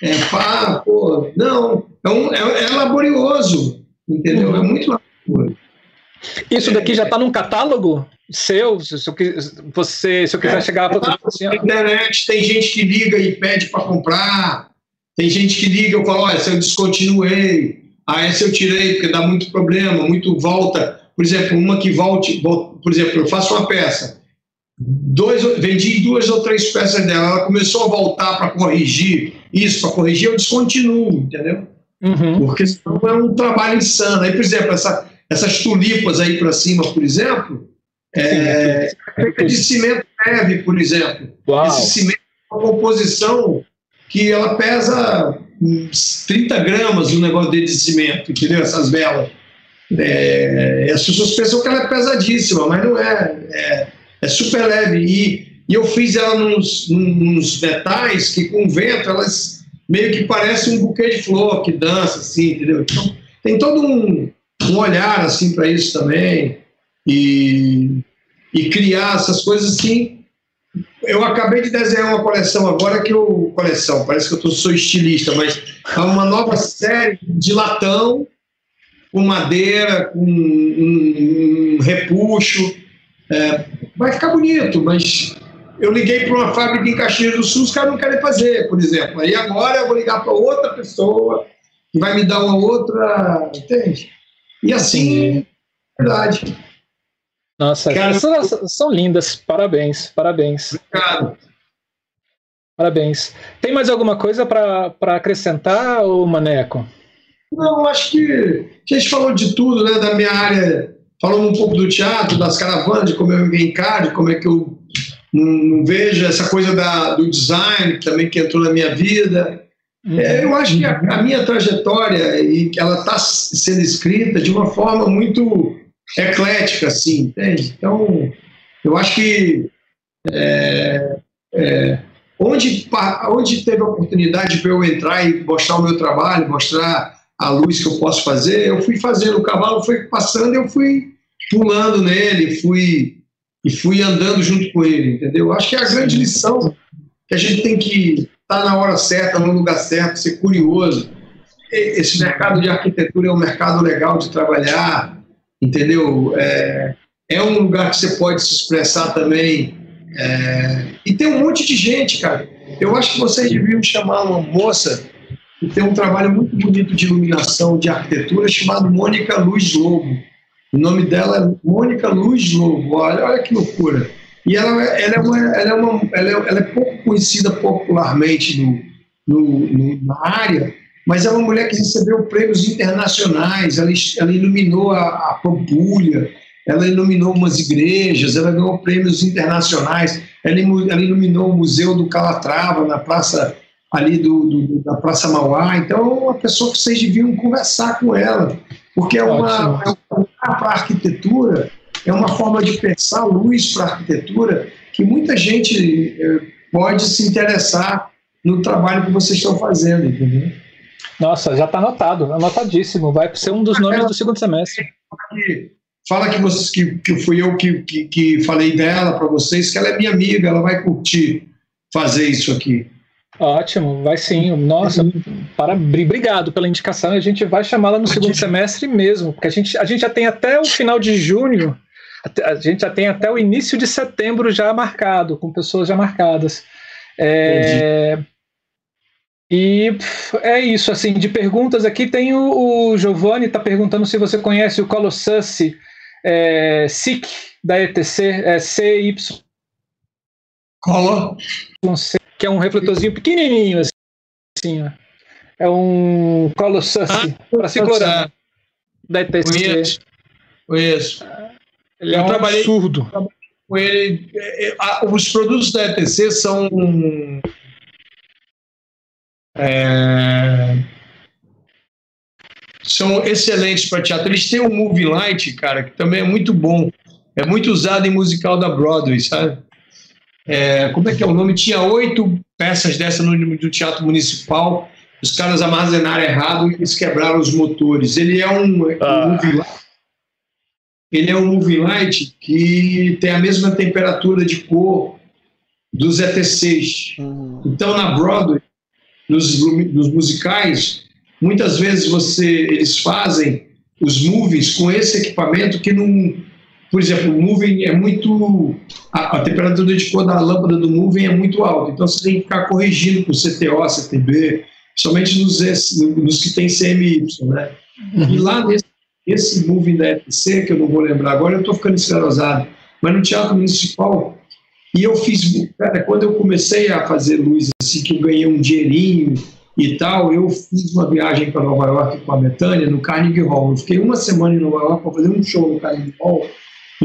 É pá, pô. Não. É, um, é, é laborioso, entendeu? É muito. Isso daqui já está num catálogo? seu, se eu, você, se eu quiser é, chegar para assim, na internet tem gente que liga e pede para comprar, tem gente que liga e fala, olha, se eu descontinuei, ah, essa eu tirei porque dá muito problema, muito volta. Por exemplo, uma que volte, por exemplo, eu faço uma peça, dois, vendi duas ou três peças dela, ela começou a voltar para corrigir isso, para corrigir, eu descontinuo, entendeu? Uhum. Porque senão é um trabalho insano. Aí, por exemplo, essa, essas tulipas aí para cima, por exemplo, é, feita de cimento leve, por exemplo. Uau. Esse cimento é uma composição que ela pesa 30 gramas um negócio de cimento, entendeu? Essas velas. É, as pessoas pensam que ela é pesadíssima, mas não é. É, é super leve. E, e eu fiz ela nos, nos metais que com o vento elas, meio que parece um buquê de flor que dança, assim, entendeu? Então, tem todo um, um olhar, assim, para isso também, e, e criar essas coisas, assim. Eu acabei de desenhar uma coleção agora que eu... Coleção, parece que eu tô, sou estilista, mas é uma nova série de latão, com madeira, com um, um repuxo, é, vai ficar bonito, mas eu liguei para uma fábrica em Caxias do Sul, os caras não querem fazer, por exemplo. Aí agora eu vou ligar para outra pessoa que vai me dar uma outra. Entende? E assim, Sim. verdade. Nossa, Cara, são, são lindas. Parabéns, parabéns. Obrigado. Parabéns. Tem mais alguma coisa para acrescentar, ô Maneco? Não, acho que a gente falou de tudo, né? Da minha área, falou um pouco do teatro, das caravanas, de como eu me encaro, de como é que eu não, vejo essa coisa da, do design também que entrou na minha vida. Uhum. É, eu acho que a, a, minha trajetória e ela está sendo escrita de uma forma muito eclética, assim, entende? Então, eu acho que é, é, onde, onde teve a oportunidade para eu entrar e mostrar o meu trabalho, mostrar a luz que eu posso fazer, eu fui fazendo, o cavalo foi passando, eu fui pulando nele, fui e fui andando junto com ele, entendeu? Acho que é a grande lição que a gente tem que estar na hora certa, no lugar certo, ser curioso. Esse mercado de arquitetura é um mercado legal de trabalhar, entendeu? É, é um lugar que você pode se expressar também. É, e tem um monte de gente, cara. Eu acho que vocês deviam chamar uma moça que tem um trabalho muito bonito de iluminação, de arquitetura, chamado Mônica Luz Lobo o nome dela é Mônica Luz Lobo. Olha, olha que loucura. E ela, ela, é, uma, ela, é, uma, ela, é, ela é pouco conhecida popularmente no, no, no, na área, mas é uma mulher que recebeu prêmios internacionais. Ela, ela iluminou a, a Pampulha, ela iluminou umas igrejas, ela ganhou prêmios internacionais. Ela, ela iluminou o Museu do Calatrava na praça ali do, do, da Praça Mauá. Então, é uma pessoa que vocês deviam conversar com ela, porque é uma, é uma para a arquitetura, é uma forma de pensar luz para a arquitetura que muita gente eh, pode se interessar no trabalho que vocês estão fazendo, entendeu? Nossa, já está anotado, anotadíssimo. Vai ser um dos nomes do segundo semestre. Fala que, vocês, que, que fui eu que, que, que falei dela para vocês, que ela é minha amiga, ela vai curtir fazer isso aqui. Ótimo, vai sim. Nossa, para, obrigado pela indicação. A gente vai chamá-la no segundo semestre mesmo, porque a gente, a gente já tem até o final de junho, a gente já tem até o início de setembro já marcado, com pessoas já marcadas. É, e é isso, assim, de perguntas aqui tem o, o Giovanni está perguntando se você conhece o Colossus é, SIC da ETC, é CY. Colo? Que é um refletorzinho pequenininho, assim, ó. É um Colossus ah, para segurar. Da ETC. Conheço. Ele é um trabalhei, absurdo. Com ele, é, é, os produtos da ETC são é, são excelentes para teatro. Eles têm um movie light, cara, que também é muito bom. É muito usado em musical da Broadway, sabe? É, como é que é o nome? Tinha oito peças dessa no, Teatro Municipal. Os caras armazenaram errado e eles quebraram os motores. Ele é um, ah. um light. Ele é um movie light que tem a mesma temperatura de cor dos ETCs. Uhum. Então, na Broadway, nos, nos musicais, muitas vezes você eles fazem os movies com esse equipamento que não por exemplo, o moving é muito. A, a, temperatura de cor da lâmpada do moving é muito alta, então você tem que ficar corrigindo com CTO, CTB, somente nos, nos que tem CMY, né? Uhum. E lá nesse esse moving da ETC, que eu não vou lembrar agora, eu estou ficando esclerosado, mas no Teatro Municipal, e eu fiz, cara, quando eu comecei a fazer luz, assim, que eu ganhei um dinheirinho e tal, eu fiz uma viagem para Nova York com a Betânia, no Carnegie Hall. Eu fiquei uma semana em Nova York para fazer um show no Carnegie Hall,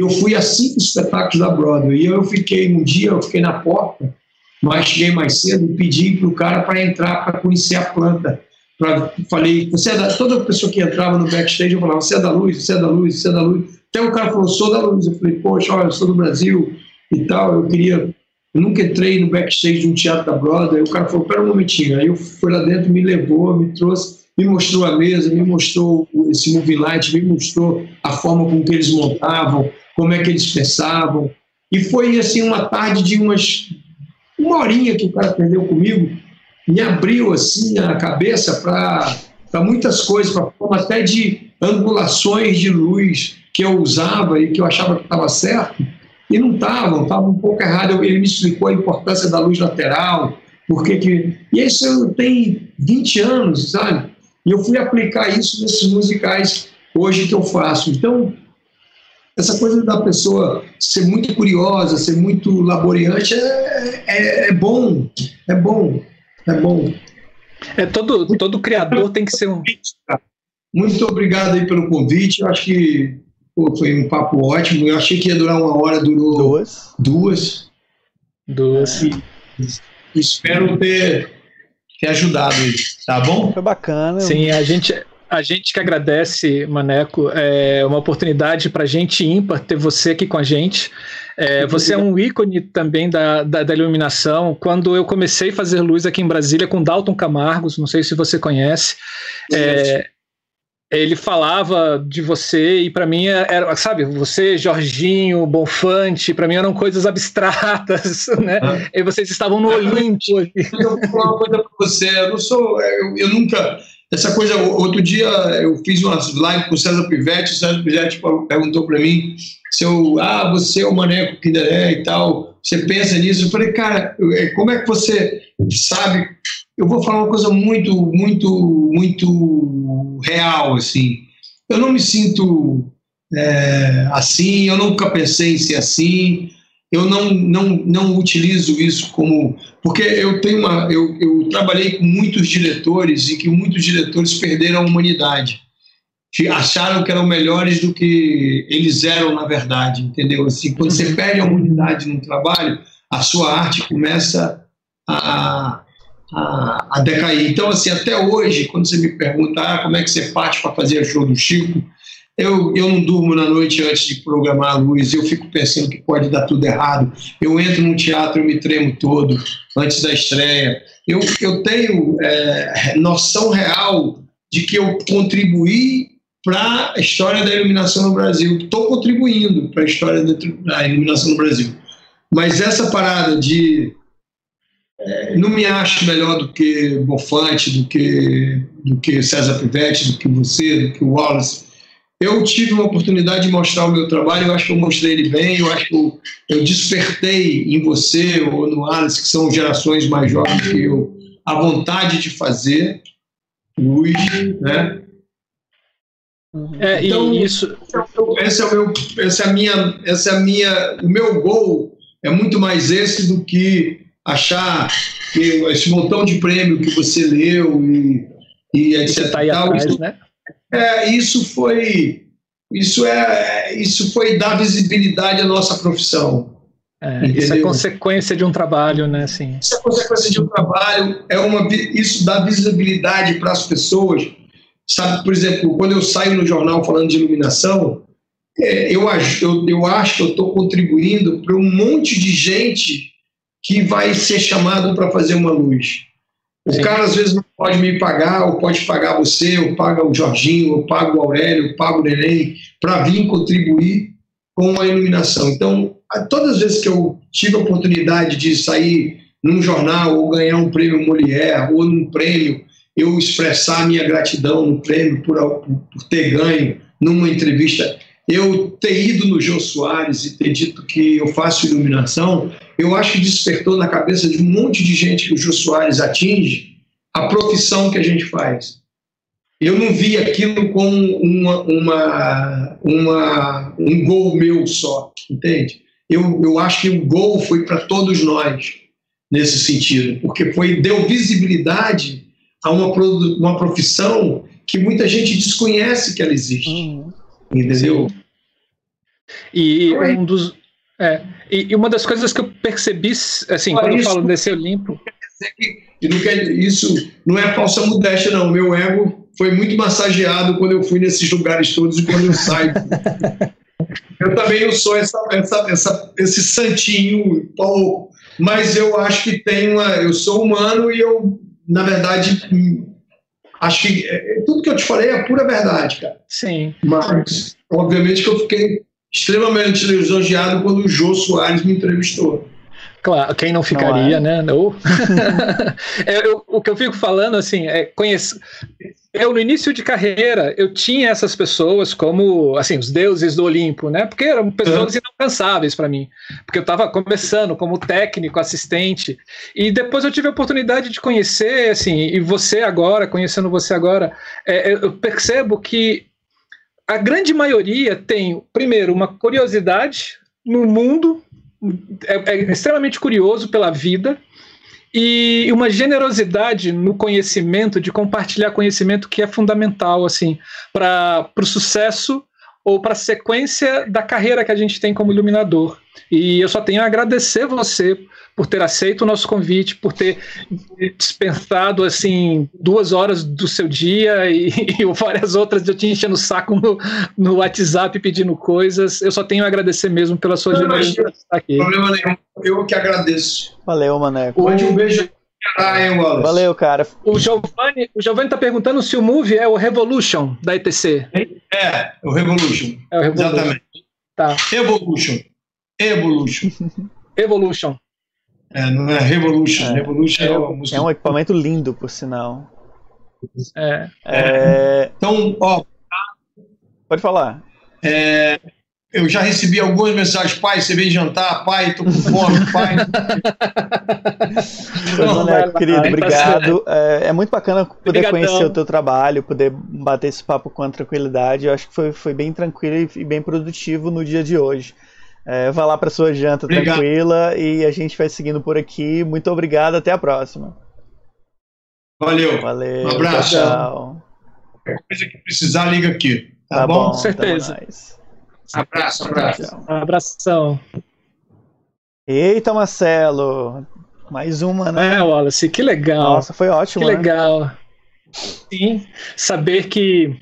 eu fui a cinco espetáculos da Broadway. E eu fiquei, um dia eu fiquei na porta, mas cheguei mais cedo e pedi para o cara para entrar para conhecer a planta. Pra, falei, você é da, toda pessoa que entrava no backstage, eu falava, você é da luz, você é da luz, você é da luz. Até o cara falou, sou da luz. Eu falei, poxa, olha, eu sou do Brasil e tal, eu queria Eu nunca entrei no backstage de um teatro da Broadway. O cara falou: pera um momentinho. Aí eu fui lá dentro, me levou, me trouxe, me mostrou a mesa, me mostrou esse movie light, me mostrou a forma com que eles montavam, como é que eles pensavam. E foi assim uma tarde de umas uma horinha que o cara perdeu comigo, me abriu assim a cabeça para muitas coisas, para até de angulações de luz que eu usava e que eu achava que estava certo e não estavam, estava um pouco errado. Ele me explicou a importância da luz lateral, porque que e isso tem 20 anos, sabe? E eu fui aplicar isso nesses musicais hoje que eu faço. Então, essa coisa da pessoa ser muito curiosa, ser muito laboreante é, é, é bom, é bom, é bom. É todo, todo criador tem que ser um. Muito obrigado aí pelo convite. Eu acho que pô, foi um papo ótimo. Eu achei que ia durar uma hora, durou duas. Duas. Duas. E, espero ter, ter ajudado tá bom? Foi bacana. Sim, a gente, a gente que agradece, Maneco, é uma oportunidade para a gente ímpar ter você aqui com a gente. É, você é um ícone também da, da, da, iluminação. Quando eu comecei a fazer luz aqui em Brasília com Dalton Camargos, não sei se você conhece, é, ele falava de você e para mim era, sabe, você, Jorginho, Bonfante, para mim eram coisas abstratas, (laughs) né? Ah. E vocês estavam no Olimpo. (laughs) Eu vou falar uma coisa para você, eu não sou, eu, eu nunca essa coisa, outro dia eu fiz umas lives com o César Pivetti, o César Pivetti perguntou para mim se eu, ah, você é o Maneco Kinderé e tal, você pensa nisso? Eu falei, cara, é, como é que você sabe? Eu vou falar uma coisa muito, muito, muito real, assim. Eu não me sinto é, assim, eu nunca pensei em ser assim, eu não, não, não utilizo isso como. Porque eu tenho uma. Eu, eu trabalhei com muitos diretores e que muitos diretores perderam a humanidade. Que acharam que eram melhores do que eles eram, na verdade, entendeu? Assim, quando você perde a humanidade no trabalho, a sua arte começa a, a, a decair. Então, assim, até hoje, quando você me pergunta ah, como é que você parte para fazer o show do Chico, eu, eu não durmo na noite antes de programar a luz, eu fico pensando que pode dar tudo errado. Eu entro num teatro, eu me tremo todo antes da estreia. Eu, eu tenho é, noção real de que eu contribuí para a história da iluminação no Brasil. Estou contribuindo para a história da iluminação no Brasil. Mas essa parada de é, não me acho melhor do que Bofante, do que, do que César Pivetti, do que você, do que o Wallace eu tive uma oportunidade de mostrar o meu trabalho, eu acho que eu mostrei ele bem, eu acho que eu, eu despertei em você ou no Alice, que são gerações mais jovens que eu, a vontade de fazer luz, né? É, então, isso... Esse é o meu, essa é a minha, essa é a minha, o meu gol é muito mais esse do que achar que esse montão de prêmio que você leu e, e etc. Você tá aí atrás, isso, né? É, isso foi isso é isso foi dar visibilidade à nossa profissão. É, isso é consequência de um trabalho, né? Assim. Isso é consequência de um trabalho. É uma isso dá visibilidade para as pessoas. Sabe, por exemplo, quando eu saio no jornal falando de iluminação, é, eu, acho, eu, eu acho que eu estou contribuindo para um monte de gente que vai ser chamado para fazer uma luz. O Sim. cara às vezes não pode me pagar, ou pode pagar você, ou paga o Jorginho, ou paga o Aurélio, ou paga o Neném, para vir contribuir com a iluminação. Então, todas as vezes que eu tive a oportunidade de sair num jornal, ou ganhar um prêmio Molière, ou num prêmio, eu expressar a minha gratidão no prêmio por, por ter ganho numa entrevista, eu ter ido no Jô Soares e ter dito que eu faço iluminação, eu acho que despertou na cabeça de um monte de gente que o Jô Soares atinge a profissão que a gente faz. Eu não vi aquilo como uma, uma, uma, um gol meu só, entende? Eu, eu acho que o gol foi para todos nós nesse sentido, porque foi deu visibilidade a uma, uma profissão que muita gente desconhece que ela existe. Uhum. Entendeu? Sim. E um dos. É, e, uma das coisas que eu percebi, assim, quando eu falo desse Olimpo. Isso não é falsa modéstia, não. Meu ego foi muito massageado quando eu fui nesses lugares todos e quando eu saio. (laughs) eu também não sou essa, essa, essa, esse santinho, Paulo, mas eu acho que tem uma. Eu sou humano e eu, na verdade, acho que é, tudo que eu te falei é pura verdade, cara. Sim. Mas, obviamente, que eu fiquei extremamente lisonjeado quando o Jô Soares me entrevistou. Claro, quem não ficaria, não é. né? Ou... (laughs) é, eu, o que eu fico falando, assim, é conhecer. Eu, no início de carreira, eu tinha essas pessoas como, assim, os deuses do Olimpo, né? Porque eram pessoas uhum. inalcançáveis para mim. Porque eu estava começando como técnico, assistente. E depois eu tive a oportunidade de conhecer, assim, e você agora, conhecendo você agora, é, eu percebo que a grande maioria tem, primeiro, uma curiosidade no mundo é, é extremamente curioso pela vida e uma generosidade no conhecimento, de compartilhar conhecimento que é fundamental assim para o sucesso ou para a sequência da carreira que a gente tem como iluminador. E eu só tenho a agradecer você por ter aceito o nosso convite, por ter dispensado assim duas horas do seu dia e, (laughs) e várias outras eu te enchendo o saco no, no, WhatsApp pedindo coisas. Eu só tenho a agradecer mesmo pela sua generosidade. Problema nenhum. Eu que agradeço. Valeu, Maneco. Mande um beijo. Valeu, cara. O Giovanni, o Giovanni tá perguntando se o Move é o Revolution da ETC. É, o Revolution. É o Revolution. Exatamente. Tá. Evolution. Evolution. Evolution. É, não é Revolution. É, Revolution é, é, é um equipamento lindo, por sinal. É. é. Então, ó. Pode falar. É, eu já recebi algumas mensagens, pai, você vem jantar, pai, tô com fome, (laughs) pai. Não, né, querido, obrigado. É, é, muito bacana poder Obrigadão. conhecer o teu trabalho, poder bater esse papo com tranquilidade. Eu acho que foi, foi bem tranquilo e bem produtivo no dia de hoje. É, vá lá para sua janta obrigado. tranquila e a gente vai seguindo por aqui. Muito obrigado, até a próxima. Valeu. Valeu. Um abraço. Tchau. Qualquer coisa que precisar, liga aqui. Tá, tá bom? Com certeza. Abraço, abraço. Abração. Eita, Marcelo. Mais uma, né? É, Wallace, que legal. Nossa, foi ótimo. Que né? legal. Sim, saber que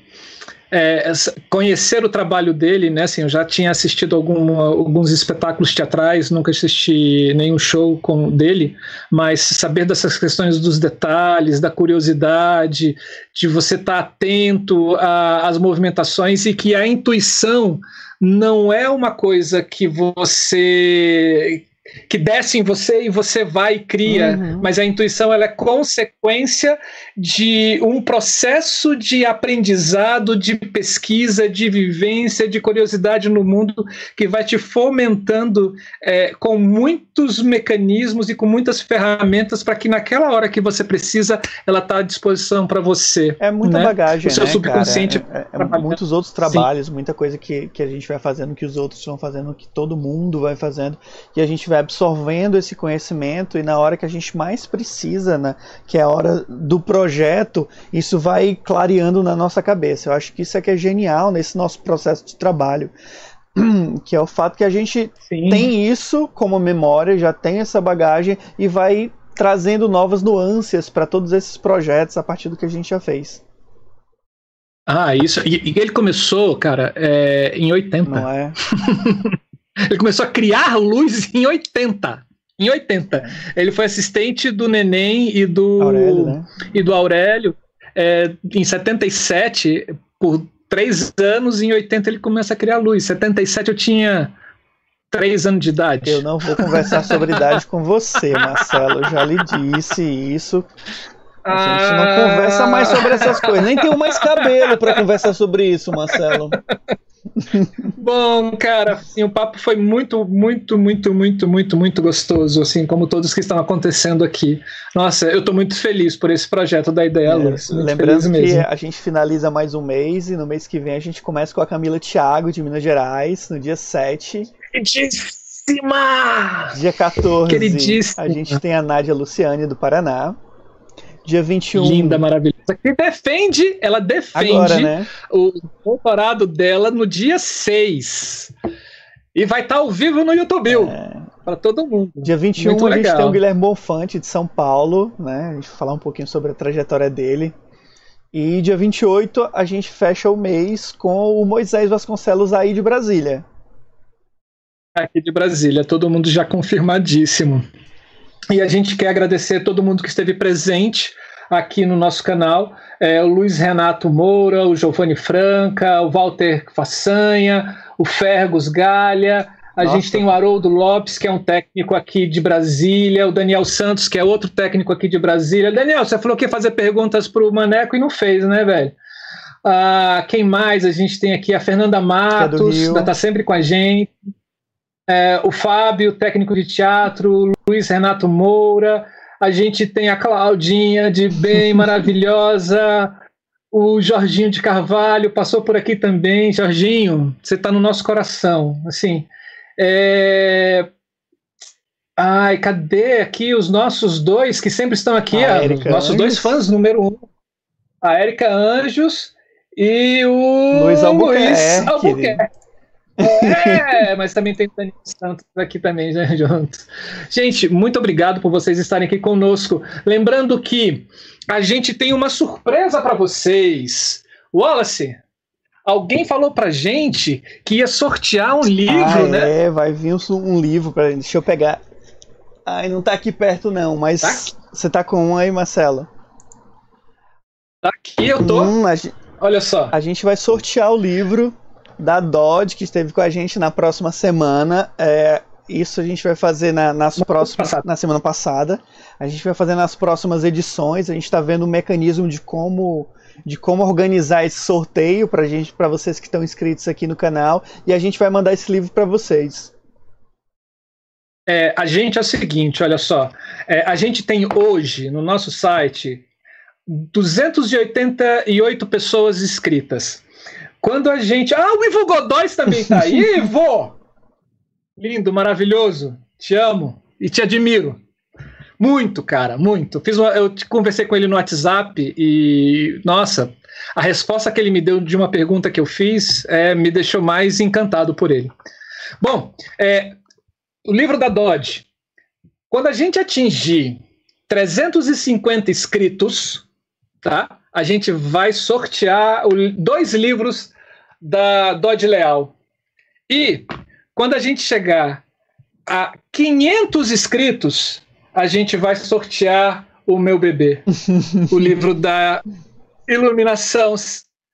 é, conhecer o trabalho dele, né? Assim, eu já tinha assistido algum, alguns espetáculos teatrais, nunca assisti nenhum show com dele, mas saber dessas questões dos detalhes, da curiosidade, de você estar tá atento às movimentações e que a intuição não é uma coisa que você que desce em você e você vai e cria, uhum. mas a intuição ela é consequência de um processo de aprendizado, de pesquisa, de vivência, de curiosidade no mundo que vai te fomentando é, com muitos mecanismos e com muitas ferramentas para que naquela hora que você precisa ela está à disposição para você. É muita né? bagagem, o seu né, subconsciente. É, é, é muitos outros trabalhos, Sim. muita coisa que, que a gente vai fazendo, que os outros vão fazendo, que todo mundo vai fazendo, e a gente vai absorvendo esse conhecimento e na hora que a gente mais precisa, né, que é a hora do projeto, isso vai clareando na nossa cabeça. Eu acho que isso é que é genial nesse nosso processo de trabalho. (clears throat) Que é o fato que a gente Sim. tem isso como memória, já tem essa bagagem e vai trazendo novas nuances para todos esses projetos a partir do que a gente já fez. Ah, isso. E, e ele começou, cara, é, em 80. Não é? (laughs) Ele começou a criar luz em 80. Em 80. Ele foi assistente do Neném e do Aurélio, né? e do Aurélio. É, em 77, por três anos, em 80 ele começa a criar luz. Em 77 eu tinha três anos de idade. Eu não vou conversar sobre idade com você, Marcelo. Eu já lhe disse isso. A gente não ah. conversa mais sobre essas coisas. Nem tenho mais cabelo para conversar sobre isso, Marcelo. Bom, cara, assim, o papo foi muito, muito, muito, muito, muito, muito gostoso, assim, como todos que estão acontecendo aqui. Nossa, eu estou muito feliz por esse projeto da Ideia é, Luz. Lembrando que a gente finaliza mais um mês e no mês que vem a gente começa com a Camila Thiago, de Minas Gerais, no dia 7. Queridíssima! Dia 14. Queridíssima. A gente tem a Nádia Luciane, do Paraná dia 21. Linda, maravilhosa. Que defende, ela defende Agora, né? o doutorado dela no dia 6. E vai estar tá ao vivo no YouTube. É. Para todo mundo. Dia 21 Muito a gente legal. tem o Guilherme Bonfante de São Paulo, né? A gente vai falar um pouquinho sobre a trajetória dele. E dia 28 a gente fecha o mês com o Moisés Vasconcelos aí de Brasília. Aqui de Brasília, todo mundo já confirmadíssimo. E a gente quer agradecer todo mundo que esteve presente aqui no nosso canal. É, o Luiz Renato Moura, o Giovanni Franca, o Walter Façanha, o Fergus Galha. A Nossa. gente tem o Haroldo Lopes, que é um técnico aqui de Brasília, o Daniel Santos, que é outro técnico aqui de Brasília. Daniel, você falou que ia fazer perguntas para o Maneco e não fez, né, velho? Ah, quem mais? A gente tem aqui a Fernanda é Matos, que está sempre com a gente. É, o Fábio, técnico de teatro, Luiz Renato Moura, a gente tem a Claudinha de bem (laughs) maravilhosa, o Jorginho de Carvalho passou por aqui também. Jorginho, você está no nosso coração. Assim, é... Ai, cadê aqui os nossos dois que sempre estão aqui? A os nossos Anjos. dois fãs número um. A Érica Anjos e o Luiz Albuquerque. Luiz Albuquerque. É, mas também tem o Daniel Santos aqui também, né, (laughs) junto. Gente, muito obrigado por vocês estarem aqui conosco. Lembrando que a gente tem uma surpresa para vocês. Wallace, alguém falou pra gente que ia sortear um livro, ah, né? É, vai vir um, um livro para Deixa eu pegar. Ai, não tá aqui perto não, mas tá? você tá com um aí, Marcelo? Tá aqui, eu tô. Hum, gente, Olha só. A gente vai sortear o livro da Dodge, que esteve com a gente na próxima semana. É, isso a gente vai fazer na, nas próximas, na semana passada. A gente vai fazer nas próximas edições. A gente está vendo o mecanismo de como de como organizar esse sorteio para gente, para vocês que estão inscritos aqui no canal, e a gente vai mandar esse livro para vocês. É, a gente é o seguinte, olha só, é, a gente tem hoje no nosso site 288 pessoas inscritas. Quando a gente. Ah, o Ivo Godóis também tá aí. (laughs) Ivo! Lindo, maravilhoso. Te amo e te admiro. Muito, cara, muito. Fiz uma, eu conversei com ele no WhatsApp e, nossa, a resposta que ele me deu de uma pergunta que eu fiz é, me deixou mais encantado por ele. Bom, é, o livro da Dodge. Quando a gente atingir 350 inscritos, tá? A gente vai sortear o, dois livros da Dodge Leal. E quando a gente chegar a 500 inscritos, a gente vai sortear o meu bebê, o (laughs) livro da iluminação,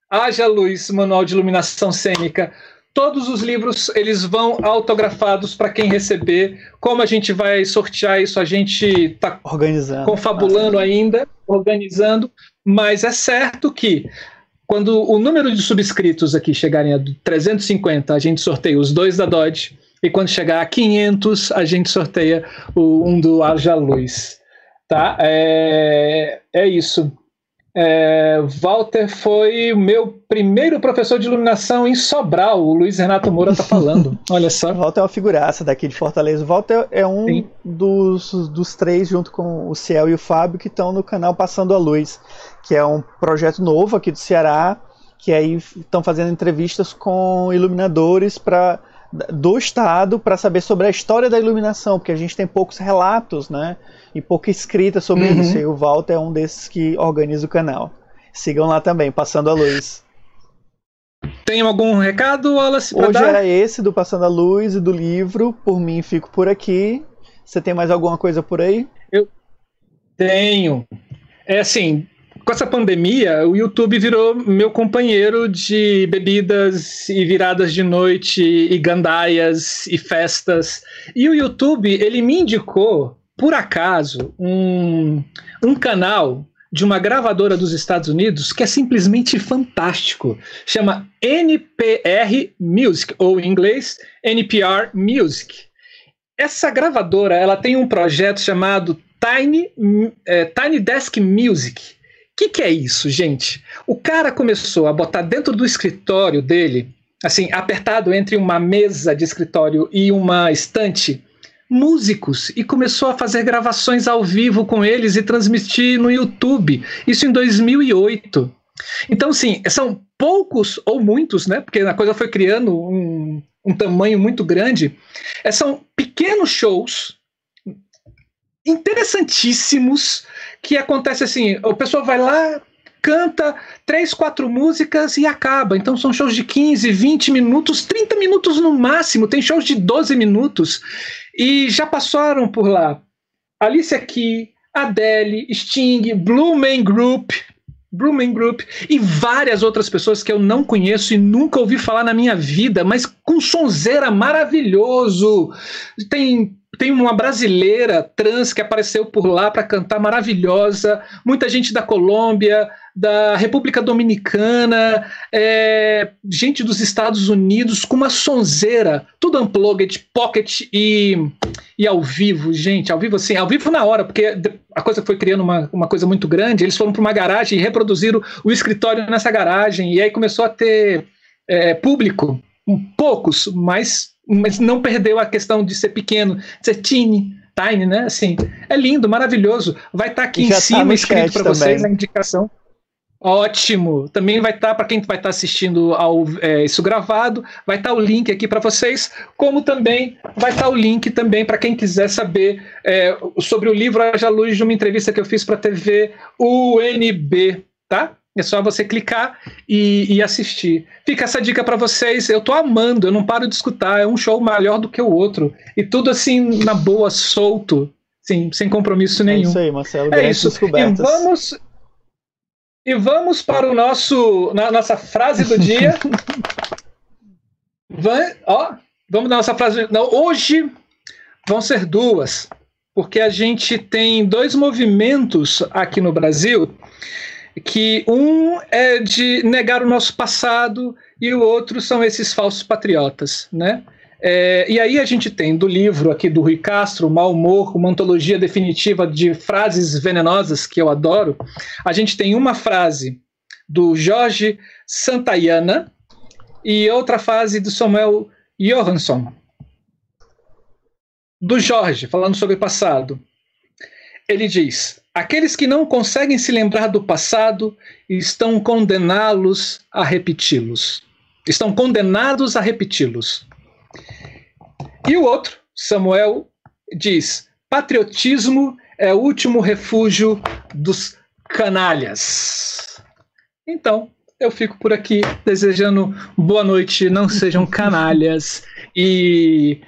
haja luz, manual de iluminação cênica. Todos os livros eles vão autografados para quem receber. Como a gente vai sortear isso? A gente está confabulando ainda, organizando. Mas é certo que quando o número de subscritos aqui chegarem a 350, a gente sorteia os dois da Dodge. E quando chegar a 500, a gente sorteia o, um do Arja Luz. Tá? É, é isso. É, Walter foi o meu primeiro professor de iluminação em Sobral. O Luiz Renato Moura está falando. (laughs) Olha só. Walter é uma figuraça daqui de Fortaleza. Walter é um dos, dos três, junto com o Ciel e o Fábio, que estão no canal Passando a Luz, que é um projeto novo aqui do Ceará, que aí estão fazendo entrevistas com iluminadores para do estado para saber sobre a história da iluminação, porque a gente tem poucos relatos, né? E pouca escrita sobre uhum. isso. E o Walter é um desses que organiza o canal. Sigam lá também, Passando a Luz. Tem algum recado, Wallace? Hoje dar? era esse do Passando a Luz e do livro. Por mim, fico por aqui. Você tem mais alguma coisa por aí? Eu tenho. É assim, com essa pandemia, o YouTube virou meu companheiro de bebidas e viradas de noite e gandaias e festas. E o YouTube, ele me indicou, por acaso, um, um canal de uma gravadora dos Estados Unidos que é simplesmente fantástico. Chama NPR Music, ou em inglês, NPR Music. Essa gravadora, ela tem um projeto chamado Tiny, é, Tiny Desk Music que, que é isso, gente? O cara começou a botar dentro do escritório dele, assim, apertado entre uma mesa de escritório e uma estante, músicos e começou a fazer gravações ao vivo com eles e transmitir no YouTube. Isso em 2008. Então, sim, são poucos ou muitos, né? Porque a coisa foi criando um, um tamanho muito grande. É, são pequenos shows interessantíssimos que acontece assim: o pessoal vai lá, canta três, quatro músicas e acaba. Então são shows de 15, 20 minutos, 30 minutos no máximo. Tem shows de 12 minutos. E já passaram por lá Alicia Key, Adele, Sting, Blue Man Group, Bruman Group e várias outras pessoas que eu não conheço e nunca ouvi falar na minha vida, mas com sonzeira maravilhoso. Tem tem uma brasileira trans que apareceu por lá para cantar maravilhosa, muita gente da Colômbia, da República Dominicana, é, gente dos Estados Unidos com uma sonzeira, tudo unplugged, pocket e, e ao vivo, gente, ao vivo assim, ao vivo na hora, porque a coisa foi criando uma, uma coisa muito grande, eles foram para uma garagem e reproduziram o escritório nessa garagem, e aí começou a ter é, público, poucos, mas, mas não perdeu a questão de ser pequeno, de ser teeny, tiny, né? Assim, é lindo, maravilhoso. Vai estar tá aqui em tá cima tá escrito para vocês a indicação. Ótimo! Também vai estar, tá, para quem vai estar tá assistindo ao, é, isso gravado, vai estar tá o link aqui para vocês, como também vai estar tá o link também para quem quiser saber é, sobre o livro Haja Luz de uma entrevista que eu fiz para a TV UNB, tá? É só você clicar e, e assistir. Fica essa dica para vocês. Eu tô amando, eu não paro de escutar. É um show melhor do que o outro. E tudo assim, na boa, solto, sim, sem compromisso nenhum. É isso aí, Marcelo. É isso. E vamos, e vamos para o nosso na nossa frase do dia. (laughs) Van, ó, vamos na nossa frase. Não, hoje vão ser duas, porque a gente tem dois movimentos aqui no Brasil que um é de negar o nosso passado e o outro são esses falsos patriotas, né? É, e aí a gente tem do livro aqui do Rui Castro, Mal Humor, uma antologia definitiva de frases venenosas que eu adoro. A gente tem uma frase do Jorge Santayana e outra frase do Samuel Johansson. Do Jorge, falando sobre passado. Ele diz: Aqueles que não conseguem se lembrar do passado estão condená-los a repeti-los. Estão condenados a repeti-los. E o outro, Samuel, diz: patriotismo é o último refúgio dos canalhas. Então, eu fico por aqui desejando boa noite, não sejam canalhas e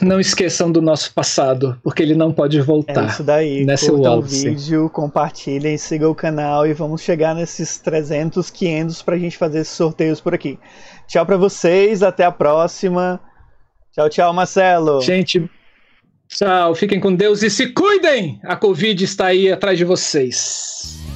não esqueçam do nosso passado, porque ele não pode voltar. É isso daí. Nesse o vídeo, compartilhem, sigam o canal e vamos chegar nesses 300, 500 para a gente fazer esses sorteios por aqui. Tchau para vocês, até a próxima. Tchau, tchau, Marcelo. Gente, tchau. Fiquem com Deus e se cuidem. A Covid está aí atrás de vocês.